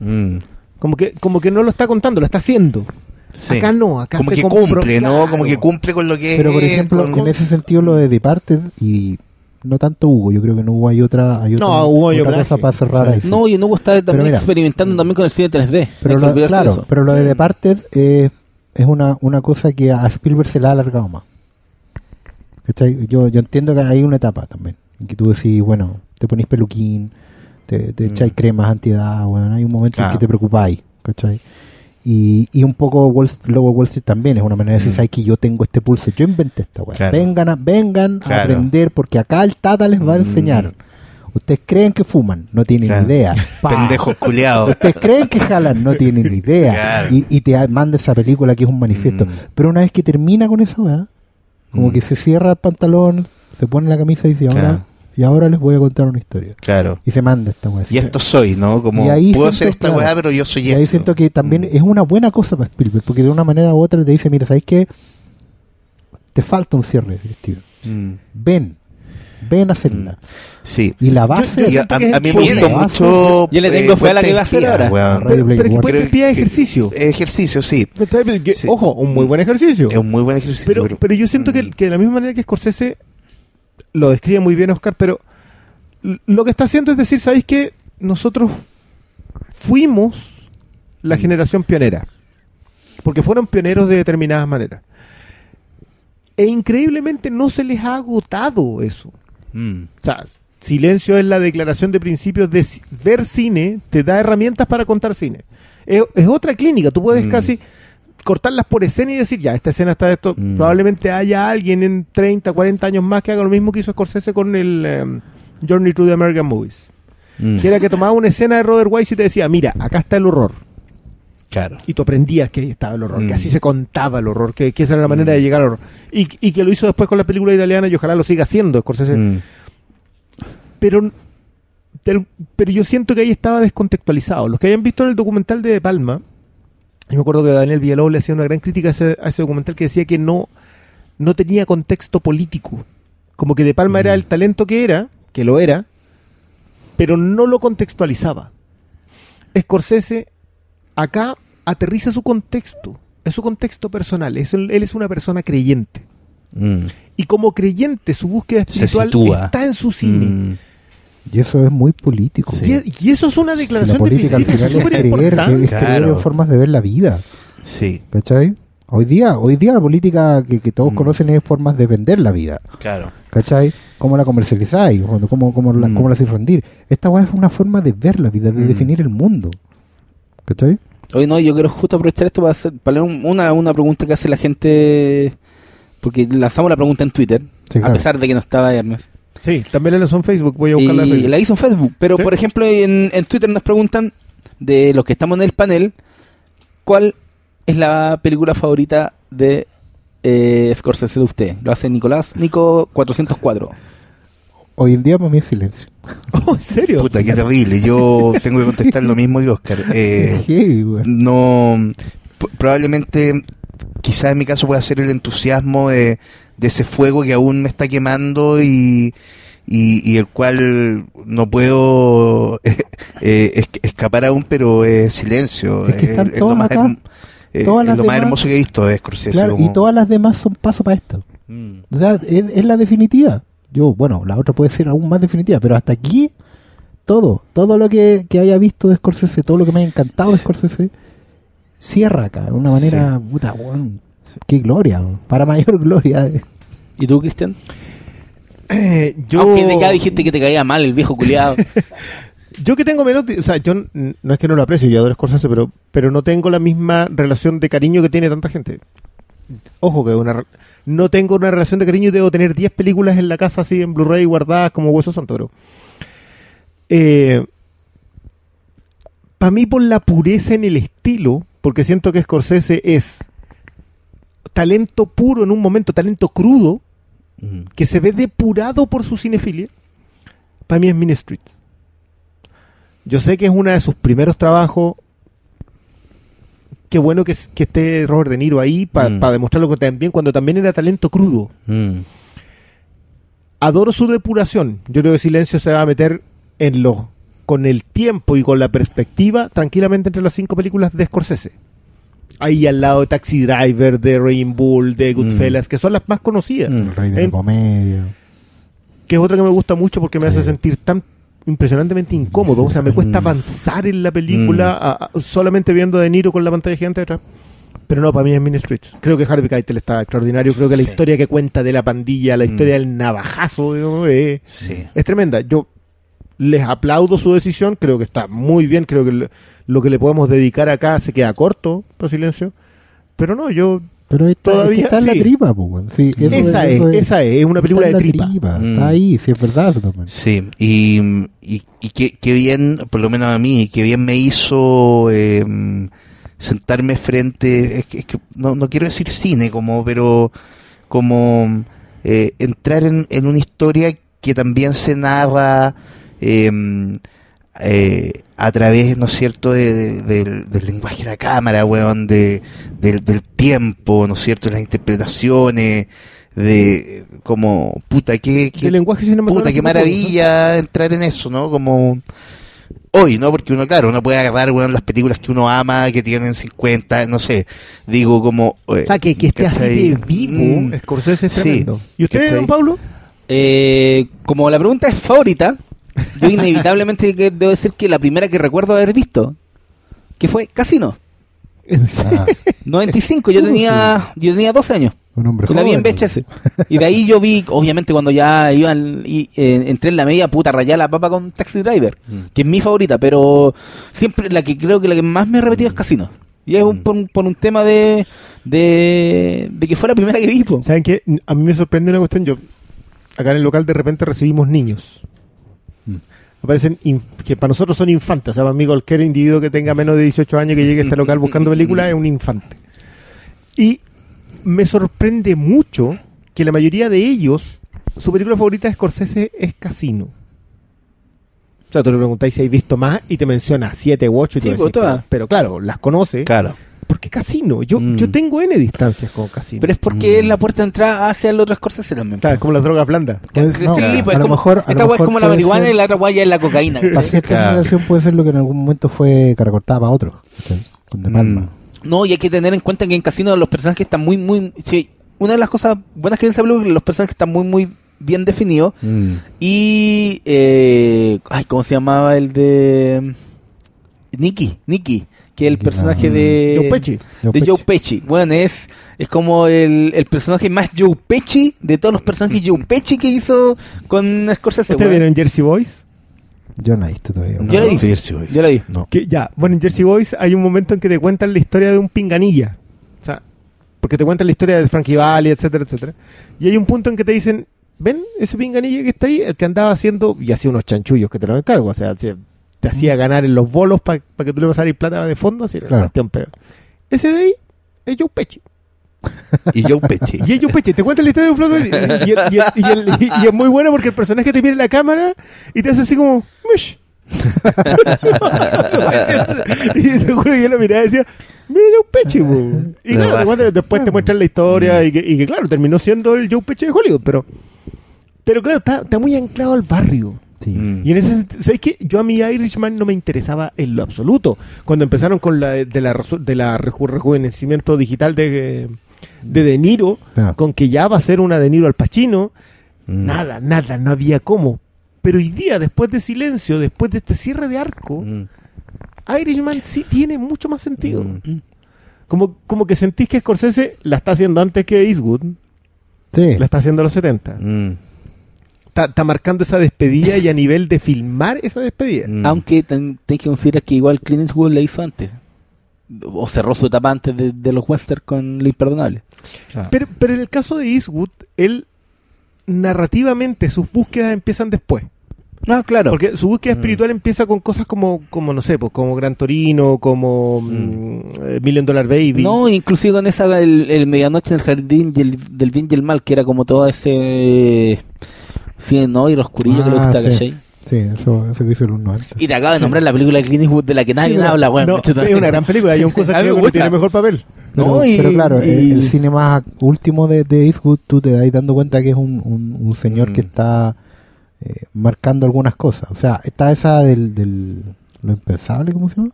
Mm. como que como que no lo está contando lo está haciendo Sí. acá no acá como se que compro- cumple, ¿no? claro. Como que cumple con lo que Pero por es, ejemplo, con- en ese sentido lo de Departed y no tanto Hugo, yo creo que no hubo hay otra, hay otra, No, Hugo otra cosa para cerrar ahí. No, y no está también mira. experimentando también con el cine 3D. pero lo- claro, eso. pero lo de Departed eh, es una, una cosa que a Spielberg se le ha alargado más. ¿Cachai? Yo, yo entiendo que hay una etapa también, en que tú decís, bueno, te ponís peluquín, te, te Mm. echáis cremas antiedad, bueno, hay un momento en que te preocupáis, ¿cachai? Y, y un poco Wall, luego Wall Street también es una manera de decir, Mm. ¿sabes que yo tengo este pulso? Yo inventé esta weá. Claro. Vengan, a, vengan a aprender porque acá el Tata les va a Mm. enseñar. Ustedes creen que fuman, no tienen Claro. idea. <laughs> Pa. Pendejos culiados. Ustedes creen que jalan, no tienen idea. Claro. Y, y te manda esa película que es un manifiesto. Mm. Pero una vez que termina con eso, ¿verdad? como Mm. que se cierra el pantalón, se pone la camisa y dice, ahora, Claro. Y ahora les voy a contar una historia. Claro. Y se manda esta weá. Y esto soy, ¿no? Como Y ahí puedo hacer esta claro, weá, pero yo soy Y ahí siento que también Mm. es una buena cosa para Spielberg, porque de una manera u otra te dice, mira, ¿sabes qué? Te falta un cierre, Steven. Mm. Ven, ven a hacerla. Sí. Y la Yo- base... yo Y a, a mí me gustó mucho. Yo le tengo eh, fe a la que va a hacer ahora. weón. Ready Player pero que puede que- ejercicio Ejercicio, Sí. ojo un muy buen ejercicio Es un muy buen ejercicio. Pero, pero yo siento que, Mm. que de la misma manera que Scorsese lo describe muy bien Oscar, pero lo que está haciendo es decir, ¿sabéis qué? Nosotros fuimos la Mm. generación pionera. Porque fueron pioneros de determinadas maneras. E increíblemente no se les ha agotado eso. Mm. O sea, silencio es la declaración de principios de ver cine, te da herramientas para contar cine. Es, es otra clínica, tú puedes Mm. casi cortarlas por escena y decir, ya, esta escena está de esto. Mm. Probablemente haya alguien en 30, 40 años más que haga lo mismo que hizo Scorsese con el em, Journey to the American Movies. Mm. Que era que tomaba una escena de Robert Wise y te decía, mira, acá está el horror. Claro. Y tú aprendías que ahí estaba el horror, Mm. que así se contaba el horror, que, que esa era la manera Mm. de llegar al horror. Y, y que lo hizo después con la película italiana y ojalá lo siga haciendo Scorsese Mm. pero pero yo siento que ahí estaba descontextualizado. Los que hayan visto el documental de De Palma, yo me acuerdo que Daniel Villalobos le hacía una gran crítica a ese, a ese documental que decía que no, no tenía contexto político. Como que De Palma era el talento que era, que lo era, pero no lo contextualizaba. Scorsese acá aterriza su contexto, es su contexto personal, es él es una persona creyente. Mm. Y como creyente, su búsqueda espiritual está en su cine. Mm. Y eso es muy político. Y, y eso es una declaración la política de al principios final es creer, importante. es creer Claro. en formas de ver la vida. Sí, ¿Cachai? Hoy día, hoy día la política que, que todos Mm. conocen es formas de vender la vida. claro. ¿Cachai? ¿Cómo la comercializáis? ¿Cómo, cómo, cómo la, Mm. cómo la hacéis rendir? Esta weá es una forma de ver la vida, de Mm. definir el mundo. ¿Cachai? Hoy no, yo quiero justo aprovechar esto para, hacer, para leer un- una, una pregunta que hace la gente. Porque lanzamos la pregunta en Twitter, Sí, a pesar de que no estaba Hermes. Sí, también la lanzó en Facebook. Voy a Y buscarla Facebook. la hizo en Facebook. Pero, Sí. por ejemplo, en, en Twitter nos preguntan, de los que estamos en el panel, ¿cuál es la película favorita de eh, Scorsese de usted? Lo hace Nicolás Nico 404. Hoy en día para mí es silencio. <laughs> Oh, ¿En serio? Puta, qué terrible. Yo <laughs> tengo que contestar lo mismo que Oscar. Eh, weón. no probablemente quizás en mi caso pueda ser el entusiasmo de, de ese fuego que aún me está quemando y, y, y el cual no puedo eh, <laughs> eh, es- escapar aún pero es silencio Es que están Es- es lo más, acá. eh, es lo más hermoso que he visto de Scorsese Claro, y todas las demás son paso para esto. Mm. O sea, es, es la definitiva. Yo, bueno, la otra puede ser aún más definitiva, pero hasta aquí, todo, todo lo que, que haya visto de Scorsese, todo lo que me haya encantado de Scorsese, cierra acá, de una manera, puta, weón, qué gloria, para mayor gloria. ¿Y tú, Cristian? Eh, yo, Aunque de cada dijiste que te caía mal el viejo culiado. <laughs> yo que tengo menos, de- o sea, yo no es que no lo aprecio, yo adoro Scorsese, pero, pero no tengo la misma relación de cariño que tiene tanta gente. Ojo que una, no tengo una relación de cariño y debo tener 10 películas en la casa así en Blu-ray guardadas como hueso santo, pero para mí por la pureza en el estilo, porque siento que Scorsese es talento puro en un momento, talento crudo, Mm. que se ve depurado por su cinefilia, para mí es Mean Street. Yo sé que es uno de sus primeros trabajos. Qué bueno que, que esté Robert De Niro ahí para Mm. demostrarlo que también, cuando también era talento crudo. Mm. Adoro su depuración. Yo creo que Silencio se va a meter en lo con el tiempo y con la perspectiva tranquilamente entre las cinco películas de Scorsese. Ahí al lado de Taxi Driver, de Rain Bull, de Goodfellas, que son las más conocidas. Mm. El rey de En- la comedia. que es otra que me gusta mucho porque me Sí. hace sentir tan impresionantemente incómodo. Sí. O sea, me cuesta Mm. avanzar en la película a- a- solamente viendo a De Niro con la pantalla gigante detrás. Pero no, para mí es Mean Streets. Creo que Harvey Keitel está extraordinario. Creo que la historia que cuenta de la pandilla, la Mm. historia del navajazo, digamos, es, Sí. es tremenda. Yo les aplaudo su decisión. Creo que está muy bien. Creo que lo que le podemos dedicar acá se queda corto, por silencio. Pero no, yo... Pero está, es que Todavía- está en sí. la tripa. Sí, eso esa, es, eso esa es. Es una película de está en la tripa. Mm. Está ahí, sí, es verdad eso también. Sí, y, y, y qué, qué bien, por lo menos a mí, qué bien me hizo eh, sentarme frente, es que, es que no, no quiero decir cine, como, pero como eh, entrar en, en una historia que también se narra eh, eh, a través, ¿no es cierto?, de- de- del, del lenguaje de la cámara, weón, de, del, del tiempo, ¿no es cierto?, las interpretaciones, de como, puta, qué, qué, El lenguaje. Puta, qué maravilla entrar en eso, ¿no? Como hoy, ¿no? Porque uno, claro, uno puede agarrar weón, las películas que uno ama, que tienen 50, no sé, digo como... eh, O sea, que, que esté así de vivo, Mm, Scorsese es sí. tremendo. ¿Y usted, don Pablo? Eh, como la pregunta es favorita, yo inevitablemente que debo decir que la primera que recuerdo haber visto, que fue Casino, Ah, <laughs> 95, yo ¿Cómo tenía, yo tenía 12 años. un hombre Que la vi en joven, VHS. Y de ahí yo vi, obviamente, cuando ya iban y, eh, entré en la media, puta, rayar la papa con Taxi Driver, Mm. que es mi favorita, pero siempre la que creo que la que más me he repetido es Casino. Y es un- Mm. por, un- por un tema de, de, de que fue la primera que vi. po. ¿Saben qué? A mí me sorprende una cuestión. Yo, acá en el local de repente recibimos niños. Aparecen que para nosotros son infantes. O sea, para mí cualquier individuo que tenga menos de 18 años que llegue a este local buscando películas es un infante. Y me sorprende mucho que la mayoría de ellos, su película favorita de Scorsese es Casino. O sea, tú le preguntáis si hay visto más y te menciona 7 u 8 y Sí, decís, pero, pero claro, las conoce. Claro. Porque Casino, yo, Mm. yo tengo N distancias con Casino. Pero es porque Mm. es la puerta de entrada hacia el otro Scorsese también. Claro, es como las drogas blandas. Sí, pues, a lo como, mejor- esta es como la marihuana ser- y la otra weá ya es la cocaína. Cierta Claro. generación puede ser lo que en algún momento fue cara cortada para otro. Con De Palma. Mm. No, y hay que tener en cuenta que en Casino los personajes están muy, muy... sí, una de las cosas buenas que tiene esa película es que los personajes están muy, muy bien definidos. Mm. Y... Eh, ay, ¿cómo se llamaba el de... Nicky, Nicky, que es el personaje ah. de... Joe Pesci. De. Joe Pesci. Bueno, es, es como el, el personaje más Joe Pesci de todos los personajes Joe Pesci que hizo con Scorsese. ¿Ustedes vieron Jersey Boys? Yo no he visto todavía. Yo la vi. Sí, sí, sí. Yo la vi. No. Que ya, bueno, en Jersey Boys hay un momento en que te cuentan la historia de un pinganilla. O sea, porque te cuentan la historia de Frankie Valli, etcétera, etcétera. Y hay un punto en que te dicen, ven, ese pinganilla que está ahí, el que andaba haciendo, y hacía unos chanchullos que te lo encargo, o sea, se- te hacía ganar en los bolos para que tú le pasaras plata de fondo, así era la cuestión, pero ese de ahí es Joe Pesci. Y Joe Pesci. <laughs> Y es Joe Pesci, te cuenta la historia de un flaco y, y- y- y- y el- y- y es muy bueno porque el personaje te mira en la cámara y te hace así como, "Mish". <laughs> y te juro que yo lo miraba y decía, mira Joe Pesci, po". Y claro, te cuentan- después te muestran la historia y que, y que, claro, terminó siendo el Joe Pesci de Hollywood, pero, pero claro, está, está muy anclado al barrio. Sí. Mm. Y en ese sentido, ¿sabes qué? Yo a mi Irishman no me interesaba en lo absoluto. Cuando empezaron con la de la de la reju- rejuvenecimiento digital de, de De Niro, Claro. con que ya va a ser una De Niro al Pacino. Mm. Nada, nada, no había cómo. Pero hoy día, después de Silencio, después de este cierre de arco, Mm. Irishman sí tiene mucho más sentido. Mm. Como, como que sentís que Scorsese la está haciendo antes que Eastwood, Sí. la está haciendo en los 70. Está, está marcando esa despedida y a nivel de filmar esa despedida. Mm. Aunque ten- tenés que considerar que igual Clint Eastwood la hizo antes. O cerró su etapa antes de, de los western con Lo Imperdonable. Pero, pero en el caso de Eastwood, él narrativamente sus búsquedas empiezan después. No, claro. Porque su búsqueda Mm. espiritual empieza con cosas como, como no sé, pues como Gran Torino, como Mm. mm, eh, Million Dollar Baby. No, inclusive con esa el, el Medianoche en el Jardín y el, del Bien y el Mal, que era como todo ese... Sí, ¿no? Y el oscurillo que le Ah, gusta, sí. ¿cachai? Sí, eso, eso que hizo en los 90. Y te acabo de nombrar la película de Clint Eastwood de la que nadie Sí, habla, bueno. no, es una gran película. Hay un <laughs> cosa que gusta. tiene mejor papel. Pero, No, y- pero claro, el, y- el cine más último de, de Eastwood, tú te das dando cuenta que es un, un, un señor Mm. que está eh, marcando algunas cosas. O sea, está esa del, del lo impensable, ¿cómo se llama?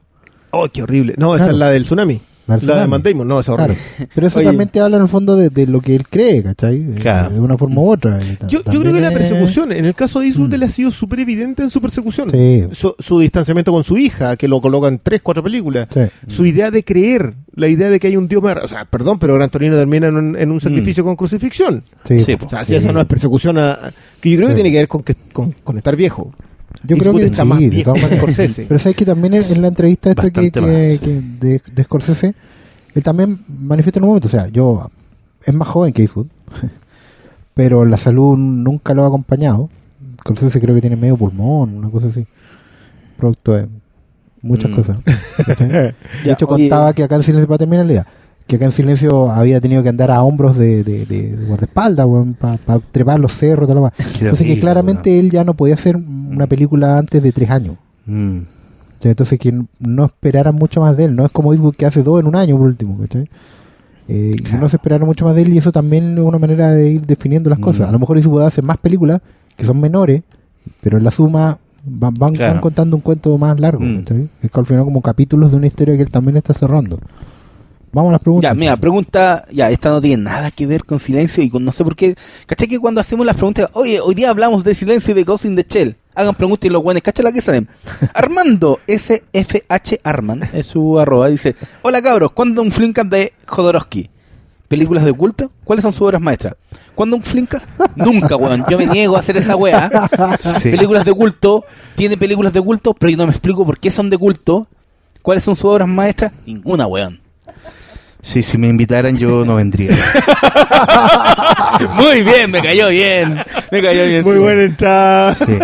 Oh, qué horrible. No, esa es la del tsunami. La de. Matt Damon. No, es Claro. horrible. Pero eso Oye. también te habla en el fondo de, de lo que él cree, ¿cachai? Claro. De una forma u otra. Yo, yo creo que la persecución, en el caso de Eastwood, Mm. ha sido súper evidente en su persecución. Sí, Su, su distanciamiento con su hija, que lo coloca en tres, cuatro películas. sí. Su idea de creer, la idea de que hay un Dios más. O sea, perdón, pero Gran Torino termina en un, en un sacrificio con crucifixión. Sí, Sí. O sea, si esa no es persecución a. que yo creo que tiene que ver con, que, con, con estar viejo. Yo creo que está sí, más de viejo todas que maneras. Scorsese. <laughs> Pero sabes que también en, la entrevista esta que, Bastante que- más, que de, de Scorsese, él también manifiesta en un momento, o sea, yo es más joven que Eastwood, <laughs> pero la salud nunca lo ha acompañado. Scorsese creo que tiene medio pulmón, una cosa así. Producto de muchas Mm. cosas. ¿cachai? <laughs> De Ya, hecho, oye, contaba que acá en Silencio, para terminar la idea, que acá en Silencio había tenido que andar a hombros de, de, de, de guardaespaldas, para trepar los cerros, todo lo más. Entonces que claramente él ya no podía hacer una película antes de tres años. Mm. Entonces que no esperaran mucho más de él. No es como Eastwood que hace dos en un año por último. ¿cachai? Eh, no se esperaron mucho más de él y eso también es una manera de ir definiendo las Mm. cosas. A lo mejor Eastwood hace más películas que son menores, pero en la suma van, van, Claro. van contando un cuento más largo. Mm. ¿cachai? Es que al final como capítulos de una historia que él también está cerrando. Vamos a las preguntas. Ya, mira, pregunta, ya, esta no tiene nada que ver con silencio y con no sé por qué. ¿Cachai que cuando hacemos las preguntas, oye, hoy día hablamos de silencio y de Ghost in the Shell? Hagan preguntas y los buenos, ¿cachai la que salen? <laughs> Armando, SFH Arman, es su arroba, dice, hola cabros, ¿cuándo un Flinkas de Jodorowsky? ¿Películas de culto? ¿Cuáles son sus obras maestras? ¿Cuándo un Flinkas? Nunca, weón, yo me niego a hacer esa weá. <laughs> Sí. Películas de culto, tiene películas de culto, pero yo no me explico por qué son de culto. ¿Cuáles son sus obras maestras? Ninguna, weón. Sí, si me invitaran yo no vendría. <laughs> Muy bien, me cayó bien. Me cayó bien. Muy buena entrada. Sí. <laughs>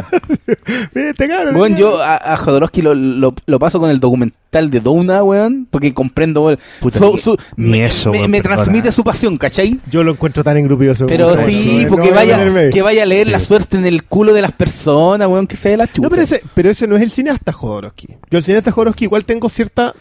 Cabrón. Bueno, yo a, a Jodorowsky lo, lo, lo paso con el documental de Dona, weón, porque comprendo, weón. Puta, Su- ni- su- ni me, eso, me- weón, me perdona. transmite su pasión, ¿cachai? Yo lo encuentro tan engrupioso. Pero sí, porque No vaya, que vaya a leer Sí. la suerte en el culo de las personas, weón, que se dé la chucha. No, pero ese, pero ese no es el cineasta Jodorowsky. Yo el cineasta Jodorowsky igual tengo cierta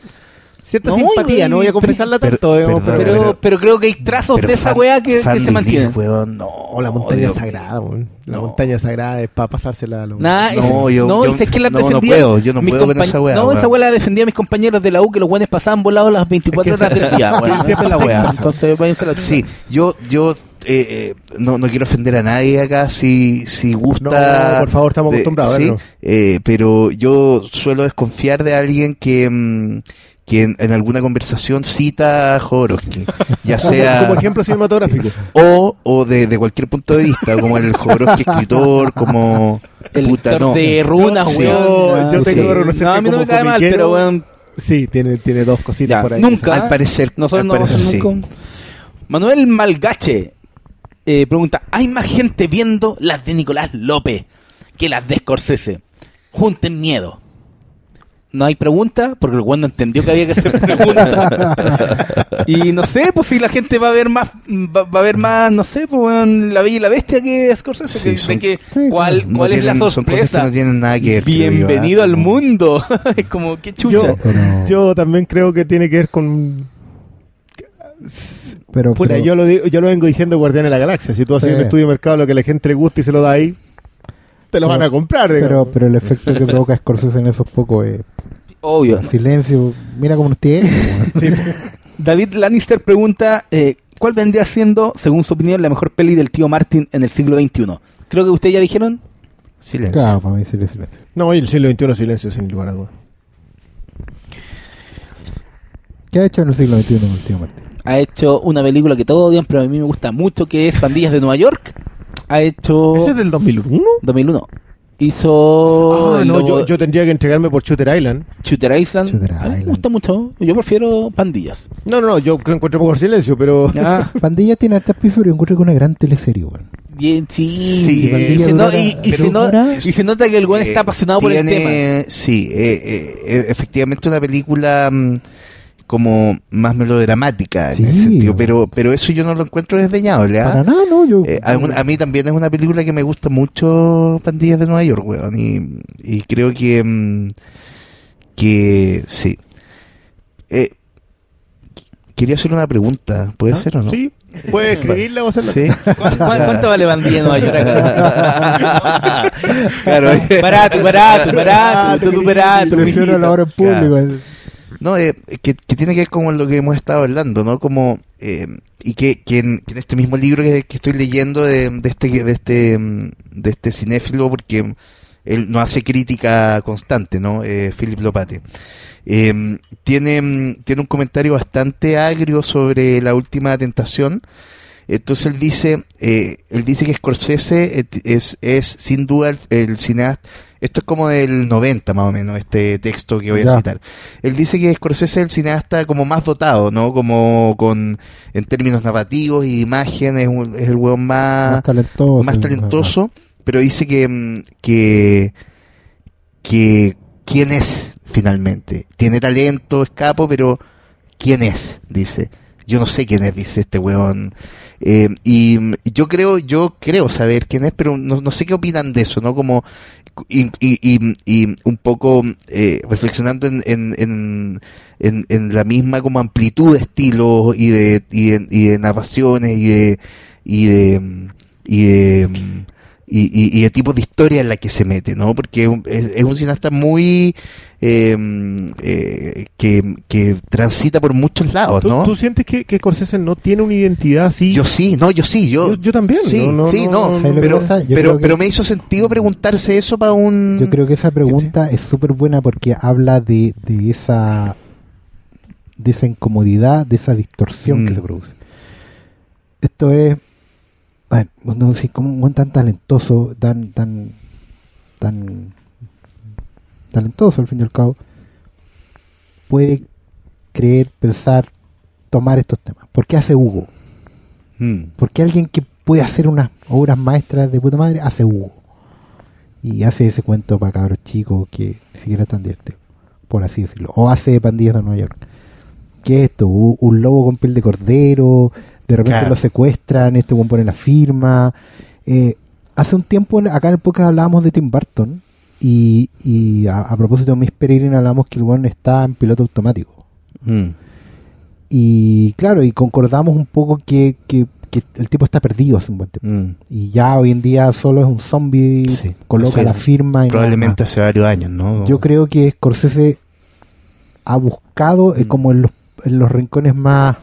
cierta No, simpatía, y- no voy a confesarla pero- tanto. digamos, perdón, pero, pero- pero creo que hay trazos Pero de esa weá que, que se de mantienen. No. O la montaña Dios sagrada, weón. La No. montaña sagrada es para pasársela a los... Nah, No, yo- no, yo- sé que la no, no defendía. puedo, yo no puedo con esa weá, No, esa weá la defendía a mis compañeros de la U que los weones pasaban volados las 24 Es que horas del día, <laughs> weón. Siempre es la weá. Entonces, váyanse a la Sí, yo, yo eh, eh, no, no quiero ofender a nadie acá si, si gusta. No, por favor, estamos de- acostumbrados a sí, eh, pero yo suelo desconfiar de alguien que, que en, en alguna conversación cita a Jodorowsky, ya <laughs> sea como ejemplo cinematográfico. o, o de, de cualquier punto de vista, como el Jodorowsky escritor, como El puta, no. de runas, Sí. weón. Yo Sí. tengo que reconocer No, a que mí no me cae mal, pero weón. Sí, tiene, tiene dos cositas Ya, por ahí. nunca. Al parecer, Nosotros al no a parecer sí. nunca. Manuel Malgache eh, pregunta: ¿Hay más gente viendo las de Nicolás López que las de Scorsese? Junten miedo. No hay pregunta, porque el weón no entendió que había que hacer preguntas. <laughs> y no sé, pues si la gente va a ver más, va, va a ver más, no sé, pues weón, la bella y la bestia que Scorsese. Sí, que- son- de que, Sí, ¿Cuál, No cuál es la sorpresa? no tienen nada que ver. Bienvenido ¿ah? al mundo. <laughs> es como, qué chucha. Yo, también creo que tiene que ver con... Pero, yo, lo digo, yo lo vengo diciendo Guardián de la Galaxia. Si tú haces Sí. un estudio de mercado, lo que a la gente le gusta y se lo da ahí, te lo Pero- van a comprar. pero, digamos. pero el efecto que provoca Scorsese en esos pocos es Obvio. silencio. Mira cómo nos tiene. weón. David Lannister pregunta, eh, ¿cuál vendría siendo, según su opinión, la mejor peli del tío Martin en el siglo XXI? Creo que ustedes ya dijeron. Silencio. Claro, para mí sí, silencio. No, y el siglo XXI silencio, sin lugar a dudas. ¿Qué ha hecho en el siglo XXI el tío Martín? Ha hecho una película que todos odian, pero a mí me gusta mucho, que es Pandillas de Nueva York. Ha hecho... ¿Ese es del 2001? 2001. Hizo... Ah, no, yo, yo tendría que entregarme por Shooter Island. Shooter Island. Shooter A mí me Island. gusta mucho. Yo prefiero Pandillas. No, no, no, yo creo que encuentro mejor silencio, pero... Ya. <laughs> <laughs> Pandilla tiene hartas pifes, pero yo encuentro que es una gran teleserie, weón. Bien, sí. Sí, y, se no- dura- y- y pero se no- dura- y se nota que el güey está Eh, apasionado por el tema. Sí, eh, eh, eh, efectivamente una película mm, como más melodramática Sí, en ese sentido, pero, pero eso yo no lo encuentro desdeñable. Para nada, no, yo... Eh, a, a mí también es una película que me gusta mucho, Pandillas de Nueva York, weón, y, y creo que, mm, que sí. Eh, quería hacer una pregunta, ¿puede ¿Ah? ser o no? Sí, puede escribirla o hacerla. Sí. ¿Cuánto, cuánto vale Pandilla de Nueva York acá? <laughs> claro. Barato, barato, barato, barato. Prefiero mijito. la hora en público. Claro. Eh. No, eh, que, que tiene que ver con lo que hemos estado hablando, ¿no? Como, eh, y que, que en, este mismo libro que, estoy leyendo de, de este, de este, de este cinéfilo, porque él no hace crítica constante, ¿no? Eh, Philip Lopate. Eh, tiene, tiene un comentario bastante agrio sobre la última tentación. Entonces él dice, eh, él dice que Scorsese et- es, es sin duda el, el cineasta, esto es como del 90 más o menos, este texto que voy a citar. Él dice que Scorsese es el cineasta como más dotado, ¿no? Como con, en términos narrativos y imagen, es, el hueón más, más talentoso. más talentoso, pero dice que, mm, que, que quién es finalmente. Tiene talento, es capo, pero ¿quién es? Dice. Yo no sé quién es, dice este weón. Eh, y yo creo, yo creo saber quién es, pero no, no sé qué opinan de eso, ¿no? Como, y, y, y, un poco eh, reflexionando en, en, en, en, en la misma como amplitud de estilos y de, y de, y de narraciones y de, y de, y, y, y de historia en la que se mete, ¿no? Porque es, un- es- es un cineasta muy eh, eh, que, que transita por muchos lados, ¿Tú, ¿no? tú sientes que, que Scorsese no tiene una identidad así? Yo sí, no, yo sí, yo, Yo- yo también, Sí, no, no, sí, no, no, no, ¿Sabes lo que pero, pero, que- pero me hizo sentido preguntarse eso para un... Yo creo que esa pregunta es súper buena porque habla de, de esa de esa incomodidad, de esa distorsión Mm. que se produce. Esto es, a ver, no sé, como un buen tan talentoso, tan, tan, tan talentoso al fin y al cabo, puede creer, pensar, tomar estos temas. ¿Por qué hace Hugo? Mm, Porque alguien que puede hacer unas obras maestras de puta madre hace Hugo. Y hace ese cuento para cabros chicos que ni siquiera es tan divertido, por así decirlo. O hace Pandillas de Nueva York. ¿Qué es esto? Un lobo con piel de cordero, de repente Claro. lo secuestran, este buen pone la firma. Eh, hace un tiempo acá en el podcast hablábamos de Tim Burton y, y a, a propósito de Miss Peregrine hablamos que el buen está en piloto automático. mm, Y claro, y concordamos un poco que, que, que el tipo está perdido hace un buen tiempo. mm. Y ya hoy en día solo es un zombie, Sí, coloca la firma y Probablemente hace varios años, ¿no? Yo creo que Scorsese ha buscado eh, Mm. como en los, en los rincones más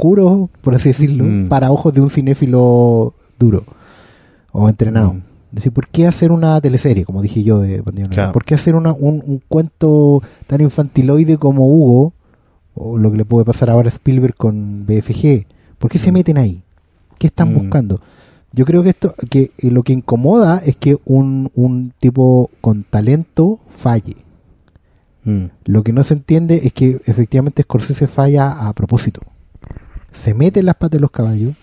oscuros, por así decirlo, Mm. para ojos de un cinéfilo duro o entrenado. Mm. Decir, ¿por qué hacer una teleserie, como dije yo de Bandido Negro? Claro. ¿Por qué hacer una- un, un cuento tan infantiloide como Hugo, o lo que le puede pasar ahora a Spielberg con BFG? ¿Por qué se Mm. meten ahí? ¿Qué están Mm. buscando? Yo creo que esto, que eh, lo que incomoda es que un, un tipo con talento falle. Mm, Lo que no se entiende es que efectivamente Scorsese falla a propósito. Se mete en las patas de los caballos,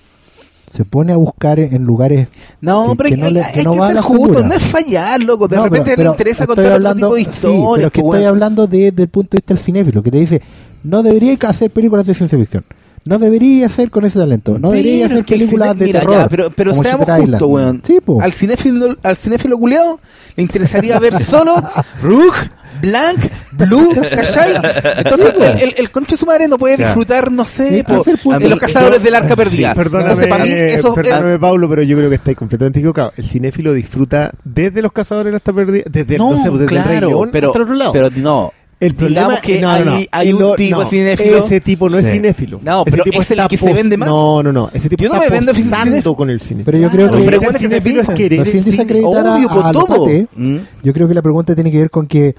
se pone a buscar en lugares No, que- pero que hay, no le- hay que no que va a ser la justo, no es fallar, loco. De No, repente pero- le pero interesa estoy contar hablando- otro tipo de sí, pero historias. es que estoy weón. hablando de- desde el punto de vista del cinéfilo, que te dice, no debería hacer películas de ciencia ficción. No debería hacer con ese talento. No debería hacer películas cine- de mira, terror. ya, pero pero como seamos justos, weón. Sí, po. Al cinéfilo, al cinéfilo culeado le interesaría ver solo Rook, Blanc, Blue, <laughs> ¿cachai? Entonces, el, el, el conche de su madre no puede Claro. disfrutar, no sé, Sí, po, pu- de los cazadores del arca perdida. Perdóname, Entonces, para mí, eso es- perdóname Pablo, pero yo creo que estáis completamente equivocado. El cinéfilo disfruta desde los cazadores hasta perdidos, desde, No, no sé, desde el Rey claro, León pero, hasta el otro lado. pero no. El problema Digamos que no, no, no. hay- hay un no, tipo no. cinéfilo. Ese tipo no es Sí. cinéfilo. No, Ese pero tipo es el está que se pos- vende más. No, no, no. Ese tipo Yo no está me vendo posando cinéfilo. con el cine. Pero yo creo Claro, que pero bueno, que se cinéfilo es piensa. querer no sé el cine. desacreditar a- Obvio, los todo. pates. Mm, Yo creo que la pregunta tiene que ver con que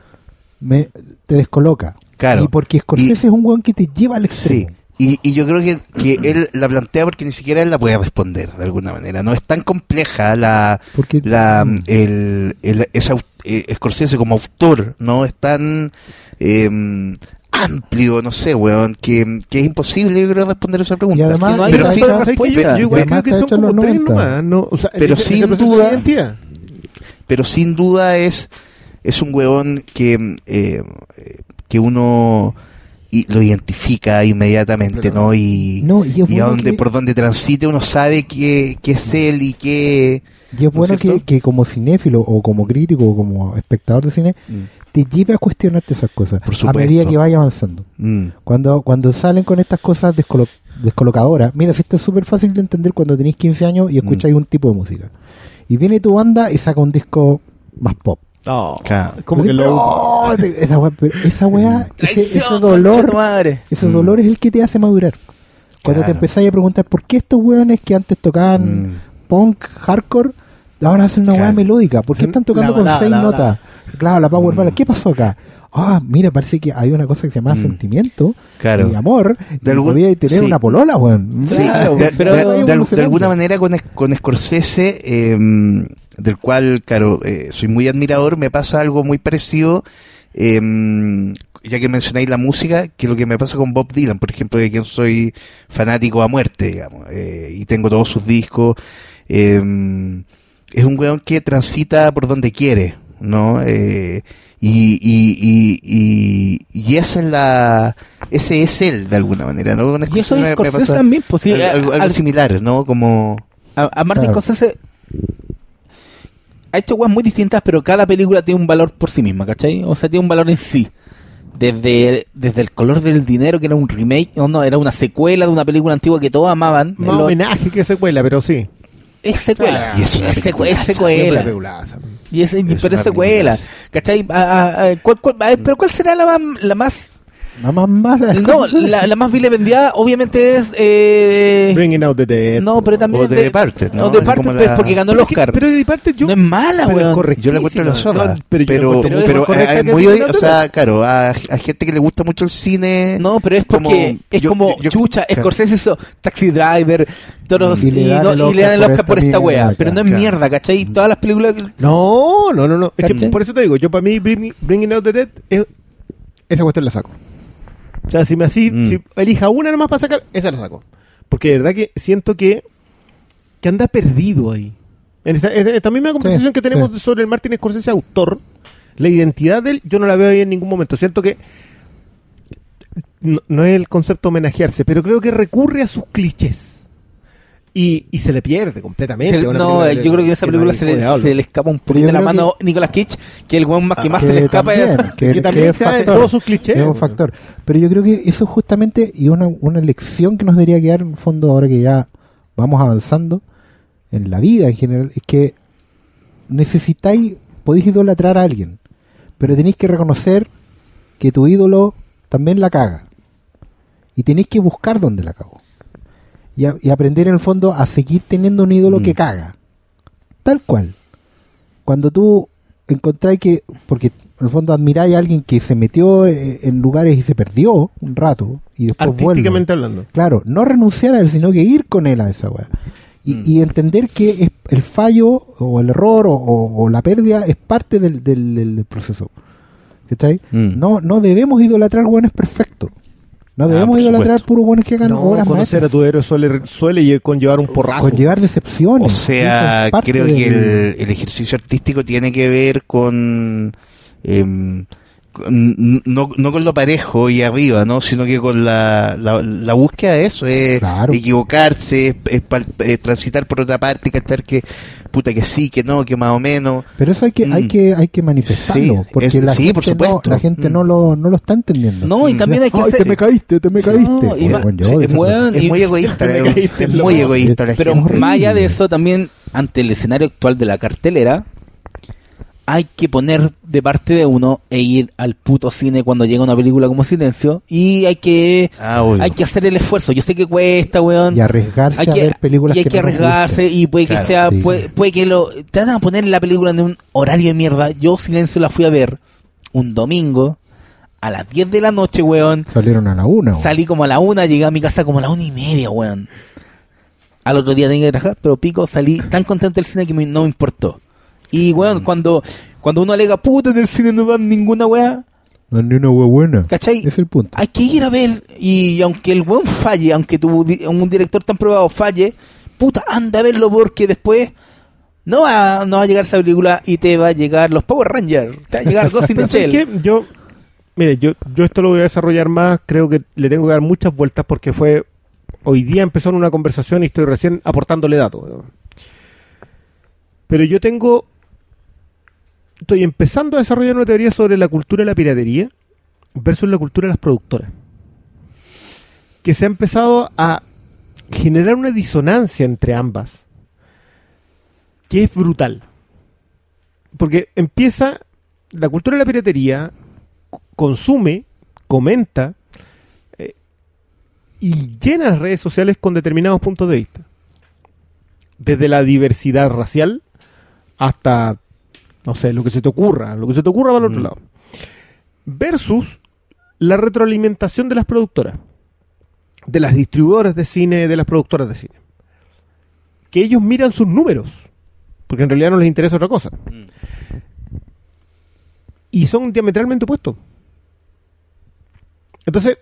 me, te descoloca. Claro. Y porque Scorsese es un weón que te lleva al Sí. Y, y yo creo que, que él la plantea porque ni siquiera él la puede responder de alguna manera. No es tan compleja la, Porque la el, au- eh, Scorsese como autor, ¿no? Es tan eh, amplio, no sé, weón, que, que es imposible yo creo responder esa pregunta. Y además- no hay pero sí. Yo, igual creo que son como tres 90. nomás. No, o sea, Pero ese- sin ese duda- pero sin duda es es un weón que eh, que uno y lo identifica inmediatamente, ¿no? Y, No, y es y a donde que- por donde transite uno sabe que, que es él y que Y es bueno que, que como cinéfilo o como crítico o como espectador de cine Mm. te lleve a cuestionarte esas cosas a medida que vaya avanzando. mm, Cuando, cuando salen con estas cosas descolo- descolocadoras, mira, si esto es súper fácil de entender cuando tenéis 15 años y escucháis Mm. un tipo de música. Y viene tu banda y saca un disco más pop. No, Claro. como que lo... oh, esa weá, pero esa weá, ese, dolor, madre. ese Mm. dolor es el que te hace madurar. Cuando te empezáis a preguntar por qué estos weones que antes tocaban mm, punk, hardcore, ahora hacen una weá Claro. melódica. ¿Por qué están tocando la con seis la notas? Claro, la power Mm. ballad. ¿Qué pasó acá? Ah, mira, parece que hay una cosa que se llama Mm. sentimiento Claro. y amor. De y algún- podía tener sí. una polola, weón. Sí, Claro, de, pero- de- de- de evolucionando. alguna manera con, con Scorsese, eh, del cual, claro, eh, soy muy admirador, me pasa algo muy parecido, eh, ya que mencionáis la música, que lo que me pasa con Bob Dylan, por ejemplo, de quien soy fanático a muerte, digamos, eh, y tengo todos sus discos. eh, es un weón que transita por donde quiere, ¿no? Eh, y, y, y, y, y esa es la, ese es él de alguna manera, ¿no? Y eso es Scorsese también, pues sí, algo, algo- al- algo similar, ¿no? Como A, a Martin Claro. Scorsese ha hecho weas muy distintas, pero cada película tiene un valor por sí misma, ¿cachai? O sea, tiene un valor en sí. Desde, desde el color del dinero, que era un remake, no, no, era una secuela de una película antigua que todos amaban. Más Lo- homenaje que secuela, pero sí. es secuela. Y es una es, es secuela. Y es, pero una es secuela. ¿Cachai? Ah, ah, ah, ¿cuál- cuál- ah, pero ¿cuál será la más, la más La más mala. no, <laughs> la, la más vile vendida obviamente es eh, Bringing out the dead. no, pero también O The de- Departed, ¿no? The Es Departed, pero la- porque ganó el Pero Oscar. Pero de parte yo... no es mala, pero es weón. yo la encuentro la zorra. No, pero yo pero, la pero, eh, que muy, o the sea, claro, a, a gente que le gusta mucho el cine. No, pero es porque como- es yo- como yo- chucha, claro. Scorsese hizo Taxi Driver, todos, Y y, le dan no- el Oscar Oscar por por esta mierda, pero no es mierda, ¿cachai? Todas las películas No, no, no, no. Es que por eso te digo, yo para mí Bring- Bringing Out the Dead, es- esa cuestión la saco. O sea, si me así, Mm. si elija una nomás para sacar, esa la saco. Porque de verdad que siento que, que anda perdido ahí. En esta, en esta misma conversación que tenemos sí. sobre el Martin Scorsese autor, la identidad de él, yo no la veo ahí en ningún momento. Siento que no, no es el concepto homenajearse, pero creo que recurre a sus clichés. Y, y se le pierde completamente. se- no, yo creo que esa de película se le, se le escapa un poquito de la mano a Nicolas Cage, que es el weón más que más se le que escapa también, es- <laughs> que, que también es en factor. todos sus clichés, Es un factor. Pero yo creo que eso justamente, y una, una lección que nos debería quedar en el fondo ahora que ya vamos avanzando en la vida en general, es que necesitáis, podéis idolatrar a alguien, pero tenéis que reconocer que tu ídolo también la caga. Y tenéis que buscar dónde la cagó. Y, a- y aprender en el fondo a seguir teniendo un ídolo Mm. que caga. Tal cual. Cuando tú encontráis que, porque en el fondo admiráis a alguien que se metió eh, en lugares y se perdió un rato y después vuelve. Artísticamente hablando. Claro, no renunciar a él, sino que ir con él a esa weá. Y, Mm. y entender que es el fallo o el error o, o- o la pérdida es parte del, del, proceso. ¿Cachai? Mm. No, no debemos idolatrar buenos perfectos. No Ah, debemos por idolatrar puros buenos que hagan No, obras conocer maestras. a tu héroe suele, suele lle- conllevar un porrazo. Con llevar decepciones. O sea, es creo que el, el ejercicio artístico tiene que ver con, con- no, no con lo parejo y arriba, ¿no? Sino que con la, la, la búsqueda de eso, es Claro. equivocarse, es, es pal- es transitar por otra parte, que estar que puta que sí, que no, que más o menos. Pero eso hay que, hay Mm. que, hay que manifestarlo. Sí, porque es- la, sí, gente por supuesto. No, la gente Mm. no, lo, no lo está entendiendo. No, y también hay que Ay, te me caíste, te me No, caíste. y bueno, yo Es y- muy <laughs> egoísta, Me es, caíste muy egoísta la Pero gente. más allá de eso, también ante el escenario actual de la cartelera, hay que poner de parte de uno e ir al puto cine cuando llega una película como Silencio y hay que Ah, hay que hacer el esfuerzo. Yo sé que cuesta, weón. Y arriesgarse hay a ver películas y hay que, que arriesgarse y puede que Claro, sea sí. puede, puede que lo te van a poner la película en un horario de mierda. Yo Silencio la fui a ver un domingo a las 10 de la noche, weón. Salieron a la una. weón. Salí como a la una, llegué a mi casa como a la una y media, weón. Al otro día tenía que trabajar, pero pico, salí tan contento del cine que me- no me importó. Y weón, cuando, cuando uno alega, puta, en el cine no dan ninguna weá, No es ni una wea buena. ¿cachai? Es el punto. Hay que ir a ver, y aunque el weón falle, aunque tu, un director tan probado falle, puta, anda a verlo porque después no va, no va a llegar esa película y te va a llegar los Power Rangers, te va a llegar Ghost in the Pero <laughs> ¿sabes Shell. qué? Yo, mire, yo, yo esto lo voy a desarrollar más, creo que le tengo que dar muchas vueltas porque fue, hoy día empezó en una conversación y estoy recién aportándole datos. Pero yo tengo, estoy empezando a desarrollar una teoría sobre la cultura de la piratería versus la cultura de las productoras. Que se ha empezado a generar una disonancia entre ambas, que es brutal. Porque empieza la cultura de la piratería consume, comenta eh, y llena las redes sociales con determinados puntos de vista. Desde la diversidad racial hasta, no sé, lo que se te ocurra, lo que se te ocurra para el otro Mm. lado. Versus la retroalimentación de las productoras, de las distribuidoras de cine, de las productoras de cine. Que ellos miran sus números, porque en realidad no les interesa otra cosa y son diametralmente opuestos. Entonces,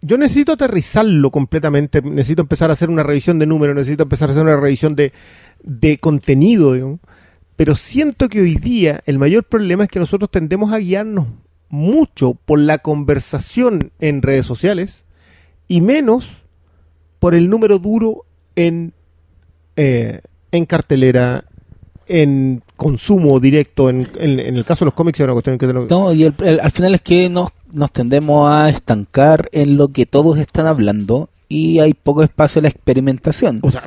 yo necesito aterrizarlo completamente, necesito empezar a hacer una revisión de números, necesito empezar a hacer una revisión de, de contenido, digamos. Pero siento que hoy día el mayor problema es que nosotros tendemos a guiarnos mucho por la conversación en redes sociales y menos por el número duro en, eh, en cartelera, en consumo directo, en, en- en el caso de los cómics es una cuestión que... tengo- No, y el- el- al final es que nos, nos tendemos a estancar en lo que todos están hablando y hay poco espacio a la experimentación. O sea,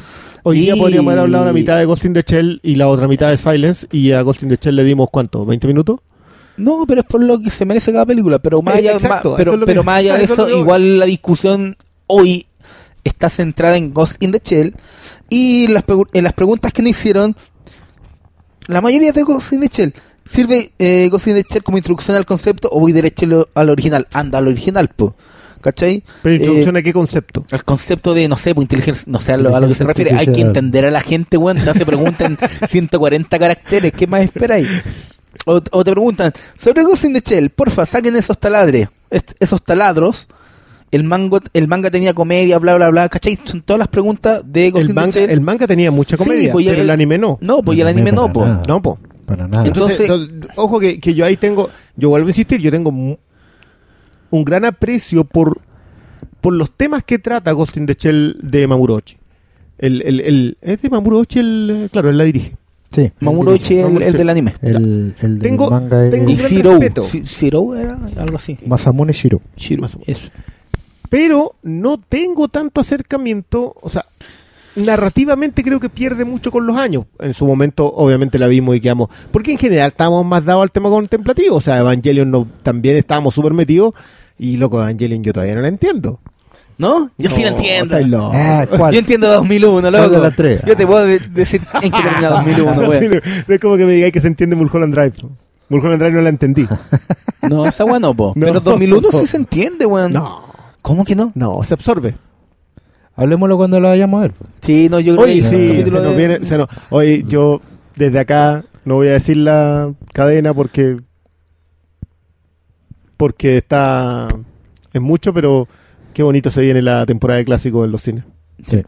hoy día Y- podríamos haber hablado la mitad de Ghost in the Shell y la otra mitad de Silence y a Ghost in the Shell le dimos ¿cuánto? ¿20 minutos? No, pero es por lo que se merece cada película. Pero más allá, exacto, ma- eso pero, es lo que- pero más allá <laughs> de eso es eso, igual la discusión hoy está centrada en Ghost in the Shell y las, en las preguntas que nos hicieron, la mayoría de Ghost in the Shell. ¿Sirve eh, Ghost in the Shell como introducción al concepto o voy derecho al original? Anda al original, po. ¿Cachai? Pero introducción Eh, a qué concepto? el concepto de, no sé, pues inteligencia, no sé a lo, a lo que se refiere. Hay que entender a la gente, weón. Te hace preguntas en <laughs> 140 caracteres. ¿Qué más esperáis? O, o te preguntan, sobre Ghost in the Shell, porfa, saquen esos taladres, est- esos taladros. El, mango, el manga tenía comedia, bla, bla, bla. ¿Cachai? Son todas las preguntas de Ghost El in the manga, Shell. el manga tenía mucha Sí, comedia, pues, y pero el- el anime no. No, pues y el No, anime no, nada. No, po. Para nada. Entonces, ojo que, que yo ahí tengo, yo vuelvo a insistir, yo tengo un gran aprecio por, por los temas que trata Ghost in the Shell de Mamuro Ochi. El, el, el- es de Mamuro Ochi, el, claro, él la dirige. sí. Mamuro Ochi, el, el del anime. El, el del Tengo- manga tengo Y un gran Zero. respeto. Si- Zero era algo así. Masamune Shiro. Shiro. Eso. pero no tengo tanto acercamiento, o sea, narrativamente creo que pierde mucho con los años. En su momento, obviamente, la vimos y quedamos, porque en general estábamos más dados al tema contemplativo, o sea, Evangelion no, también estábamos súper metidos, y loco, Evangelion yo todavía no la entiendo. ¿No? Yo sí lo No, entiendo. estáis locos. Ah, ¿cuál? Yo entiendo 2001, ¿Cuál loco. de las tres? Yo te puedo de- decir <laughs> en qué termina 2001, weón. <laughs> No es como que me digáis que se entiende Mulholland Drive. Mulholland Drive no la entendí. No, esa weón no, po. <laughs> No. Pero 2001 sí se entiende, weón. No, ¿Cómo que no? no, se absorbe. Hablemoslo cuando lo vayamos a ver. pues. Sí, no, yo creo Oye, que sí, se nos de- viene, se nos- oye, yo desde acá no voy a decir la cadena porque porque está es mucho, pero qué bonito se viene la temporada de clásicos en los cines. Sí.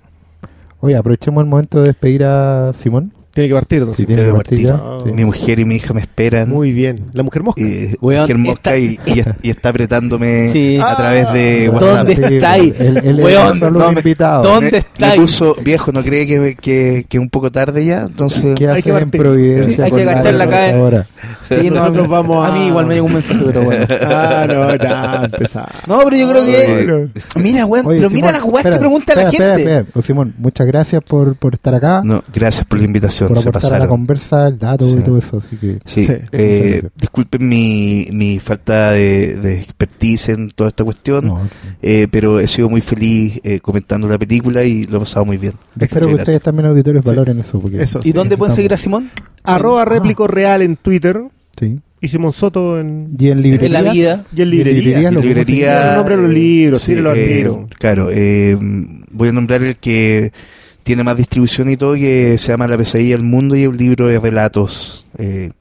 Oye, aprovechemos el momento de despedir a Simón. Tiene que partir, entonces. Tiene que Tiene que partir. Sí. Mi mujer y mi hija me esperan. Muy bien. La mujer mosca. eh, Weón, mujer mosca está- y, y, y está apretándome <laughs> Sí. a través de Ah, WhatsApp. ¿Dónde estáis? Weón, no me- invitado. ¿Dónde estáis? me puso viejo, ¿no cree que, que, que un poco tarde ya? Entonces, ¿Qué Hay que en. Providencia? Hay que acá, eh. ahora? Sí, <laughs> no, Nosotros vamos a- A mí igual me llegó un mensaje, pero bueno. <laughs> Ah, no, ya empezamos. No, pero yo creo que... Mira, weón, Oye, pero mira las weas que espera, pregunta la gente. espera, espera. Oh, Simón, muchas gracias por, por estar acá. no, gracias por la invitación. Por aportar a la conversa, el dato y todo eso. Así que, Sí, Sí, eh, disculpen mi, mi falta de, de expertise en toda esta cuestión, no, eh, pero he sido muy feliz eh, comentando la película y lo he pasado muy bien. espero que ustedes también auditores valoren eso. Porque Eso. ¿Y dónde pueden seguir a Simón? Arroba réplico real en Twitter Sí. y Simón Soto en, Y en librerías. En la vida. y en librería. Librerías lo Librería, el nombre de los libros, sí, eh, tiro. Claro, eh, voy a nombrar el que tiene más distribución y todo, que se llama La pesadilla del mundo y es un libro de relatos. eh,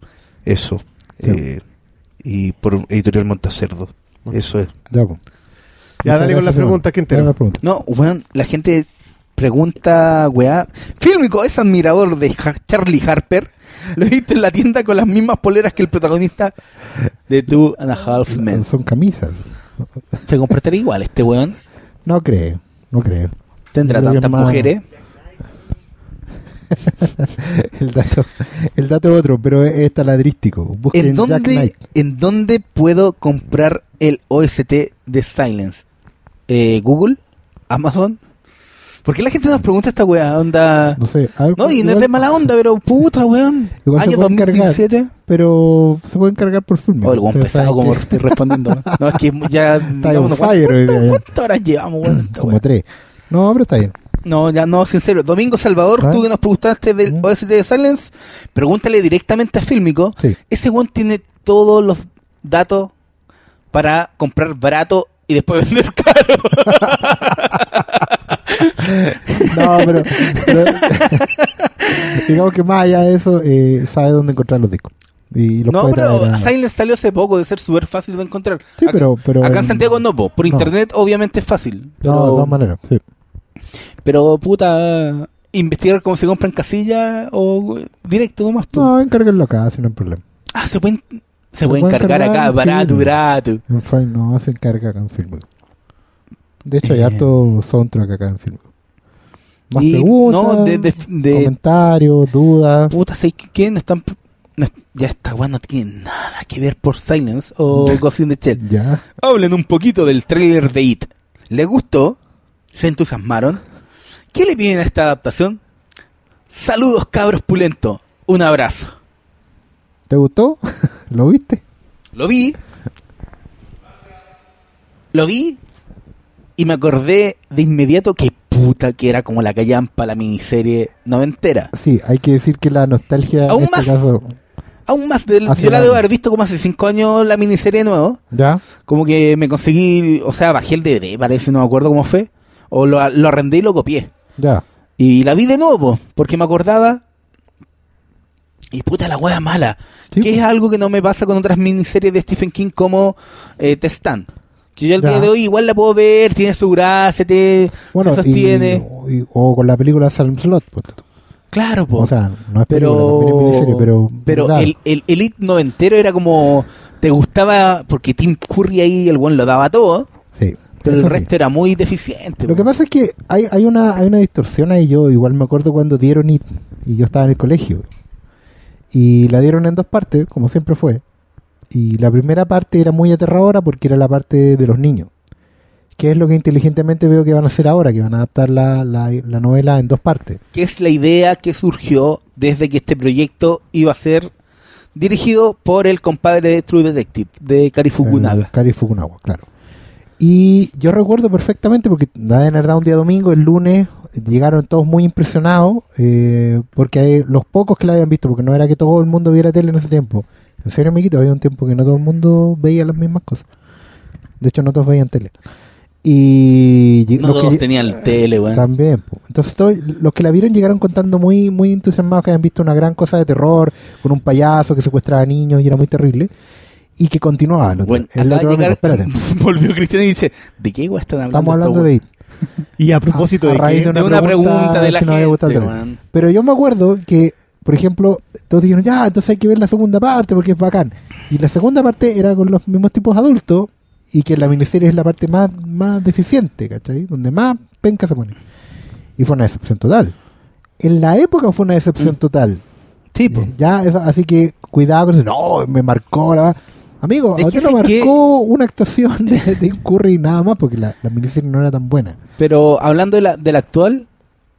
eso. Sí. eh, y por Editorial Montacerdo. Eso es. Ya, pues. Ya, dale con las preguntas que entero. No, weón, la gente pregunta, weá. Fílmico es admirador de Charlie Harper. Lo he visto en la tienda con las mismas poleras que el protagonista de Two and a Half Men. Son camisas. ¿Se comportaría igual este weón? No creo, no creo. ¿Tendrá tantas más- mujeres? <laughs> el dato el dato es otro, pero es, taladrístico. ¿En dónde. ¿En dónde puedo comprar el OST de Silence? Eh, ¿Google? ¿Amazon? ¿Por qué la gente nos pregunta esta weá? Onda... No sé. ver, No, y no es igual- de mala onda, pero puta, weón. Igual Año pueden cargar. 2017. Pero se pueden cargar por film. Oh, el weón pesado como estoy respondiendo. <laughs> ¿no? Es que ya... Está digamos, on ¿cuánto- fire. ¿Cuántas horas llevamos, weón? Como weá? tres. No, pero está bien. No, ya no, sincero. Domingo Salvador, ¿Ah? tú que nos preguntaste del Mm. OST de Silence, pregúntale directamente a Fílmico. Sí. Ese weón tiene todos los datos para comprar barato y después <laughs> vender caro. <laughs> No, pero, pero- <laughs> digamos que más allá de eso, eh, sabe dónde encontrar los discos. Y los no, pero Silence salió hace poco, de ser súper fácil de encontrar. Sí, acá, pero, pero acá en Santiago no, po. por no. internet obviamente es fácil. Pero, No, de todas maneras. Sí. Pero puta, investigar cómo se compra en casilla o directo nomás. po. No, encárguenlo acá, si no hay problema. Ah, se pueden, se, Se pueden pueden cargar cargar acá, barato, barato. En Film no se encarga acá en Film. De hecho, hay Eh. harto soundtrack acá en Film. Más Y, preguntas, no, de- de- de- comentarios, dudas. Puta, ¿sabes qué? ¿Quién están.? no- ya esta weá no tiene nada que ver por Silence o <laughs> Ghost in the Shell. Ya. Hablen un poquito del tráiler de It. ¿Les gustó? ¿Se entusiasmaron? ¿Qué le piden a esta adaptación? Saludos cabros pulento. Un abrazo. ¿Te gustó? <laughs> ¿Lo viste? Lo vi. Lo vi. Y me acordé de inmediato que puta que era como la callampa la miniserie noventera. Sí, hay que decir que la nostalgia Aún en este más. caso. Aún más, del, yo la debo haber visto como hace cinco años la miniserie de nuevo. ¿Ya? Como que me conseguí, o sea, bajé el DVD, parece, no me acuerdo cómo fue. O lo, lo arrendé y lo copié. Ya. Y la vi de nuevo, porque me acordaba. Y puta la wea mala. Sí, que es algo que no me pasa con otras miniseries de Stephen King como eh, The Stand. Que yo al día de hoy igual la puedo ver, tiene su gracia, te Bueno, se sostiene. y- o con la película Salm Slot. pues, Claro, po. o sea, no es película, pero es miniserie, pero. pero claro. el, el Elite noventero era como. Te gustaba, porque Tim Curry ahí, el buen lo daba todo, Pero el sí. resto era muy deficiente. Lo que pasa es que hay, hay, una, hay una distorsión ahí. Yo igual me acuerdo cuando dieron IT y yo estaba en el colegio. Y la dieron en dos partes, como siempre fue. Y la primera parte era muy aterradora porque era la parte de los niños. Que es lo que inteligentemente veo que van a hacer ahora, que van a adaptar la, la, la novela en dos partes. que es la idea que surgió desde que este proyecto iba a ser dirigido por el compadre de True Detective, de Kari Fukunaga. Eh, Kari Fukunaga, claro. Y yo recuerdo perfectamente porque nada de verdad un día domingo, el lunes, llegaron todos muy impresionados eh, porque hay los pocos que la habían visto, porque no era que todo el mundo viera tele en ese tiempo. En serio, amiguito, había un tiempo que no todo el mundo veía las mismas cosas. De hecho, no todos veían tele. Y no los todos que- tenían tele, weón. también. po. Entonces todos los que la vieron llegaron contando muy muy entusiasmados que habían visto una gran cosa de terror con un payaso que secuestraba niños y era muy terrible y que continuaba. El otro, Bueno, el otro llegar- Espérate, <laughs> volvió Cristian y dice, ¿de qué weón están hablando? estamos hablando de weones?" IT. <laughs> Y a propósito A- a de raíz que... de una pregunta de la gente, weón. Pero yo me acuerdo que, por ejemplo, todos dijeron, ya, entonces hay que ver la segunda parte porque es bacán. Y la segunda parte era con los mismos tipos adultos y que la miniserie es la parte más, más deficiente, ¿cachai? Donde más penca se pone. Y fue una decepción total. En la época fue una decepción Mm. total. Sí, Ya, así que cuidado con eso. No, me marcó la... Amigo, Es a que usted lo que- marcó una actuación de, de Curry nada más porque la, la miniserie no era tan buena. Pero hablando de la, de la actual,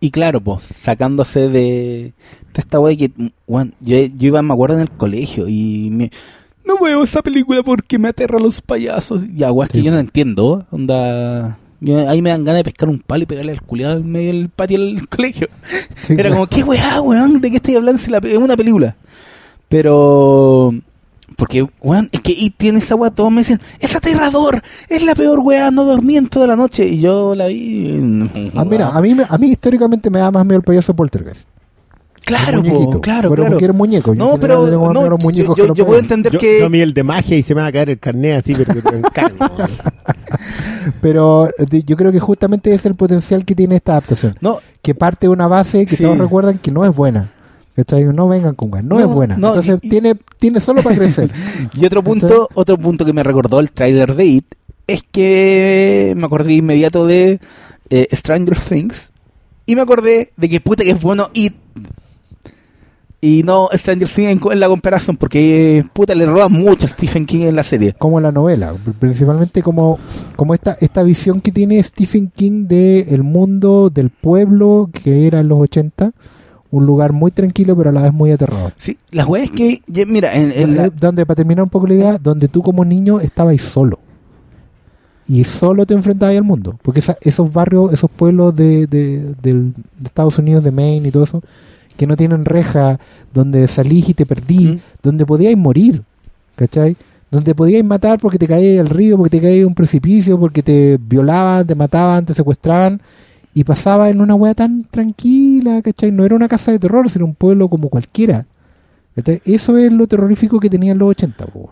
Y claro, pues, sacándose de, esta wea que, weón, yo, yo iba, me acuerdo, en el colegio y me, no veo esa película porque me aterra los payasos. Y que Sí. yo no entiendo, onda... yo- ahí me dan ganas de pescar un palo y pegarle al culiado en medio del patio del <laughs> colegio. Sí, Era claro. como, ¿qué weá, weón? ¿De qué estoy hablando? Si la, es una película. Pero... Porque, weón, es que y tiene esa weá, todos me dicen, es aterrador, es la peor weá, no dormí en toda la noche. Y yo la vi... <laughs> Ah, mira, a mí, me- a mí históricamente me da más miedo el payaso poltergeist. Claro, po, claro, Pero claro. porque era muñeco. Yo No, pero no, los yo, muñecos yo- yo puedo entender Yo, que... yo a mí el de magia y se me va a caer el carnet así, pero. <laughs> Pero yo creo que justamente es el potencial que tiene esta adaptación. No, Que parte de una base que Sí. todos recuerdan que no es buena. ¿Cachai? No vengan con gas, no, No, es buena. no, Entonces y- tiene, tiene solo para crecer. <laughs> Y otro punto, otro punto que me recordó el tráiler de It es que me acordé inmediato de eh, Stranger Things y me acordé de que puta que es bueno It y no Stranger Things en, la comparación porque puta le roba mucho a Stephen King en la serie. como la novela, principalmente como, como esta, esta visión que tiene Stephen King de el mundo del pueblo que era en los 80, un lugar muy tranquilo pero a la vez muy aterrador. Sí, la wea es que mira, en, en la- donde para terminar un poco la idea, donde tú como niño estabas solo. Y solo te enfrentabas al mundo. Porque esa- esos barrios, esos pueblos de, de, de Estados Unidos, de Maine y todo eso, que no tienen reja, donde salís y te perdí, Mm. donde podíais morir, ¿cachai? Donde podíais matar porque te caías al río, porque te caías a un precipicio, porque te violaban, te mataban, te secuestraban. Y pasaba en una wea tan tranquila, ¿cachai? No era una casa de terror, sino un pueblo como cualquiera. Eso es lo terrorífico que tenían los 80. po.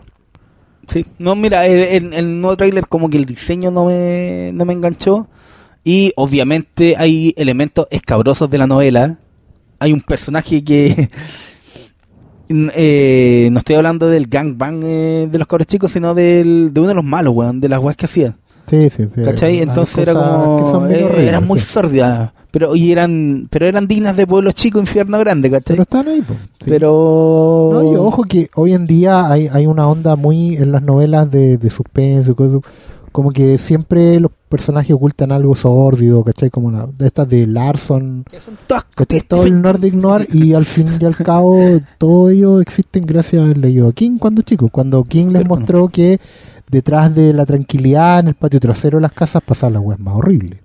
Sí, no, mira, el, el- nuevo tráiler como que el diseño no me, no me enganchó. Y obviamente hay elementos escabrosos de la novela. Hay un personaje que... <laughs> eh, no estoy hablando del gangbang eh, de los cabros chicos, sino del, de uno de los malos, weón, de las weas que hacía. Sí, sí, sí. ¿Cachai? Entonces era como... eh, eran muy sí. sórdidas. Pero, y eran, pero eran dignas de pueblo chico, infierno grande, ¿cachai? Pero están ahí, po, sí. Pero... No, y ojo que hoy en día hay, hay una onda muy en las novelas de, de suspenso, cosas, como que siempre los personajes ocultan algo sórdido, ¿cachai? Como la, estas de Larson, son todas ¿cachai? Todo el Nordic Noir y al fin y al cabo <laughs> todo ello existen gracias a haber leído a King cuando chicos, cuando King les Pero mostró que detrás de la tranquilidad en el patio trasero de las casas pasaban las weas más horribles.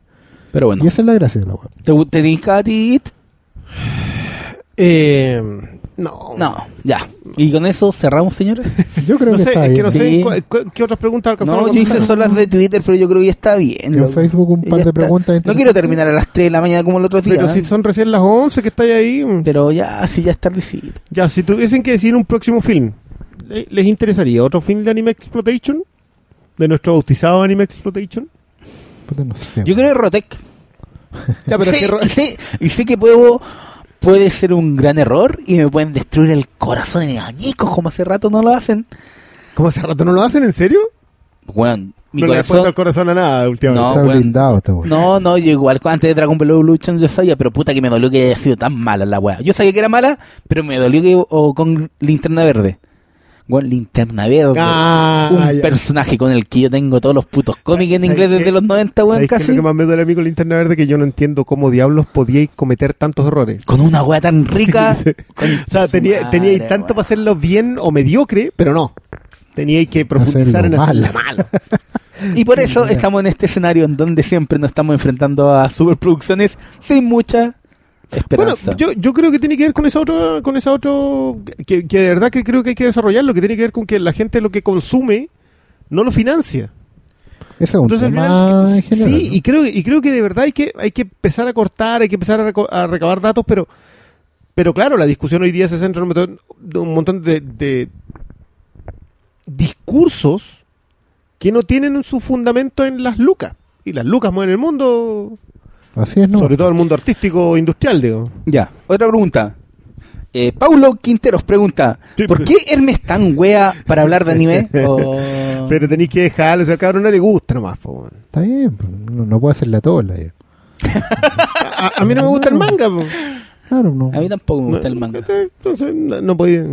Pero bueno, Y esa es la gracia de la web. ¿te, te? Eh, no. No, ya. Y con eso cerramos, señores. <laughs> Yo creo No que sé, está es que bien. no sé cu- qué otras preguntas alcanzaron No, yo hice solo las de Twitter, pero yo creo que ya está bien. En. Facebook un par de está. preguntas. No quiero terminar a las 3 de la mañana como el otro día. Pero si son recién las 11 que estáis ahí. mm. Pero ya, sí, ya es tardecito. Ya, si tuviesen que decir un próximo film, ¿le- ¿les interesaría otro film de Anime Exploitation? ¿De nuestro bautizado Anime Exploitation? No sé. Yo creo que Rotec. <laughs> Ya, pero sé, que Ro- y sé- y sé que puedo, puede ser un gran error y me pueden destruir el corazón en añicos como hace rato no lo hacen. ¿Cómo hace rato no lo hacen? ¿En serio? Weón, mi no le he puesto corazón... el corazón a nada últimamente. No, Está blindado este weón. No, no, yo igual antes de Dragon Ball Evolution yo sabía, pero puta que me dolió que haya sido tan mala la weá. Yo sabía que era mala, pero me dolió que o con Linterna Verde. Bueno, Linterna Verde. Ah, un ya. personaje con el que yo tengo todos los putos cómics en ¿Sabes inglés desde los 90, weón, ¿Sabéis qué es casi. lo que más me duele a mí con Linterna Verde? Que yo no entiendo cómo diablos podíais cometer tantos errores. Con una weá tan rica. <laughs> Sí. O sea, su tenía, madre, teníais tanto para hacerlo bien o mediocre, pero no. Teníais que profundizar en Hacerlo malo. <laughs> Y por eso estamos en este escenario en donde siempre nos estamos enfrentando a superproducciones sin mucha Bueno, yo, yo creo que tiene que ver con esa otra, con esa otro, que, que de verdad que creo que hay que desarrollarlo, que tiene que ver con que la gente lo que consume no lo financia. Ese es un Entonces, tema final, en general. sí, y creo, y creo que de verdad hay que, hay que empezar a cortar, hay que empezar a, reco- a recabar datos, pero, pero claro, la discusión hoy día se centra en un montón, de, un montón de, de discursos que no tienen su fundamento en las lucas. Y las lucas mueven el mundo. Así es, ¿no? sobre todo el mundo artístico industrial, digo. Ya, otra pregunta. Eh, Paulo Quinteros pregunta, Sí, ¿por qué Hermes tan wea para hablar de anime? <laughs> O- Pero tenéis que dejarlo, o sea, al cabrón no le gusta nomás, po. Está bien, no, no puede hacerle a todos la idea. <laughs> a, a mí no me gusta el manga, po. Claro, no. A mí tampoco me gusta el manga. Entonces, no, no podía.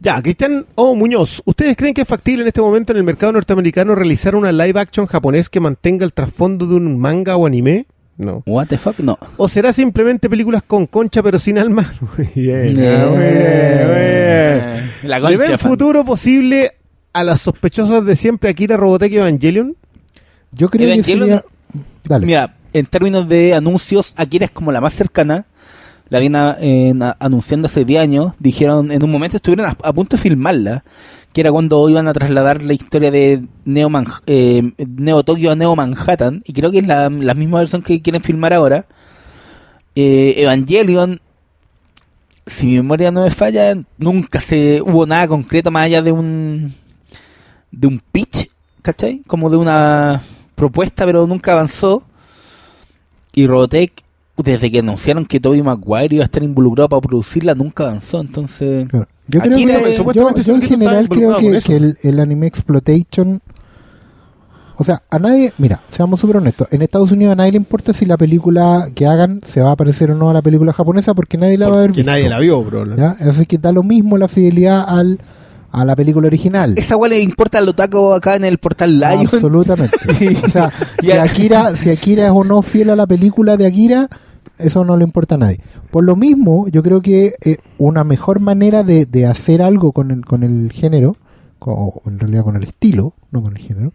Ya, Cristian O. Muñoz, ¿ustedes creen que es factible en este momento en el mercado norteamericano realizar una live action japonés que mantenga el trasfondo de un manga o anime? No. What the fuck, no. ¿O será simplemente películas con concha pero sin alma? <laughs> Muy bien, Eh, ah, muy bien, muy bien. La ¿Le ven futuro posible a las sospechosas de siempre Akira Robotech y Evangelion? Yo creo que sería... Dale. Mira, en términos de anuncios, Akira es como la más cercana. La vienen anunciando hace 10 años. Dijeron, en un momento estuvieron a, a punto de filmarla. Que era cuando iban a trasladar la historia de Neo, Man- eh, Neo Tokio a Neo Manhattan. Y creo que es la, la misma versión que quieren filmar ahora. Eh, Evangelion, si mi memoria no me falla, nunca se hubo nada concreto más allá de un de un pitch, ¿cachai? Como de una propuesta, pero nunca avanzó. Y Robotech, desde que anunciaron que Tobey Maguire iba a estar involucrado para producirla, nunca avanzó. Entonces, Claro. Yo creo que yo, en general creo que el, el anime exploitation o sea, a nadie, mira, seamos súper honestos, en Estados Unidos a nadie le importa si la película que hagan se va a parecer o no a la película japonesa porque nadie la va a ver Que nadie la vio, bro. ¿ya? Así que da lo mismo la fidelidad al, a la película original. esa weá le importa al otaku acá en el portal Lion. Absolutamente. <laughs> o sea, si. Akira, si Akira es o no fiel a la película de Akira, eso no le importa a nadie. Por lo mismo, yo creo que eh, una mejor manera de, de hacer algo con el, con el género, o en realidad con el estilo, no con el género,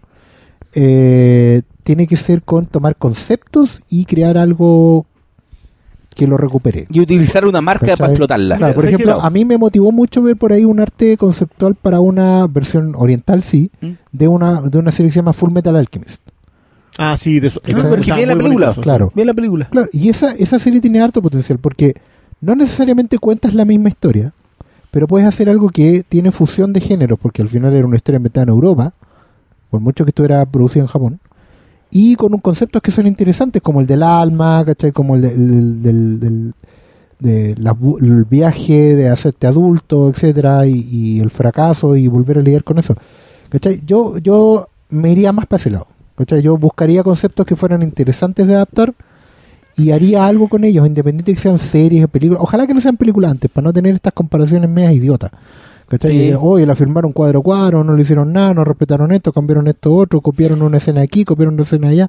eh, tiene que ser con tomar conceptos y crear algo que lo recupere. Y utilizar una marca ¿Cachai? para explotarla. Claro, por ¿Sabes ejemplo, a mí me motivó mucho ver por ahí un arte conceptual para una versión oriental, sí, ¿Mm? de una de una serie que se llama Full Metal Alchemist. Ah, sí, de eso. Claro, está porque muy vi la película. Claro. Ve la película. Claro, y esa, esa serie tiene harto potencial porque no necesariamente cuentas la misma historia, pero puedes hacer algo que tiene fusión de géneros, porque al final era una historia inventada en Europa, por mucho que estuviera producido en Japón, y con un conceptos que son interesantes, como el del alma, ¿cachai? Como el, de- el del, del- de la viaje de hacerte adulto, etcétera, y, y el fracaso y volver a lidiar con eso. ¿Cachai? Yo, yo me iría más para ese lado. ¿cachai? Yo buscaría conceptos que fueran interesantes de adaptar y haría algo con ellos, independiente de que sean series o películas. Ojalá que no sean películas para no tener estas comparaciones medias idiotas. ¿Cachai? Sí. Oye, la firmaron cuadro a cuadro, no le hicieron nada, no respetaron esto, cambiaron esto otro, copiaron una escena aquí, copiaron una escena allá.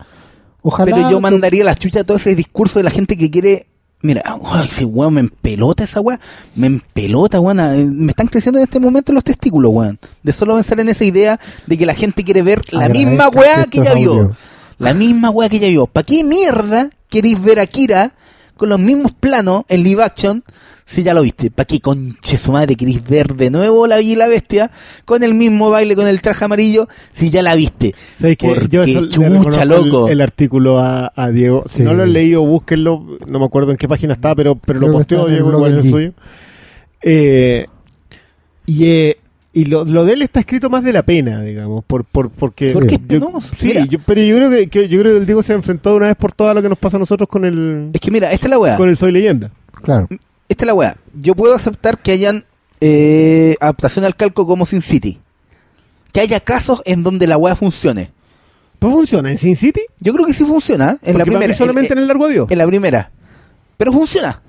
Ojalá. Pero yo mandaría la chucha todo ese discurso de la gente que quiere. Mira, <laughs> ay, ese weón me empelota esa weá. Me empelota, weón. Me están creciendo en este momento los testículos, weón. De solo pensar en esa idea de que la gente quiere ver la Agradezca misma weá que ya vio. audio. La misma weá que ya vio. ¿Para qué mierda queréis ver a Kira con los mismos planos en live action si ya lo viste? ¿Para qué conche su madre queréis ver de nuevo la Bella y la Bestia con el mismo baile con el traje amarillo si ya la viste? ¿Sabes qué? Porque Yo eso chucha, loco. El, artículo a, a Diego. Si Sí. no lo han leído, búsquenlo. No me acuerdo en qué página está, pero, pero lo Creo que posteó Diego igual del el suyo. Eh, y eh, y lo, lo de él está escrito más de la pena, digamos, por, por, porque... Porque es yo- penoso. sí, yo- pero yo creo que, que- yo creo que el Diego se ha enfrentado una vez por todas lo que nos pasa a nosotros con el, Es que mira, esta es la weá. con el Soy Leyenda. Claro. Esta es la weá. Yo puedo aceptar que hayan eh, adaptación al calco como Sin City. Que haya casos en donde la weá funcione. ¿No funciona en Sin City? Yo creo que sí funciona. ¿eh? En la Porque primera. solamente en, en, el Largo Adiós. en la primera. Pero funciona.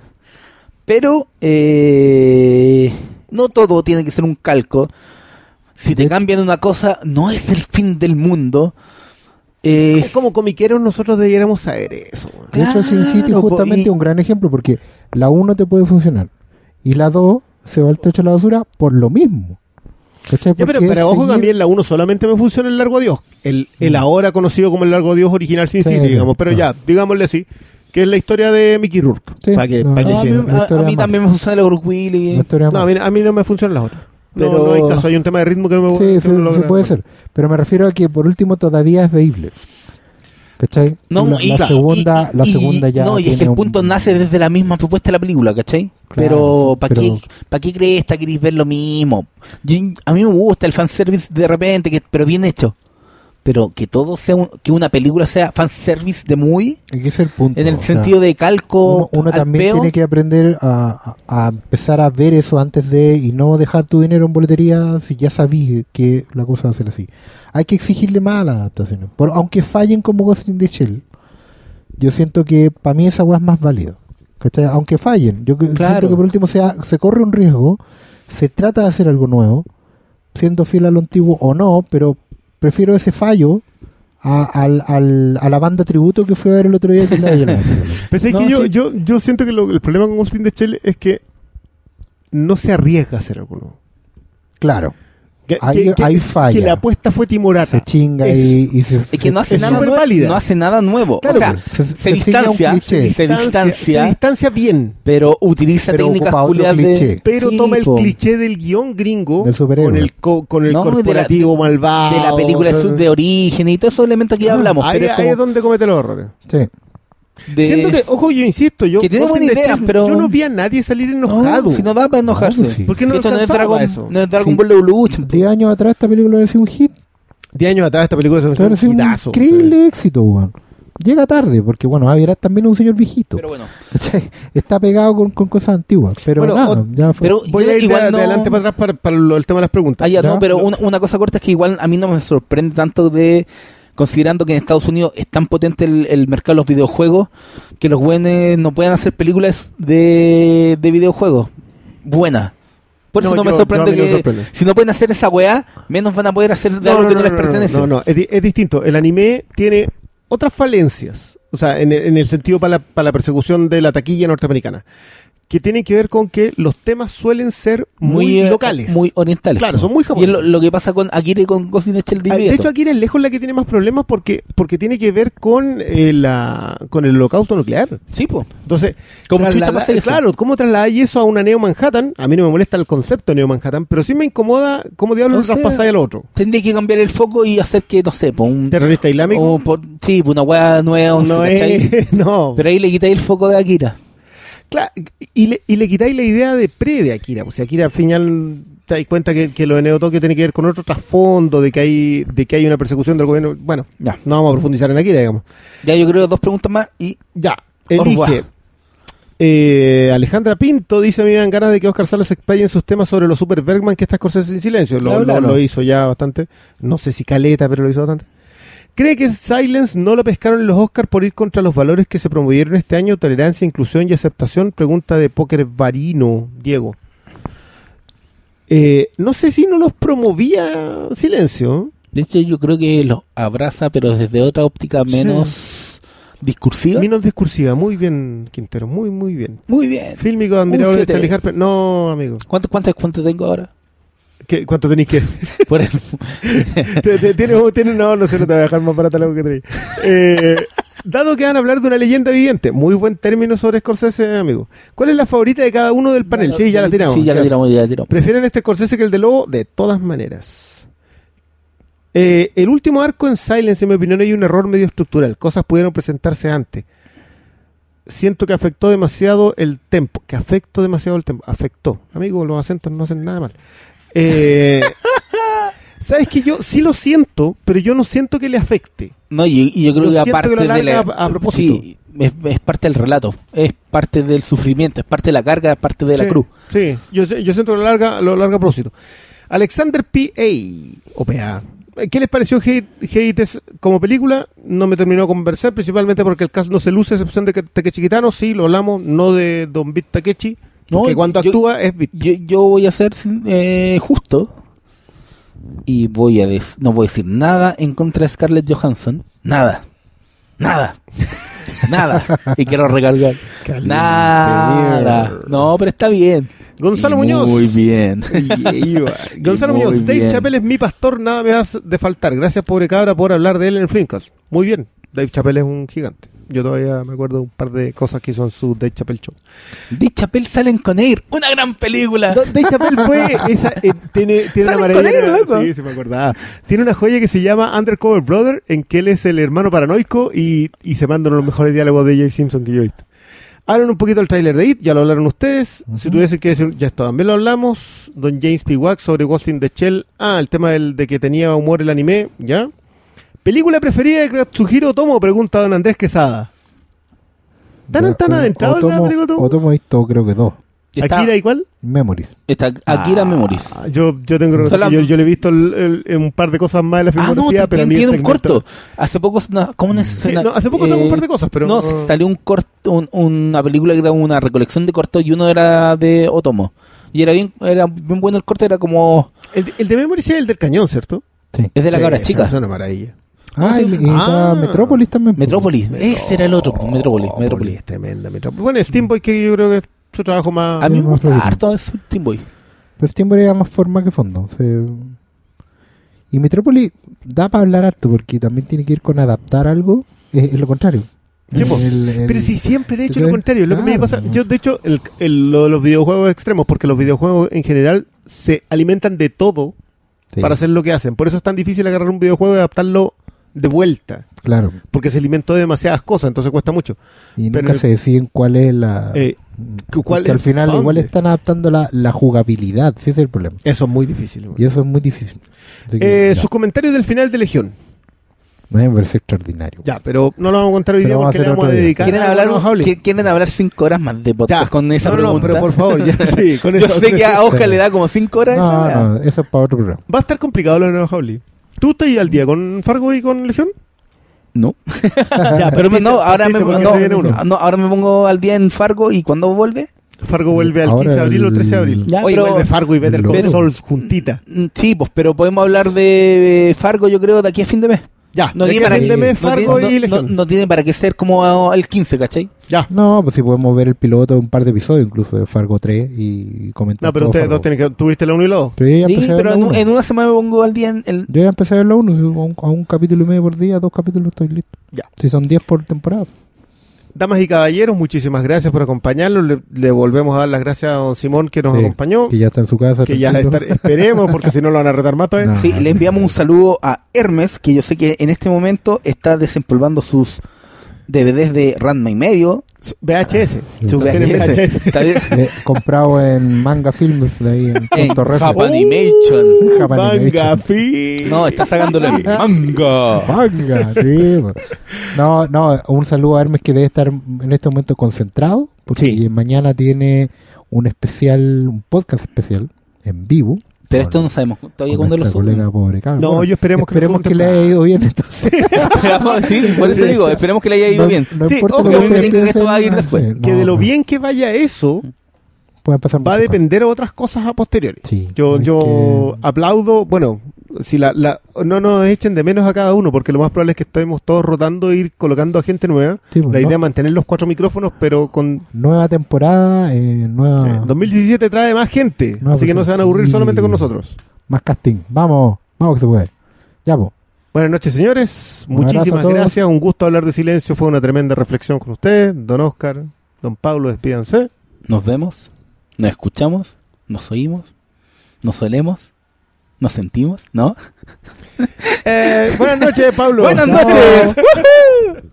Pero eh, no todo tiene que ser un calco. Si te cambian una cosa, no es el fin del mundo. Es Es como comiqueros nosotros debiéramos saber eso. weón. De hecho, Sin City Claro, justamente y- es un gran ejemplo porque la 1 te puede funcionar y la 2 se va al techo de la basura por lo mismo. Ya, pero, pero ojo, seguir- también la 1 solamente me funciona el Largo Adiós. El, el ahora conocido como el Largo Adiós original Sin Sí, City, digamos. Pero ya, digámosle así, que es la historia de Mickey Rourke. Sí, Para que, no, pa' que No, a mí, a- a también me funciona el una historia No, a mí, a mí no me funcionan las otras. No, Pero- no hay caso, hay un tema de ritmo que no me Sí, sí, logra- puede ser. Pero me refiero a que por último todavía es veíble. ¿Cachai? No, la, y- la segunda, y- la y- segunda ya. No, y es que el un- punto nace desde la misma propuesta de la película, ¿cachai? Claro, pero, ¿para pero- qué, pa' qué crees queréis ver lo mismo? Yo- a mí me gusta el fanservice de repente, que, pero bien hecho. Pero que todo sea, un- que una película sea fanservice de muy, Es el punto. en el sea, sentido de calco, uno, también peo. tiene que aprender a, empezar a ver eso antes de y no dejar tu dinero en boletería si ya sabís que la cosa va a ser así. Hay que exigirle más a las adaptaciones. Por, aunque fallen como Ghost in the Shell, yo siento que para mí esa weá es más válido. ¿Cachai? Aunque fallen, yo Claro. siento que por último sea, se corre un riesgo, se trata de hacer algo nuevo, siendo fiel a lo antiguo o no, pero prefiero ese fallo a, al- al- a la banda tributo que fue a ver el otro día. que la- la- <laughs> Pero es No, que yo, sí. yo, yo siento que lo- el problema con Ghost in the Shell es que no se arriesga a hacer algo nuevo. Claro, Que, Ahí- que- que- ahí falla. que la apuesta fue timorata. se chinga Es- y, y se, Es que no hace Es nada nuevo. válida. No hace nada nuevo. Claro, o sea, se- se, se un distancia, se distancia, se distancia bien. pero utiliza Pero técnicas otro de... Pero Sí, toma el po. cliché del guion gringo Del superhéroe. con el, co- con el No, de la- corporativo malvado. de la película o sea, de origen y todos esos elementos que ya hablamos. Ahí, pero es ahí es donde comete los errores. Sí. De- Siento que, ojo, yo insisto, yo, Que tiene buena idea, pero- yo no vi a nadie salir No, enojado. si no da para enojarse. No, pues sí. ¿Por qué no Si esto no es Dragon, eso? no es Dragon Sí. Ball Evolution. 10 años atrás esta película hubiera sido un hit. Diez años atrás esta película hubiera un sido un hitazo. increíble éxito, weón. Llega tarde, porque bueno, Javier también es un señor viejito. Pero bueno. Está pegado con, con cosas antiguas. Pero Bueno, nada, o- ya fue. pero Voy a ir igual de no- adelante para atrás para, para lo- el tema de las preguntas. Ah, ya, Ya. no, pero una, una cosa corta es que igual a mí no me sorprende tanto de considerando que en Estados Unidos es tan potente el, el mercado de los videojuegos que los buenos no puedan hacer películas de, de videojuegos buenas. Por eso No, no, me sorprende no me que sorprende. si no pueden hacer esa weá, menos van a poder hacer de algo que no, les pertenece. No, no, es, di- es distinto. El anime tiene otras falencias. O sea, en, el- en el sentido para la, para la persecución de la taquilla norteamericana. Que tienen que ver con que los temas suelen ser muy, eh, locales. Muy orientales. Claro, son muy Y es japoneses. lo, lo que pasa con Akira y con Ghost in the Shell Ah, De hecho, aquí es lejos la que tiene más problemas porque, porque tiene que ver con, eh, la, con el holocausto nuclear. Sí, pues. Entonces, ¿Cómo pasa eso? claro, ¿cómo trasladáis eso a una Neo Manhattan? A mí no me molesta el concepto de Neo Manhattan, pero sí me incomoda cómo diablos lo traspasáis al otro. Tendría que cambiar el foco y hacer que, no sé, pues un... ¿Terrorista islámico? o por- sí, pues una weá nueva. no es, <laughs> no. Pero ahí le quitáis el foco de Akira. Claro, y le, y le quitáis la idea de pre de Akira. O sea, Akira al final te das cuenta que, que lo de Neo Tokio tiene que ver con otro trasfondo, de que hay de que hay una persecución del gobierno. Bueno, Ya. no vamos a profundizar en Akira, digamos. Ya yo creo dos preguntas más y Ya, elige. Eh, Alejandra Pinto dice: A mí me dan ganas de que Oscar Salas explaye en sus temas sobre los Super Bergman que está Scorsese en silencio. Lo, Claro, lo- claro. lo hizo ya bastante. No sé si caleta, pero lo hizo bastante. ¿Cree que Silence no lo pescaron en los Oscars por ir contra los valores que se promovieron este año? Tolerancia, inclusión y aceptación. Pregunta de Póker Varino, Diego. Eh, no sé si no los promovía Silencio. de hecho yo creo que los abraza pero desde otra óptica menos discursiva. Menos discursiva. Muy bien, Quintero. Muy, muy bien. Muy bien. Fílmico, admirable de. Charlie Harper. No, amigo. ¿Cuánto, cuánto, cuánto tengo ahora? ¿Qué- ¿Cuánto tenéis que...? <laughs> Por el- <laughs> Tienes, tienes- no, no sé, no te voy a dejar más barata lo que tenéis. Eh, dado que van a hablar de una leyenda viviente, muy buen término sobre Scorsese, amigo. ¿Cuál es la favorita de cada uno del panel? Sí, ya la tiramos. Sí, ya la tiramos, ya la tiramos. ¿Prefieren este Scorsese que el de Lobo? De todas maneras. Eh, el último arco en Silence, en mi opinión, hay un error medio estructural. Cosas pudieron presentarse antes. Siento que afectó demasiado el tempo. Que afectó demasiado el tempo. Afectó. Amigo, los acentos no hacen nada mal. Eh, ¿Sabes que yo sí lo siento, pero yo no siento que le afecte? No, y, y yo creo Yo que aparte que lo de la... a- a propósito. Sí, es, es parte del relato, es parte del sufrimiento, es parte de la carga, es parte de la sí, cruz. Sí, yo, yo siento que lo larga, lo larga a propósito. Alexander P.A. o PA. ¿Qué les pareció Hate, como película? No me terminó de conversar, principalmente porque el cast no se luce, a excepción de Takechi Kitano, sí, lo hablamos, no de Don Beat Takechi, No, que cuando yo- actúa es. Yo, yo voy a ser eh, justo y voy a no voy a decir nada en contra de Scarlett Johansson. Nada. Nada. <laughs> Nada. Y quiero recargar. Caliente, Nada. mierda. No, pero está bien. Gonzalo Y Muñoz. Muy bien. <laughs> Gonzalo Y muy Muñoz, Dave bien. Chappelle es mi pastor, nada me hace de faltar. Gracias, pobre cabra, por hablar de él en el Flimcast. Muy bien, Dave Chappelle es un gigante. Yo todavía me acuerdo de un par de cosas que hizo en su Dave Chappelle Show. De Chapel salen con Air. Una gran película. No, Dave Chappelle fue <laughs> esa, eh, tiene, tiene una con él, loco. Sí, se me acordaba. Tiene una joya que se llama Undercover Brother, en que él es el hermano paranoico y, y se mandan los mejores diálogos de Jay Simpson que yo he visto. Hablan un poquito del tráiler de It, ya lo hablaron ustedes. Si tuviese que decir, ya esto también lo hablamos. Don James P. Wax sobre Ghost in the Shell. Ah, el tema del, de que tenía humor el anime, ¿ya? ¿Película preferida de Katsuhiro Otomo? Pregunta don Andrés Quesada. ¿Tan, tan adentrado en la Otomo, película Otomo? Otomo he visto creo que dos. Está, ¿Akira igual? Memories. está Akira Memories. Ah, Yo, yo tengo que yo, yo le he visto el- el- un par de cosas más de la Ah, no, filmografía, pero tiene el un segmento- corto. Hace poco, no, hace poco sacó un par de cosas, pero no, salió un corto, un- una película que era una recolección de cortos y uno era de Otomo. Y era bien, era bien bueno el corto, era como el, el de Memory sí es el del cañón, ¿cierto? Sí. es de la Sí, cabra chica. Es una maravilla. Ah, y, y Ah. Metrópolis también. po. Metrópolis. Ese era el otro. Metrópolis. Metrópolis. Es tremenda Metrópolis. Bueno, Steam Boy que yo creo que es su trabajo más... A mí me gusta harto ese Team Boy. Pues Steamboat era más forma que fondo. o sea, y Metrópolis da para hablar harto porque también tiene que ir con adaptar algo. Es, es lo contrario. Sí. El- el- Pero si siempre he hecho lo Claro. contrario, lo que me pasa, yo de hecho, el, el- lo de los videojuegos extremos, porque los videojuegos en general se alimentan de todo Sí, para hacer lo que hacen. Por eso es tan difícil agarrar un videojuego y adaptarlo de vuelta, Claro. porque se alimentó de demasiadas cosas, entonces cuesta mucho. Y Pero nunca el- se deciden cuál es la. Eh, porque ¿cuál al es- final pa' igual están adaptando la, la jugabilidad. Sí, ese es el problema. Eso es muy difícil. güey. Y eso es muy difícil. Que, Eh, sus comentarios del final de Legión. me parece extraordinario. Ya, pero no lo vamos a contar hoy Pero día porque le vamos a dedicar ¿Quieren a hablar, ¿Quieren hablar cinco horas más de podcast Ya. con esa no, no, pregunta? pero por favor, ya, sí, <laughs> con Yo eso- sé que a Oscar Sí. le da como cinco horas esa No, weá. no, eso es para otro programa. Va a estar complicado lo de Nueva. ¿Tú estás al día con Fargo y con Legión? No. <laughs> Ya, Pero me- no, ahora me, no, no, ahora me pongo al día en Fargo y cuando vuelve. Fargo vuelve al Ahora 15 de abril o 13 de abril. Ya, Oye, pero- vuelve Fargo y Better Call Saul juntita. Mm, Sí, pues, pero podemos hablar de Fargo, yo creo, de aquí a fin de mes. Ya, No tiene para qué, no Fargo tiene- y no- no- Legión. no tiene para qué ser como el 15, ¿cachai? Ya. No, pues sí podemos ver el piloto de un par de episodios, incluso de Fargo 3 y comentar. No, pero ustedes dos tienen que... ¿Tuviste la 1 y la 2? Pero yo ya Sí, empecé a ver pero en, una semana me pongo al día en el... Yo ya empecé a ver la 1, a un, a un capítulo y medio por día, dos capítulos estoy listo. Ya. Si son 10 por temporada. Damas y caballeros, muchísimas gracias por acompañarnos. Le, le volvemos a dar las gracias a don Simón que nos Sí, acompañó. Que ya está en su casa. Que ya estar- esperemos, porque si no lo van a retar más todavía. No. Sí, le enviamos un saludo a Hermes, que yo sé que en este momento está desempolvando sus DVDs de Ranma y medio. VHS. Tiene VHS. <laughs> Le- comprado en Manga Films de ahí en En. Japanimation. Japanimation. Manga Fi. No, está sacándolo en <laughs> manga. Manga, sí. po. No, no, un saludo a Hermes que debe estar en este momento concentrado, porque Sí. mañana tiene un especial, un podcast especial en vivo. Pero esto no sabemos todavía con cuándo lo suben. colega pobre cabra. No, yo esperemos esperemos que le haya ido bien entonces. <laughs> Esperamos, sí, por eso digo, esperemos que le haya ido No- bien. No Sí, lo que esto va a ir después. Que de lo bien que vaya eso, va a depender de otras cosas a posteriori. Sí, Yo, yo que- aplaudo, bueno, si la, la, no nos echen de menos a cada uno, porque lo más probable es que estemos todos rotando e ir colocando a gente nueva. Sí, pues, La ¿no? idea es mantener los cuatro micrófonos, pero con Nueva temporada, eh, nueva, eh, 2017 trae más gente, así que no se van a aburrir Sí. solamente con nosotros. más casting. Vamos, vamos que se puede. Ya, pues. Buenas noches, señores. Un Muchísimas gracias. Un gusto hablar de silencio. Fue una tremenda reflexión con usted, don Oscar, don Pablo. Despídanse. Nos vemos, nos escuchamos, nos oímos, nos olemos, nos sentimos, ¿no? Eh, buenas noches, Pablo. Buenas noches. Words <laughs>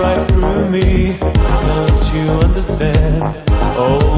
right through me. Don't you understand? Oh,